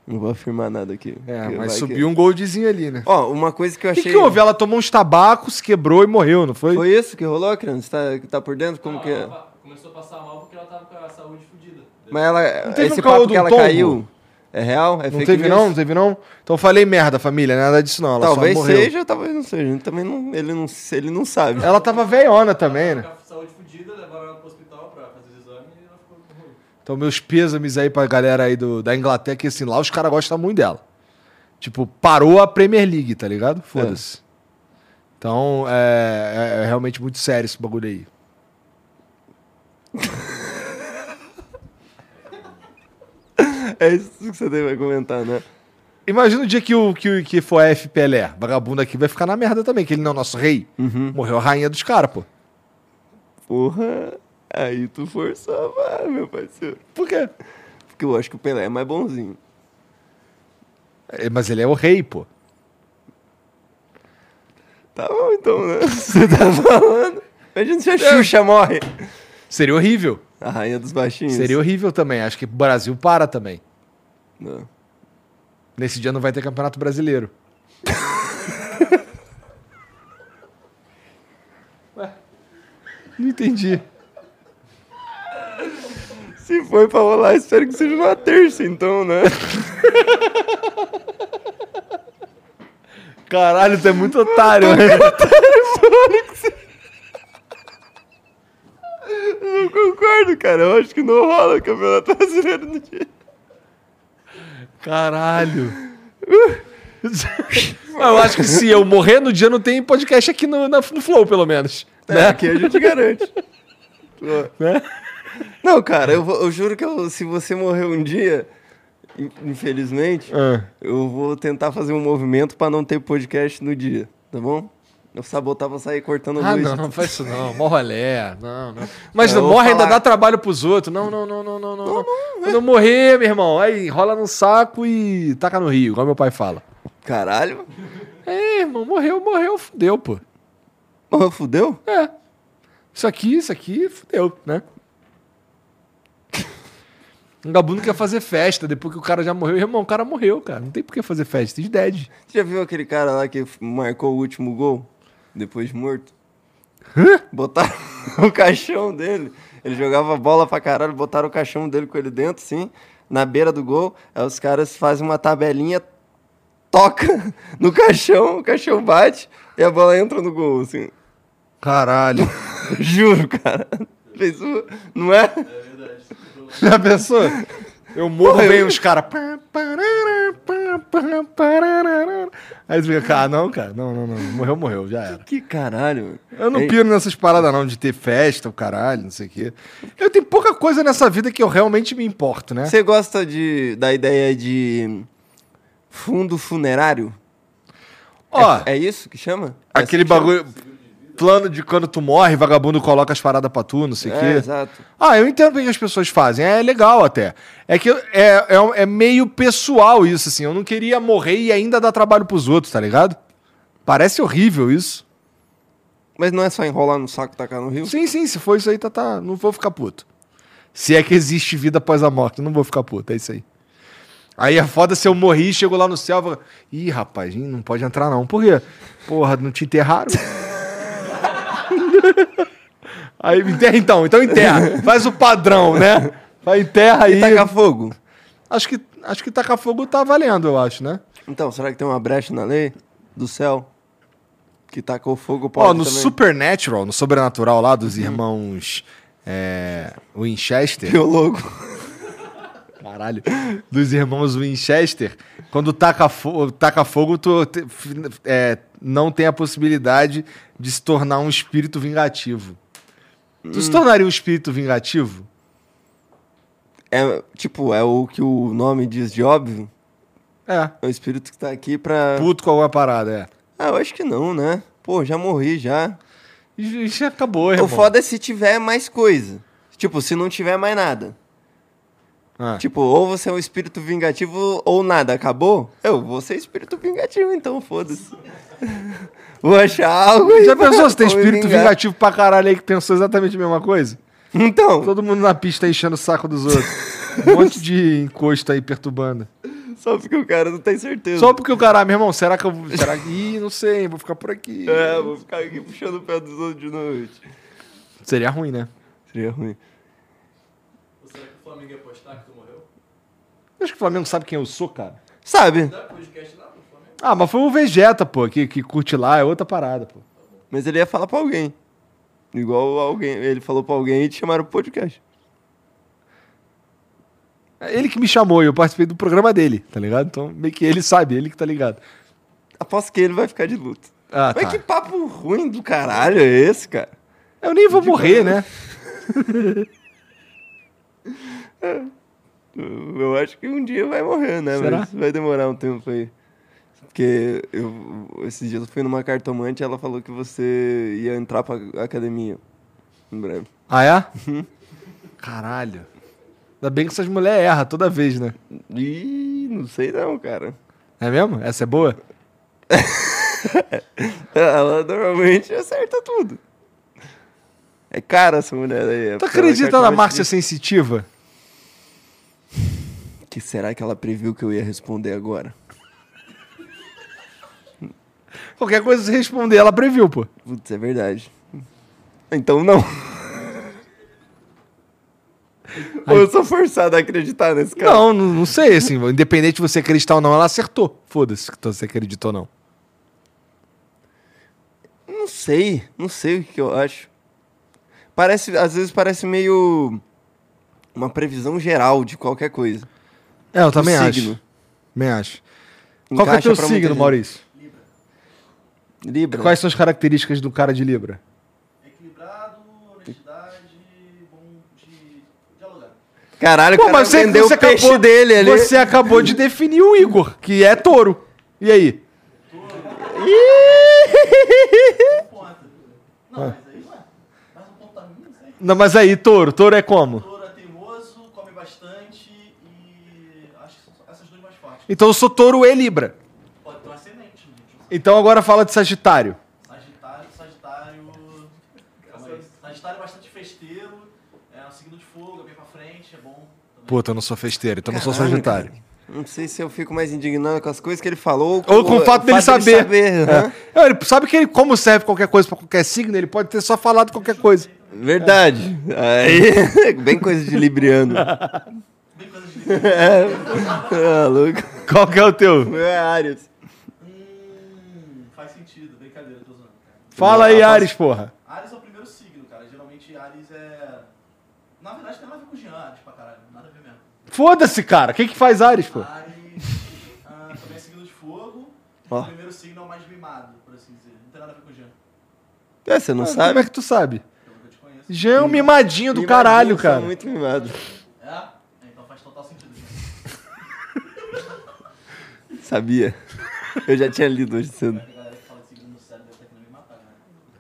[SPEAKER 1] Não vou afirmar nada aqui.
[SPEAKER 2] É, mas subiu
[SPEAKER 1] que-
[SPEAKER 2] um goldzinho ali, né?
[SPEAKER 1] Ó, uma coisa que eu
[SPEAKER 2] O que,
[SPEAKER 1] achei.
[SPEAKER 2] que houve? Ela tomou uns tabacos, quebrou e morreu, não foi?
[SPEAKER 1] Foi isso que rolou, criança? Tá, tá por dentro? Como
[SPEAKER 9] Não,
[SPEAKER 1] que é?
[SPEAKER 9] começou a passar mal porque ela tava com a saúde fodida.
[SPEAKER 1] Mas ela.
[SPEAKER 2] teve
[SPEAKER 1] Esse
[SPEAKER 2] um
[SPEAKER 1] papo
[SPEAKER 2] do
[SPEAKER 1] que ela
[SPEAKER 2] tombo?
[SPEAKER 1] caiu. É real? É
[SPEAKER 2] Não
[SPEAKER 1] fake
[SPEAKER 2] teve
[SPEAKER 1] news?
[SPEAKER 2] não? Não teve não? Então eu falei merda, família, nada disso não. Ela
[SPEAKER 1] Talvez
[SPEAKER 2] só morreu.
[SPEAKER 1] seja, talvez não seja. Também não, ele, não, ele não sabe.
[SPEAKER 2] Ela tava veiona também, né?
[SPEAKER 9] Com a saúde pro hospital pra fazer os exames e ela ficou ruim.
[SPEAKER 2] Então, meus pêsames aí pra galera aí do, da Inglaterra, que assim, lá os caras gostam muito dela. Tipo, parou a Premier League, tá ligado? Foda-se. Então, é, é- é realmente muito sério esse bagulho aí.
[SPEAKER 1] É isso que você vai comentar, né?
[SPEAKER 2] Imagina o dia que, o, que, o- que for a F Pelé. Vagabundo aqui vai ficar na merda também, que ele não é o nosso rei. Morreu a rainha dos caras, pô.
[SPEAKER 1] Porra, aí tu forçou, vai, meu parceiro.
[SPEAKER 2] Por quê?
[SPEAKER 1] Porque eu acho que o Pelé é mais bonzinho.
[SPEAKER 2] É, Mas ele é o rei, pô.
[SPEAKER 1] Tá bom então, né? Você tá falando. Imagina se a Xuxa morre.
[SPEAKER 2] Seria horrível.
[SPEAKER 1] A rainha dos baixinhos.
[SPEAKER 2] Seria horrível também. Acho que o Brasil para também.
[SPEAKER 1] Não.
[SPEAKER 2] Nesse dia não vai ter campeonato brasileiro. Ué, não entendi.
[SPEAKER 1] Se for pra rolar, espero que seja numa terça, então, né?
[SPEAKER 2] Caralho, tu é muito otário, né?
[SPEAKER 1] Eu concordo, cara. Eu acho que não rola o campeonato brasileiro no dia.
[SPEAKER 2] Caralho. eu acho que se eu morrer no dia, não tem podcast aqui no, na- no Flow, pelo menos.
[SPEAKER 1] É, aqui a gente garante.
[SPEAKER 2] Né?
[SPEAKER 1] Não, cara, eu, vou- eu juro que eu- se você morrer um dia, in- infelizmente,
[SPEAKER 2] Ah.
[SPEAKER 1] eu vou tentar fazer um movimento pra não ter podcast no dia, tá bom? Eu sabotava sair cortando
[SPEAKER 2] Ah,
[SPEAKER 1] luz.
[SPEAKER 2] não, não faz isso não. Mó rolé. Não, não. Mas
[SPEAKER 1] Eu
[SPEAKER 2] não,
[SPEAKER 1] vou
[SPEAKER 2] morre ainda dá trabalho pros outros. Não, não, não, não, não, não. não. Quando eu morrer, meu irmão, aí rola no saco e taca no rio, igual meu pai fala.
[SPEAKER 1] Caralho.
[SPEAKER 2] É, irmão, morreu, morreu, fudeu, pô.
[SPEAKER 1] Porra, fudeu?
[SPEAKER 2] É. Isso aqui, isso aqui, fudeu, né? Um gabuno quer fazer festa depois que o cara já morreu. Irmão, o cara morreu, cara. Não tem por que fazer festa. He's dead.
[SPEAKER 1] Você já viu aquele cara lá que marcou o último gol? Depois de morto? Botaram o caixão dele. Ele jogava bola pra caralho, botaram o caixão dele com ele dentro, assim, na beira do gol. Aí os caras fazem uma tabelinha, toca no caixão, o caixão bate e a bola entra no gol, assim.
[SPEAKER 2] Caralho.
[SPEAKER 1] Juro, cara. Fez o... Não é?
[SPEAKER 2] Já pensou? Eu morro,
[SPEAKER 1] Porra, eu-
[SPEAKER 2] vem os caras. Aí você fica, ah, não, cara, não, não, não. Morreu, morreu, já era.
[SPEAKER 1] Que caralho. mano.
[SPEAKER 2] Eu não
[SPEAKER 1] Ei,
[SPEAKER 2] piro nessas paradas, não, de ter festa, o caralho, não sei o quê. Eu tenho pouca coisa nessa vida que eu realmente me importo, né?
[SPEAKER 1] Você gosta de, da ideia de fundo funerário?
[SPEAKER 2] Ó,
[SPEAKER 1] É, é isso que chama? É assim
[SPEAKER 2] aquele
[SPEAKER 1] que chama?
[SPEAKER 2] Plano de quando tu morre, vagabundo coloca as paradas pra tu, não sei o
[SPEAKER 1] É,
[SPEAKER 2] quê.
[SPEAKER 1] exato.
[SPEAKER 2] Ah, eu entendo porque as pessoas fazem. É legal até. É que é, é, é meio pessoal isso, assim. Eu não queria morrer e ainda dar trabalho pros outros, tá ligado? Parece horrível isso.
[SPEAKER 1] Mas não é só enrolar no saco e tacar no rio?
[SPEAKER 2] Sim, sim, se for isso aí, tá, tá. Não vou ficar puto. Se é que existe vida após a morte, não vou ficar puto, é isso aí. Aí é foda se eu morri e chego lá no céu e falo, Ih, rapaz, não pode entrar não. Por quê? Porra, não te enterraram? aí enterra então, então enterra. Faz o padrão, né? Vai enterra aí.
[SPEAKER 1] E tacar fogo?
[SPEAKER 2] Acho que, acho que tacar fogo tá valendo, eu acho, né?
[SPEAKER 1] Então, será que tem uma brecha na lei do céu? Que tacou fogo pode
[SPEAKER 2] Ó, no
[SPEAKER 1] também?
[SPEAKER 2] Supernatural, no Sobrenatural lá dos irmãos é, Winchester.
[SPEAKER 1] Biólogo.
[SPEAKER 2] Caralho. Dos irmãos Winchester, quando taca, fo taca fogo, tu é, não tem a possibilidade de se tornar um espírito vingativo. Tu se tornaria um espírito vingativo?
[SPEAKER 1] É, tipo, é o que o nome diz de óbvio?
[SPEAKER 2] É.
[SPEAKER 1] É o espírito que tá aqui pra...
[SPEAKER 2] Puto com alguma parada, é.
[SPEAKER 1] Ah, eu acho que não, né? Pô, já morri, já.
[SPEAKER 2] Já acabou, irmão.
[SPEAKER 1] O foda é se tiver mais coisa. Tipo, se não tiver mais nada.
[SPEAKER 2] Ah.
[SPEAKER 1] Tipo, ou você é um espírito vingativo ou nada. Acabou? Eu vou ser espírito vingativo, então, foda-se. vou achar algo
[SPEAKER 2] Já pensou se tem espírito
[SPEAKER 1] vingar.
[SPEAKER 2] vingativo pra caralho aí que pensou exatamente a mesma coisa?
[SPEAKER 1] Então,
[SPEAKER 2] Todo mundo na pista enchendo o saco dos outros. Um monte de encosto aí perturbando.
[SPEAKER 1] só porque o cara não tem certeza.
[SPEAKER 2] Só porque o cara, ah, meu irmão, será que eu vou. Será que. Ih, não sei, vou ficar por aqui.
[SPEAKER 1] É, vou ficar aqui puxando o pé dos outros de noite.
[SPEAKER 2] Seria ruim, né?
[SPEAKER 1] Seria ruim.
[SPEAKER 9] Ou será que o Flamengo ia postar que tu morreu?
[SPEAKER 2] Acho que o Flamengo sabe quem eu sou, cara.
[SPEAKER 1] Sabe?
[SPEAKER 9] Pro Flamengo?
[SPEAKER 2] Ah, mas foi o Vegeta, pô, que, que curte lá, é outra parada, pô.
[SPEAKER 1] Mas ele ia falar pra alguém. Igual alguém. Ele falou pra alguém e te chamaram pro podcast.
[SPEAKER 2] É ele que me chamou e eu participei do programa dele, tá ligado? Então, meio que ele sabe, ele que tá ligado.
[SPEAKER 1] Aposto que ele vai ficar de luto.
[SPEAKER 2] Ah,
[SPEAKER 1] Mas
[SPEAKER 2] tá.
[SPEAKER 1] que papo ruim do caralho é esse, cara?
[SPEAKER 2] Eu nem vou morrer, né?
[SPEAKER 1] Eu acho que um dia vai morrer, né?
[SPEAKER 2] Será?
[SPEAKER 1] Mas vai demorar um tempo aí. Porque eu, esses dias eu fui numa cartomante e ela falou que você ia entrar pra academia. Em breve.
[SPEAKER 2] Ah, é? Caralho. Ainda bem que essas mulheres erram toda vez, né?
[SPEAKER 1] Ih, não sei não, cara.
[SPEAKER 2] É mesmo? Essa é boa?
[SPEAKER 1] Ela normalmente acerta tudo. É cara essa mulher aí.
[SPEAKER 2] Tu acredita na Márcia Sensitiva?
[SPEAKER 1] Que será que ela previu que eu ia responder agora?
[SPEAKER 2] Qualquer coisa se responder, ela previu, pô.
[SPEAKER 1] Putz, é verdade. Então não. Ou eu sou forçado a acreditar nesse cara?
[SPEAKER 2] Não, não, não sei, assim, independente de você acreditar ou não, ela acertou. Foda-se que você acreditou ou não.
[SPEAKER 1] Não sei, não sei o que eu acho. Parece, às vezes parece meio uma previsão geral de qualquer coisa.
[SPEAKER 2] É, eu também
[SPEAKER 1] Um
[SPEAKER 2] acho.
[SPEAKER 1] signo.
[SPEAKER 2] Também acho. Qual que é
[SPEAKER 1] Encaixa
[SPEAKER 2] teu signo. Maurício?
[SPEAKER 1] Libra.
[SPEAKER 2] Quais são as características do cara de Libra?
[SPEAKER 8] Equilibrado, honestidade, bom de dialogar.
[SPEAKER 1] Caralho,
[SPEAKER 2] Pô,
[SPEAKER 1] o cara
[SPEAKER 2] mas você, você
[SPEAKER 1] o peixe
[SPEAKER 2] acabou,
[SPEAKER 1] dele ali.
[SPEAKER 2] Você acabou de definir o Igor, que é touro. E aí?
[SPEAKER 5] Ponta. Não, mas aí, ué, mais um ponto pra mim, não sei.
[SPEAKER 2] Não, mas aí, touro. Touro é como?
[SPEAKER 5] Touro é teimoso, come bastante e acho que são essas duas mais fortes.
[SPEAKER 2] Então eu sou touro e libra.
[SPEAKER 5] Pode ter um ascendente, gente.
[SPEAKER 2] Então agora fala de sagitário.
[SPEAKER 5] Sagitário, Sagitário. Sagitário é bastante festeiro, é um signo de fogo, é bem pra frente, é bom. Também.
[SPEAKER 2] Puta, eu não sou festeiro, então eu não sou sagitário.
[SPEAKER 1] Não sei se eu fico mais indignado com as coisas que ele falou
[SPEAKER 2] Ou com o fato dele saber.
[SPEAKER 1] aham.
[SPEAKER 2] É. É, ele sabe que ele, como serve qualquer coisa pra qualquer signo, ele pode ter só falado qualquer coisa.
[SPEAKER 1] Verdade. Aí, bem coisa de libriano. É, ah, louco.
[SPEAKER 2] Qual que é o teu?
[SPEAKER 1] É Arias.
[SPEAKER 5] Hum, faz sentido, brincadeira, tô zoando, cara.
[SPEAKER 2] Fala aí, Ares, porra.
[SPEAKER 5] Ares é o primeiro signo, cara. Geralmente Ares é. Na verdade tem nada a ver com Jean, Ares pra caralho. Nada a ver mesmo.
[SPEAKER 2] Foda-se, cara. O que que faz Ares, pô?
[SPEAKER 5] Ares ah, também é signo de fogo.
[SPEAKER 1] Ó.
[SPEAKER 5] O primeiro signo é o mais mimado, por assim dizer. Não tem nada a ver com Jean,
[SPEAKER 1] É, você não
[SPEAKER 2] Ah,
[SPEAKER 1] sabe?
[SPEAKER 2] Como é que tu sabe?
[SPEAKER 5] pelo que eu te conheço.
[SPEAKER 2] Já é um mimadinho do
[SPEAKER 1] Mimadinhos
[SPEAKER 2] caralho,
[SPEAKER 1] são
[SPEAKER 2] cara.
[SPEAKER 1] muito mimado.
[SPEAKER 5] É? Então faz total sentido.
[SPEAKER 1] Sabia. Eu já tinha lido hoje cedo.
[SPEAKER 5] A galera que fala de signo no cérebro deve estar querendo me matar, né?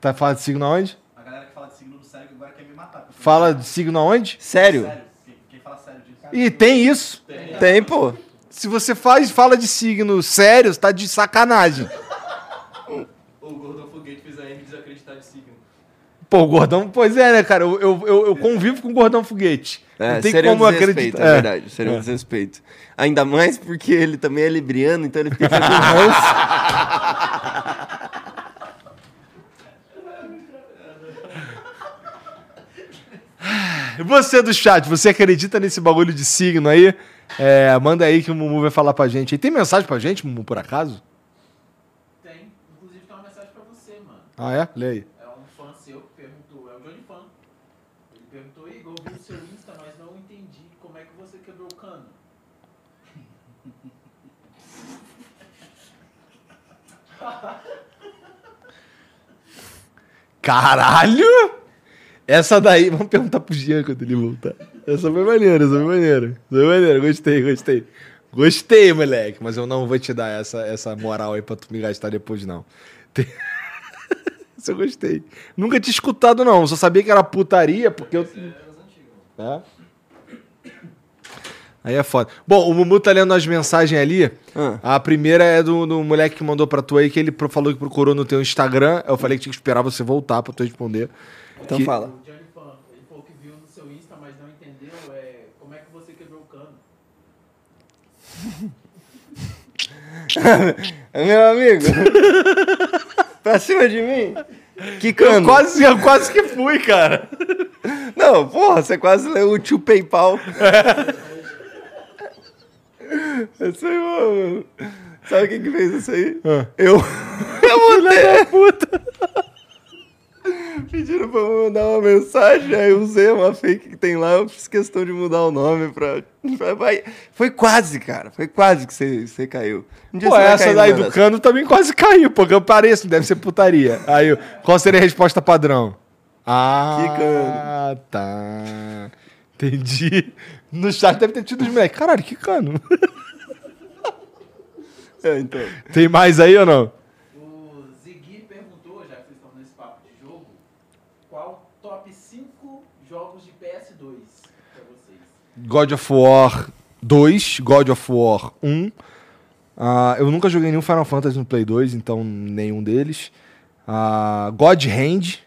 [SPEAKER 2] Tá falando de signo aonde?
[SPEAKER 5] A galera que fala de signo no cérebro agora quer me matar.
[SPEAKER 2] Fala de signo aonde?
[SPEAKER 1] Sério?
[SPEAKER 5] Sério? Quem, quem fala sério disso?
[SPEAKER 2] E tem isso.
[SPEAKER 1] Tem, pô.
[SPEAKER 2] Se você faz, fala de signo sério, você tá de sacanagem.
[SPEAKER 9] O Gordon Foguete fez a M desacreditar de signo.
[SPEAKER 2] Pô, o gordão, pois é, né, cara? Eu, eu, eu, convivo com o gordão foguete.
[SPEAKER 1] É,
[SPEAKER 2] Não tem
[SPEAKER 1] seria
[SPEAKER 2] como
[SPEAKER 1] um
[SPEAKER 2] acreditar.
[SPEAKER 1] é verdade. Seria um desrespeito. Ainda mais porque ele também é libriano, então ele fica com ranço.
[SPEAKER 2] Você do chat, você acredita nesse bagulho de signo aí? É, manda aí que o Mumu vai falar pra gente. E tem mensagem pra gente, Mumu, por acaso?
[SPEAKER 6] Tem. Inclusive tem uma mensagem pra você, mano.
[SPEAKER 2] Ah, é? Lê aí.
[SPEAKER 6] É um fã seu que perguntou, é o Johnny Fan. Ele perguntou, Igor, eu vi o seu Insta, mas não entendi como é que você quebrou o cano.
[SPEAKER 2] Caralho! Essa daí, vamos perguntar pro Jean quando ele voltar. Essa foi maneira, essa foi maneira. Essa foi maneira, gostei, gostei. Gostei, moleque, mas eu não vou te dar essa, essa moral aí pra tu me gastar depois, não. Tem- Isso eu gostei. Nunca tinha escutado, não. Só sabia que era putaria, porque eu. É? Aí é foda. Bom, o Mumu tá lendo as mensagens ali.
[SPEAKER 1] Ah.
[SPEAKER 2] A primeira é do, do moleque que mandou pra tu aí, que ele falou que procurou no teu Instagram. Eu falei que tinha que esperar você voltar pra tu responder.
[SPEAKER 1] Então
[SPEAKER 2] Que-
[SPEAKER 1] fala.
[SPEAKER 6] O Johnny Fan, ele falou que viu no seu Insta, mas não entendeu é, como é que você quebrou o cano.
[SPEAKER 1] Meu amigo. pra cima de mim? Que
[SPEAKER 2] Eu
[SPEAKER 1] cano?
[SPEAKER 2] quase, eu quase que fui, cara.
[SPEAKER 1] Não, porra, você quase leu o tio PayPal. Isso aí, mano. Sabe quem que fez isso aí?
[SPEAKER 2] Ah.
[SPEAKER 1] Eu. Eu mandei. puta. Pediram pra eu mandar uma mensagem, aí eu usei uma fake que tem lá, eu fiz questão de mudar o nome pra. pra- Foi quase, cara. Foi quase que você, você caiu. Um
[SPEAKER 2] Pô, essa daí do cano também quase caiu, porque eu pareço, deve ser putaria. Aí, eu- qual seria a resposta padrão? Ah,
[SPEAKER 1] Que cano?
[SPEAKER 2] tá. Entendi. No chat deve ter tido os moleques. Caralho, que cano.
[SPEAKER 1] É, então.
[SPEAKER 2] Tem mais aí ou não?
[SPEAKER 6] O Ziggy perguntou, já que vocês estão nesse papo de jogo, qual top 5 jogos de PS2 pra vocês?
[SPEAKER 2] God of War 2, God of War 1. Ah, eu nunca joguei nenhum Final Fantasy no Play 2, então nenhum deles. Ah, God Hand.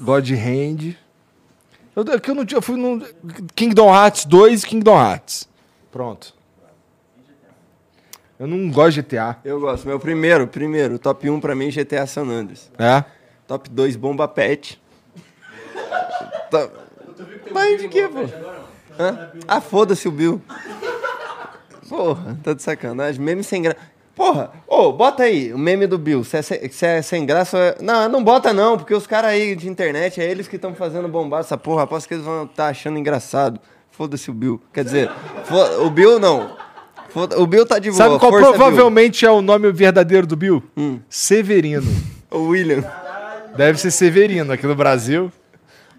[SPEAKER 2] God Hand. Eu, é eu não tinha. Eu fui no Kingdom Hearts 2 e Kingdom Hearts. Pronto. Eu não gosto de GTA.
[SPEAKER 1] Eu gosto. Meu primeiro, primeiro, top 1 pra mim, GTA San Andreas.
[SPEAKER 2] É?
[SPEAKER 1] Top 2, Bomba Pet. Top... Mas de que, pô? Hã? Ah, foda-se o Bill. Porra, tá de sacanagem. Meme sem graça. Porra, ô, bota aí o meme do Bill. Se é, se- se é sem graça. é- Não, não bota não, porque os caras aí de internet, é eles que estão fazendo bombar essa porra. Aposto que eles vão estar achando engraçado. Foda-se o Bill. Quer dizer, o Bill não. O Bill tá de boa.
[SPEAKER 2] Sabe qual
[SPEAKER 1] força, Bill.
[SPEAKER 2] provavelmente é o nome verdadeiro do Bill?
[SPEAKER 1] Hum.
[SPEAKER 2] Severino.
[SPEAKER 1] O William.
[SPEAKER 2] Deve ser Severino. Aqui no Brasil,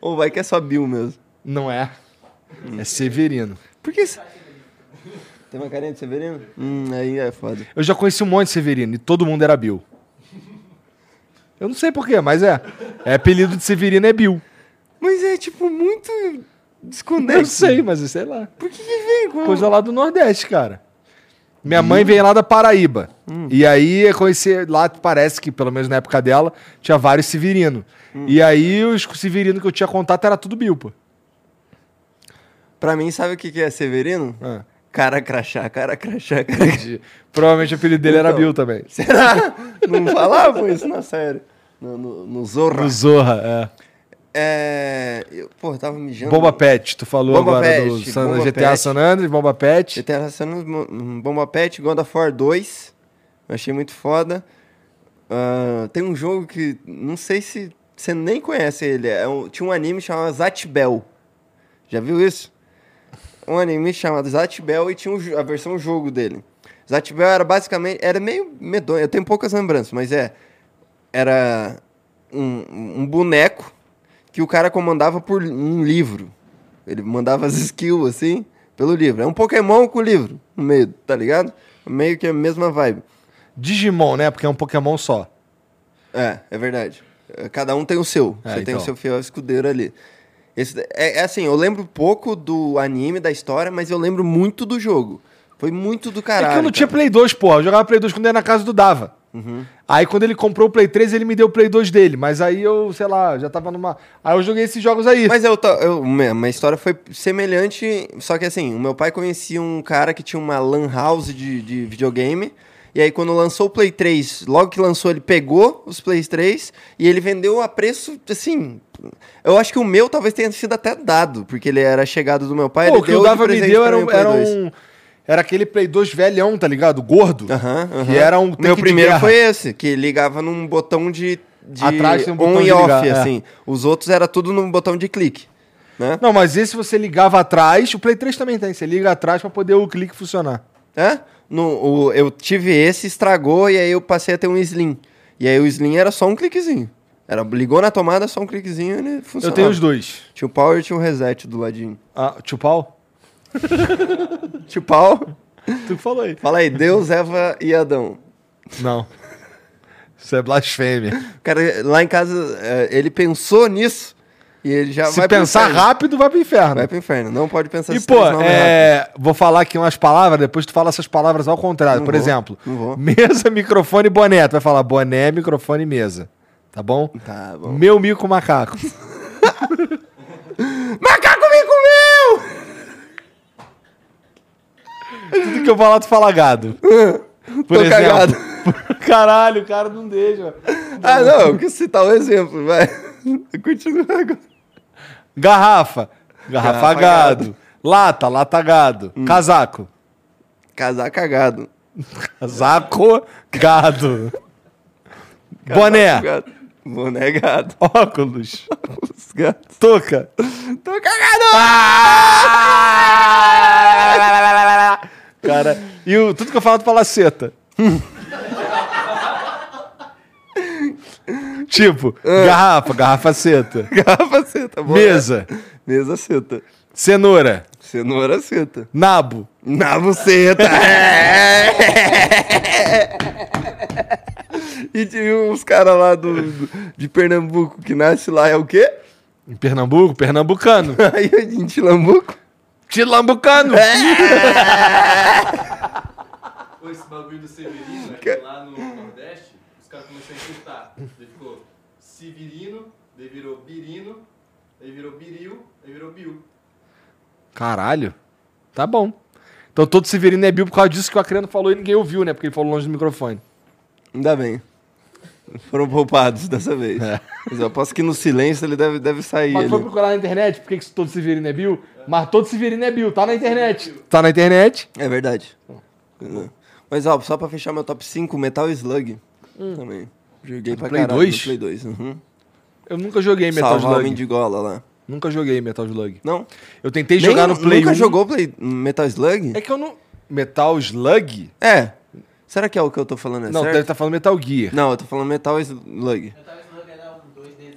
[SPEAKER 1] Ou vai que é só Bill mesmo.
[SPEAKER 2] não é. É Severino.
[SPEAKER 1] Por que isso? Tem uma carinha de Severino? Hum, aí é foda.
[SPEAKER 2] Eu já conheci um monte de Severino e todo mundo era Bill. Eu não sei porquê, mas é. É apelido de Severino é Bill.
[SPEAKER 1] Mas é, tipo, muito desconexo.
[SPEAKER 2] Eu sei, mas sei lá.
[SPEAKER 1] Por que que vem com...
[SPEAKER 2] Coisa lá do Nordeste, cara. Minha mãe veio lá da Paraíba. E aí eu conheci, lá parece que, pelo menos na época dela, tinha vários Severino. E aí os Severino que eu tinha contato era tudo Bill, pô.
[SPEAKER 1] Pra mim, sabe o que que é Severino?
[SPEAKER 2] Ah.
[SPEAKER 1] Cara crachá, cara crachá, cara crachá.
[SPEAKER 2] Provavelmente o apelido dele era
[SPEAKER 1] Então.
[SPEAKER 2] Bill também.
[SPEAKER 1] Será? Não falavam isso na série. No, no, no Zorra.
[SPEAKER 2] Do Zorra, é.
[SPEAKER 1] É... Eu, pô, eu tava mijando.
[SPEAKER 2] Bomba Pet, tu falou
[SPEAKER 1] Bomba
[SPEAKER 2] agora do
[SPEAKER 1] Pet,
[SPEAKER 2] San-
[SPEAKER 1] Bomba
[SPEAKER 2] GTA
[SPEAKER 1] Pet.
[SPEAKER 2] San Andreas, Bomba Pet.
[SPEAKER 1] GTA San Andreas, Bomba Pet, God of War 2. Eu achei muito foda. Ah, tem um jogo que não sei se você nem conhece ele. É um- tinha um anime chamado Zatch Bell. Já viu isso? Um anime chamado Zatch Bell e tinha um a versão jogo dele. Zatch Bell era basicamente. Era meio medonho. Eu tenho poucas lembranças, mas é. Era um, um boneco que o cara comandava por um livro. Ele mandava as skills assim pelo livro. É um Pokémon com livro no meio, tá ligado? Meio que a mesma vibe.
[SPEAKER 2] Digimon, né? Porque é um Pokémon só.
[SPEAKER 1] É, é verdade. Cada um tem o seu.
[SPEAKER 2] É,
[SPEAKER 1] Você tem
[SPEAKER 2] então.
[SPEAKER 1] o seu fiel escudeiro ali. Esse, é, é assim, eu lembro pouco do anime, da história, mas eu lembro muito do jogo. Foi muito do caralho.
[SPEAKER 2] é que eu não tinha
[SPEAKER 1] cara.
[SPEAKER 2] Play 2, porra. Eu jogava Play 2 quando ia na casa do Dava. Aí quando ele comprou o Play 3, ele me deu o Play 2 dele. Mas aí eu, sei lá, já tava numa. Aí eu joguei esses jogos aí.
[SPEAKER 1] Mas eu, eu, minha história foi semelhante, só que assim, o meu pai conhecia um cara que tinha uma lan house de, de videogame, e aí quando lançou o Play 3, logo que lançou ele pegou os Play 3 e ele vendeu a preço, assim, eu acho que o meu talvez tenha sido até dado, porque ele era chegado do meu pai,
[SPEAKER 2] Pô,
[SPEAKER 1] ele
[SPEAKER 2] o que o Dava me deu era, um, era
[SPEAKER 1] 2.
[SPEAKER 2] um. Era aquele Play 2 velhão, tá ligado? Gordo.
[SPEAKER 1] Aham, aham.
[SPEAKER 2] Que era um
[SPEAKER 1] Meu primeiro foi esse, que ligava num botão de, de
[SPEAKER 2] Atrás tem um botão
[SPEAKER 1] on e off,
[SPEAKER 2] ligar, é.
[SPEAKER 1] assim. Os outros era tudo num botão de clique, né?
[SPEAKER 2] Não, mas esse você ligava atrás, o Play 3 também tem. Você liga atrás pra poder o clique funcionar.
[SPEAKER 1] É? No, o, eu tive esse, estragou, e aí eu passei a ter um Slim. E aí o Slim era só um cliquezinho. Era, ligou na tomada, só um cliquezinho e ele funcionava.
[SPEAKER 2] Eu tenho os dois.
[SPEAKER 1] Tinha o power e tinha o reset do ladinho.
[SPEAKER 2] Ah, tio Pau?
[SPEAKER 1] Tio Pau,
[SPEAKER 2] Tu falou aí.
[SPEAKER 1] fala aí, Deus, Eva e Adão.
[SPEAKER 2] Não. Isso é blasfêmia.
[SPEAKER 1] O cara, lá em casa, é, ele pensou nisso, e ele já
[SPEAKER 2] Se
[SPEAKER 1] vai
[SPEAKER 2] pensar rápido, vai pro inferno.
[SPEAKER 1] Vai pro inferno, não pode pensar
[SPEAKER 2] E, pô,
[SPEAKER 1] rápido.
[SPEAKER 2] é, vou falar aqui umas palavras, depois tu fala essas palavras ao contrário.
[SPEAKER 1] Não
[SPEAKER 2] Por
[SPEAKER 1] vou,
[SPEAKER 2] exemplo, mesa, microfone, boné. Tu vai falar boné, microfone, mesa. Tá bom?
[SPEAKER 1] Tá bom.
[SPEAKER 2] Meu mico macaco.
[SPEAKER 1] Macaco me comeu!
[SPEAKER 2] Tudo que eu falar, tu fala gado. Por
[SPEAKER 1] Tô cagado.
[SPEAKER 2] Caralho, o cara não deixa.
[SPEAKER 1] Ah, não, eu quis citar um exemplo, vai. Continua agora.
[SPEAKER 2] Garrafa. Garrafa,
[SPEAKER 1] Garrafa
[SPEAKER 2] gado.
[SPEAKER 1] gado.
[SPEAKER 2] Lata, lata gado. Casaco.
[SPEAKER 1] Casar cagado.
[SPEAKER 2] Casaco, gado. Boné.
[SPEAKER 1] Gado. Boné gado.
[SPEAKER 2] Óculos.
[SPEAKER 1] Os gatos.
[SPEAKER 2] Touca.
[SPEAKER 1] Tô cagado!
[SPEAKER 2] Cara, e o, tudo que eu falo, tu fala seta. tipo, garrafa, garrafa seta.
[SPEAKER 1] Garrafa seta. boné.
[SPEAKER 2] Mesa,
[SPEAKER 1] Mesa seta.
[SPEAKER 2] cenoura,
[SPEAKER 1] Cenoura seta.
[SPEAKER 2] nabo.
[SPEAKER 1] Na buceta. E tinha uns caras lá do, do- de Pernambuco que nasce lá, é o quê?
[SPEAKER 2] Em Pernambuco, pernambucano.
[SPEAKER 1] Aí em Tilambuco.
[SPEAKER 2] Tilambucano.
[SPEAKER 9] Pô, esse bagulho do Severino, é que lá no Nordeste, os caras começaram a encurtar. Daí ficou Severino, daí virou Birino, daí virou Biril, daí virou Bill.
[SPEAKER 2] Caralho. Tá bom. Então todo Severino é Bill por causa disso que o Acreano falou e ninguém ouviu, né? Porque ele falou longe do microfone.
[SPEAKER 1] Ainda bem. Foram poupados dessa vez.
[SPEAKER 2] É.
[SPEAKER 1] Mas eu aposto que no silêncio ele deve, deve sair.
[SPEAKER 2] Mas
[SPEAKER 1] ali.
[SPEAKER 2] foi procurar na internet por que todo Severino é Bill? Mas todo Severino é Bill, tá na internet. Tá na internet.
[SPEAKER 1] É verdade. Mas ó, só pra fechar meu top 5, Metal Slug. Também. Joguei pra
[SPEAKER 2] Hum. Play
[SPEAKER 1] caralho
[SPEAKER 2] 2?
[SPEAKER 1] no Play 2. Uhum.
[SPEAKER 2] Eu nunca joguei Metal
[SPEAKER 1] Salvar o
[SPEAKER 2] Slug.
[SPEAKER 1] Mendigola lá.
[SPEAKER 2] Nunca joguei Metal Slug.
[SPEAKER 1] Não?
[SPEAKER 2] Eu tentei jogar
[SPEAKER 1] Nem-
[SPEAKER 2] no Play
[SPEAKER 1] Nunca
[SPEAKER 2] 1.
[SPEAKER 1] jogou Play... Metal Slug?
[SPEAKER 2] É que eu não. Metal Slug?
[SPEAKER 1] É. Será que é o que eu tô falando? É
[SPEAKER 2] não,
[SPEAKER 1] certo?
[SPEAKER 2] deve estar falando Metal Gear.
[SPEAKER 1] Não, eu tô falando Metal Slug.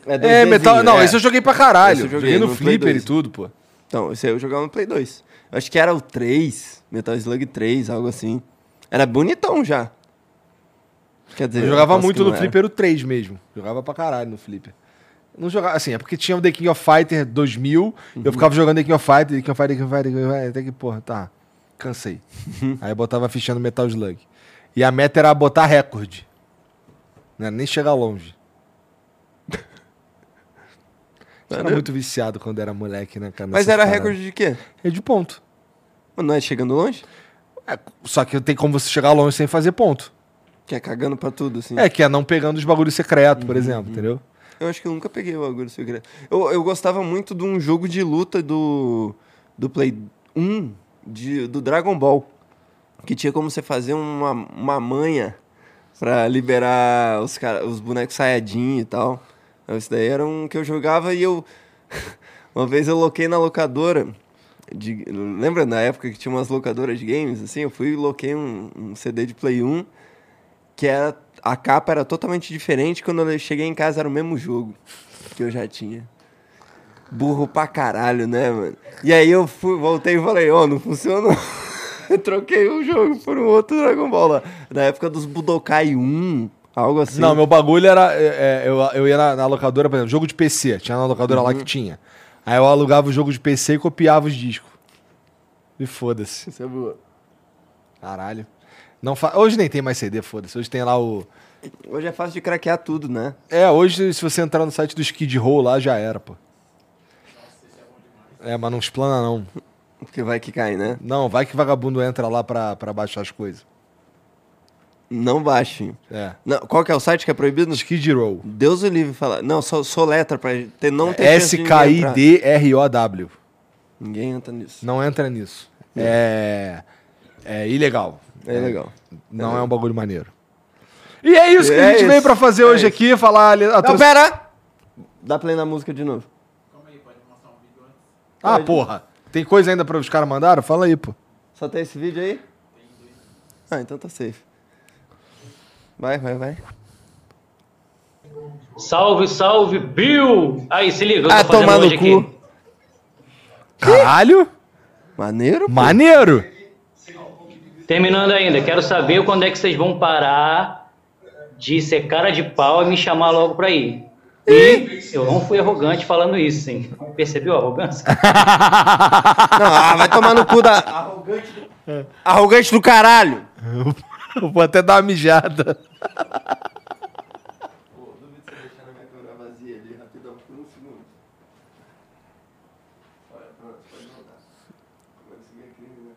[SPEAKER 1] É,
[SPEAKER 2] É, Metal. Não,
[SPEAKER 1] é.
[SPEAKER 2] esse eu joguei pra caralho.
[SPEAKER 1] Esse eu
[SPEAKER 2] joguei,
[SPEAKER 1] joguei
[SPEAKER 2] no,
[SPEAKER 1] no
[SPEAKER 2] Flipper e
[SPEAKER 1] 2.
[SPEAKER 2] tudo, pô.
[SPEAKER 1] Então, esse aí eu jogava no Play 2. Eu acho que era o 3, Metal Slug 3, algo assim. Era bonitão já. Quer dizer,
[SPEAKER 2] Eu jogava
[SPEAKER 1] posso
[SPEAKER 2] muito no. Flipper o 3 mesmo. Jogava pra caralho no Flipper. Não jogava, assim, é porque tinha o The King of Fighter 2000,
[SPEAKER 1] Uhum.
[SPEAKER 2] eu ficava jogando The King of Fighter, The King of Fighter, The King of Fighter, The King of Fighter, até que, porra, tá, cansei. Aí eu botava a fichinha no Metal Slug. E a meta era botar recorde. Não era nem chegar longe. Era muito viciado quando era moleque, né, cara?
[SPEAKER 1] Mas era
[SPEAKER 2] paradas.
[SPEAKER 1] recorde de quê?
[SPEAKER 2] É de ponto.
[SPEAKER 1] Mas Não é chegando longe?
[SPEAKER 2] É, só que tem como você chegar longe sem fazer ponto.
[SPEAKER 1] Que é cagando pra tudo, assim.
[SPEAKER 2] É, que é não pegando os bagulhos secretos,
[SPEAKER 1] Uhum,
[SPEAKER 2] por exemplo, entendeu?
[SPEAKER 1] Eu acho que eu nunca peguei o bagulho secreto. Eu, eu gostava muito de um jogo de luta do, do Play 1, de, do Dragon Ball. Que tinha como você fazer uma, uma manha pra liberar os, cara, os bonecos Saiyajin e tal. Então, Isso daí era um que eu jogava e eu... uma vez eu loquei na locadora. De, lembra na época que tinha umas locadoras de games? Assim, eu fui e loquei um, um CD de Play 1 que era a capa era totalmente diferente. Quando eu cheguei em casa era o mesmo jogo que eu já tinha. Burro pra caralho, né, mano? E aí eu fui, voltei e falei, ó, não funcionou. Troquei o jogo por um outro Dragon Ball lá. Na época dos Budokai 1, algo assim.
[SPEAKER 2] Não, meu bagulho era. é, é, eu, eu ia na, na locadora, por exemplo, jogo de PC. Tinha na locadora
[SPEAKER 1] Uhum.
[SPEAKER 2] lá que tinha. Aí eu alugava o jogo de PC e copiava os discos. E foda-se.
[SPEAKER 1] Isso é boa.
[SPEAKER 2] Caralho. Não fa... Hoje nem tem mais CD, foda-se. Hoje tem lá o.
[SPEAKER 1] Hoje é fácil de craquear tudo, né?
[SPEAKER 2] É, hoje se você entrar no site do Skid Row lá, já era, pô. É, mas não explana não.
[SPEAKER 1] Porque vai que cai, né?
[SPEAKER 2] Não, vai que vagabundo entra lá pra, pra baixar as coisas.
[SPEAKER 1] Não baixe.
[SPEAKER 2] É.
[SPEAKER 1] Não, qual que é o site que é proibido?
[SPEAKER 2] Skid Row.
[SPEAKER 1] Deus o livre falar. Não, só, só letra pra ter, não ter.
[SPEAKER 2] S-K-I-D-R-O-W.
[SPEAKER 1] Ninguém entra nisso.
[SPEAKER 2] Não entra nisso. É. É ilegal.
[SPEAKER 1] É legal.
[SPEAKER 2] Não é um bagulho maneiro. E é isso que
[SPEAKER 1] É
[SPEAKER 2] a gente
[SPEAKER 1] isso.
[SPEAKER 2] veio pra fazer hoje
[SPEAKER 1] É
[SPEAKER 2] aqui, falar. ali-
[SPEAKER 1] Não, pera! Dá play na música de novo.
[SPEAKER 2] Ah, porra. Tem coisa ainda para os caras mandaram? Fala aí, pô.
[SPEAKER 1] Só tem esse vídeo aí? Ah, então tá safe. Vai, vai, vai.
[SPEAKER 10] Salve, salve, Bill! Aí, se liga, eu
[SPEAKER 1] Ah,
[SPEAKER 10] tô fazendo
[SPEAKER 1] tomar no
[SPEAKER 10] hoje aqui.
[SPEAKER 1] cu.
[SPEAKER 2] Caralho!
[SPEAKER 1] Maneiro? pô.
[SPEAKER 2] Maneiro!
[SPEAKER 10] Terminando ainda, quero saber quando é que vocês vão parar de ser cara de pau e me chamar logo pra ir. E eu não fui arrogante falando isso, hein? Percebeu a arrogância?
[SPEAKER 1] Não, ah, vai tomar no cu da. Arrogante do, Arrogante do caralho!
[SPEAKER 2] Eu vou até dar uma mijada.
[SPEAKER 1] Pô, duvido você deixar na minha câmera vazia ali rapidão por um segundo. Olha, pronto, pode voltar. Agora seguir aqui, né?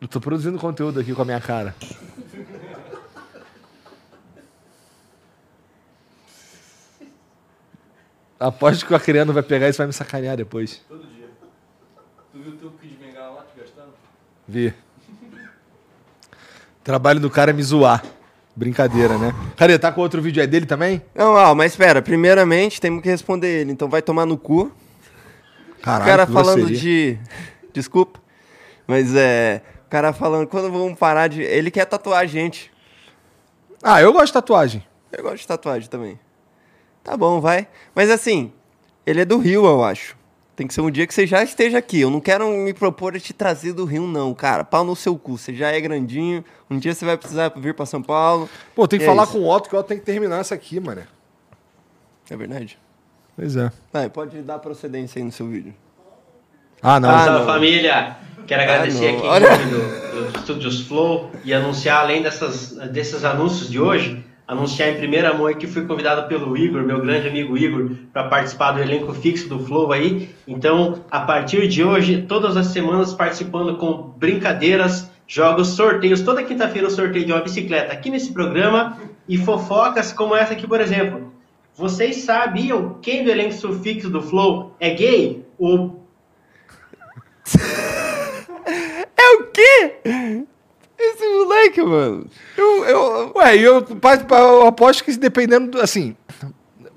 [SPEAKER 2] Eu tô produzindo conteúdo aqui com a minha cara. Aposto que o Acreano vai pegar isso e vai me sacanear depois.
[SPEAKER 9] Todo dia. Tu viu o teu Kid Bengala lá te gastando?
[SPEAKER 2] Vi. Trabalho do cara é me zoar. Brincadeira, né? Cadê? Tá com outro vídeo aí dele também?
[SPEAKER 1] Não, ó, mas espera, primeiramente temos que responder ele, então vai tomar no cu.
[SPEAKER 2] Caralho,
[SPEAKER 1] o cara falando de. Desculpa. Mas é. O cara falando, quando vamos parar de. Ele quer tatuar a gente.
[SPEAKER 2] Ah, eu gosto de tatuagem.
[SPEAKER 1] Eu gosto de tatuagem também. Tá bom, vai. Mas assim, ele é do Rio, eu acho. Tem que ser um dia que você já esteja aqui. Eu não quero me propor a te trazer do Rio, não, cara. Pau no seu cu. Você já é grandinho. Um dia você vai precisar vir pra São Paulo.
[SPEAKER 2] Pô, tem que
[SPEAKER 1] é
[SPEAKER 2] falar
[SPEAKER 1] isso.
[SPEAKER 2] com o Otto que o Otto tem que terminar essa aqui, mano.
[SPEAKER 1] É verdade.
[SPEAKER 2] Pois é.
[SPEAKER 1] Vai, pode dar procedência aí no seu vídeo.
[SPEAKER 2] Ah, não.
[SPEAKER 1] Ah, não.
[SPEAKER 11] família! Quero agradecer
[SPEAKER 1] não.
[SPEAKER 11] aqui
[SPEAKER 1] Olha.
[SPEAKER 11] do, do Studios Flow e anunciar, além dessas, desses anúncios de hoje, anunciar em primeira mão que fui convidado pelo Igor, meu grande amigo Igor, para participar do elenco fixo do Flow aí. Então, a partir de hoje, todas as semanas participando com brincadeiras, jogos, sorteios. Toda quinta-feira eu sorteio de uma bicicleta aqui nesse programa e fofocas como essa aqui, por exemplo. Vocês sabiam quem do elenco fixo do Flow é gay? O
[SPEAKER 1] quê? Esse moleque, mano. Eu. eu...
[SPEAKER 2] Ué, eu, eu aposto que dependendo, do- assim,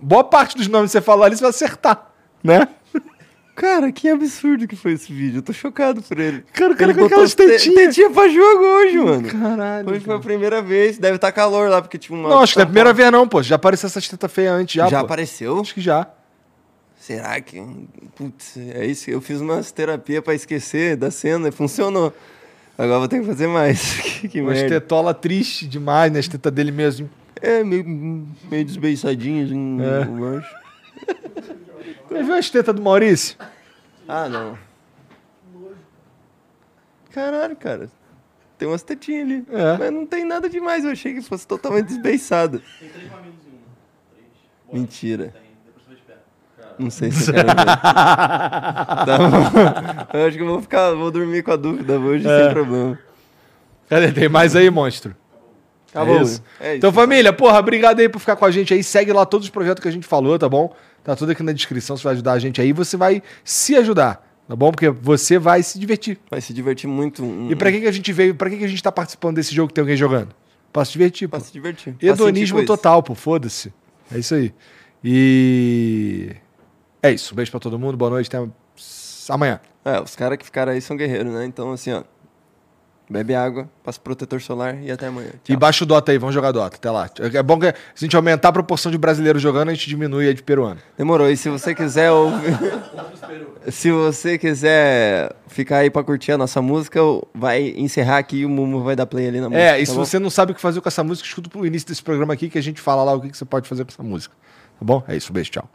[SPEAKER 2] boa parte dos nomes que você falou ali, você vai acertar, né?
[SPEAKER 1] Cara, que absurdo que foi esse vídeo. Eu tô chocado por ele.
[SPEAKER 2] Cara, o cara
[SPEAKER 1] ele
[SPEAKER 2] com aquelas tetinhas.
[SPEAKER 1] tetinha pra jogo hoje, mano.
[SPEAKER 2] Caralho.
[SPEAKER 1] Hoje foi a primeira vez. Deve estar calor lá, porque tinha uma.
[SPEAKER 2] Não, acho que não é a primeira vez não, pô. Já apareceu essas tetas feias antes, já,
[SPEAKER 1] Já
[SPEAKER 2] pô.
[SPEAKER 1] apareceu?
[SPEAKER 2] Acho que já.
[SPEAKER 1] Será que. Putz, é isso. Eu fiz umas terapia pra esquecer da cena e funcionou. Agora vou ter que fazer mais. que que
[SPEAKER 2] Umas
[SPEAKER 1] merda.
[SPEAKER 2] tetola triste demais, né? As tetas dele mesmo.
[SPEAKER 1] É, meio, meio desbeiçadinho, assim,
[SPEAKER 2] É.
[SPEAKER 1] eu acho.
[SPEAKER 2] Você viu as tetas do Maurício?
[SPEAKER 1] Ah, não. Caralho, cara. Tem umas tetinhas ali.
[SPEAKER 2] É.
[SPEAKER 1] Mas não tem nada demais. Eu achei que fosse totalmente desbeiçado.
[SPEAKER 5] Tem três mamilos em uma. Três.
[SPEAKER 1] Mentira.
[SPEAKER 5] Tem, depois você vê de perto.
[SPEAKER 1] Não sei se eu quero ver. Tá bom. Eu acho que eu vou ficar, vou dormir com a dúvida hoje
[SPEAKER 2] É.
[SPEAKER 1] sem problema.
[SPEAKER 2] Cadê? Tem mais aí, monstro?
[SPEAKER 1] Acabou.
[SPEAKER 2] É isso.
[SPEAKER 1] É isso.
[SPEAKER 2] Então, família, porra, obrigado aí por ficar com a gente aí. Segue lá todos os projetos que a gente falou, tá bom? Tá tudo aqui na descrição, você vai ajudar a gente aí. Você vai se ajudar, tá bom? Porque você vai se divertir.
[SPEAKER 1] Vai se divertir muito.
[SPEAKER 2] E pra que, que a gente veio? Pra que, que a gente tá participando desse jogo que tem alguém jogando? Pra se divertir, pô.
[SPEAKER 1] Pra se divertir.
[SPEAKER 2] Hedonismo total, pô. Foda-se. É isso aí. E. É isso. Um beijo pra todo mundo. Boa noite. Até amanhã.
[SPEAKER 1] É, os caras que ficaram aí são guerreiros, né? Então, assim, ó. Bebe água, passa protetor solar e até amanhã.
[SPEAKER 2] E baixa o Dota aí. Vamos jogar Dota. Até lá. É bom que se a gente aumentar a proporção de brasileiros jogando, a gente diminui a de peruano.
[SPEAKER 1] Demorou. E se você quiser ouvir. se você quiser ficar aí pra curtir a nossa música, vai encerrar aqui e o Mumu vai dar play ali na música.
[SPEAKER 2] É, e
[SPEAKER 1] tá
[SPEAKER 2] se
[SPEAKER 1] bom?
[SPEAKER 2] você não sabe o que fazer com essa música, escuta o início desse programa aqui que a gente fala lá o que, que você pode fazer com essa música. Tá bom? É isso. Beijo. Tchau.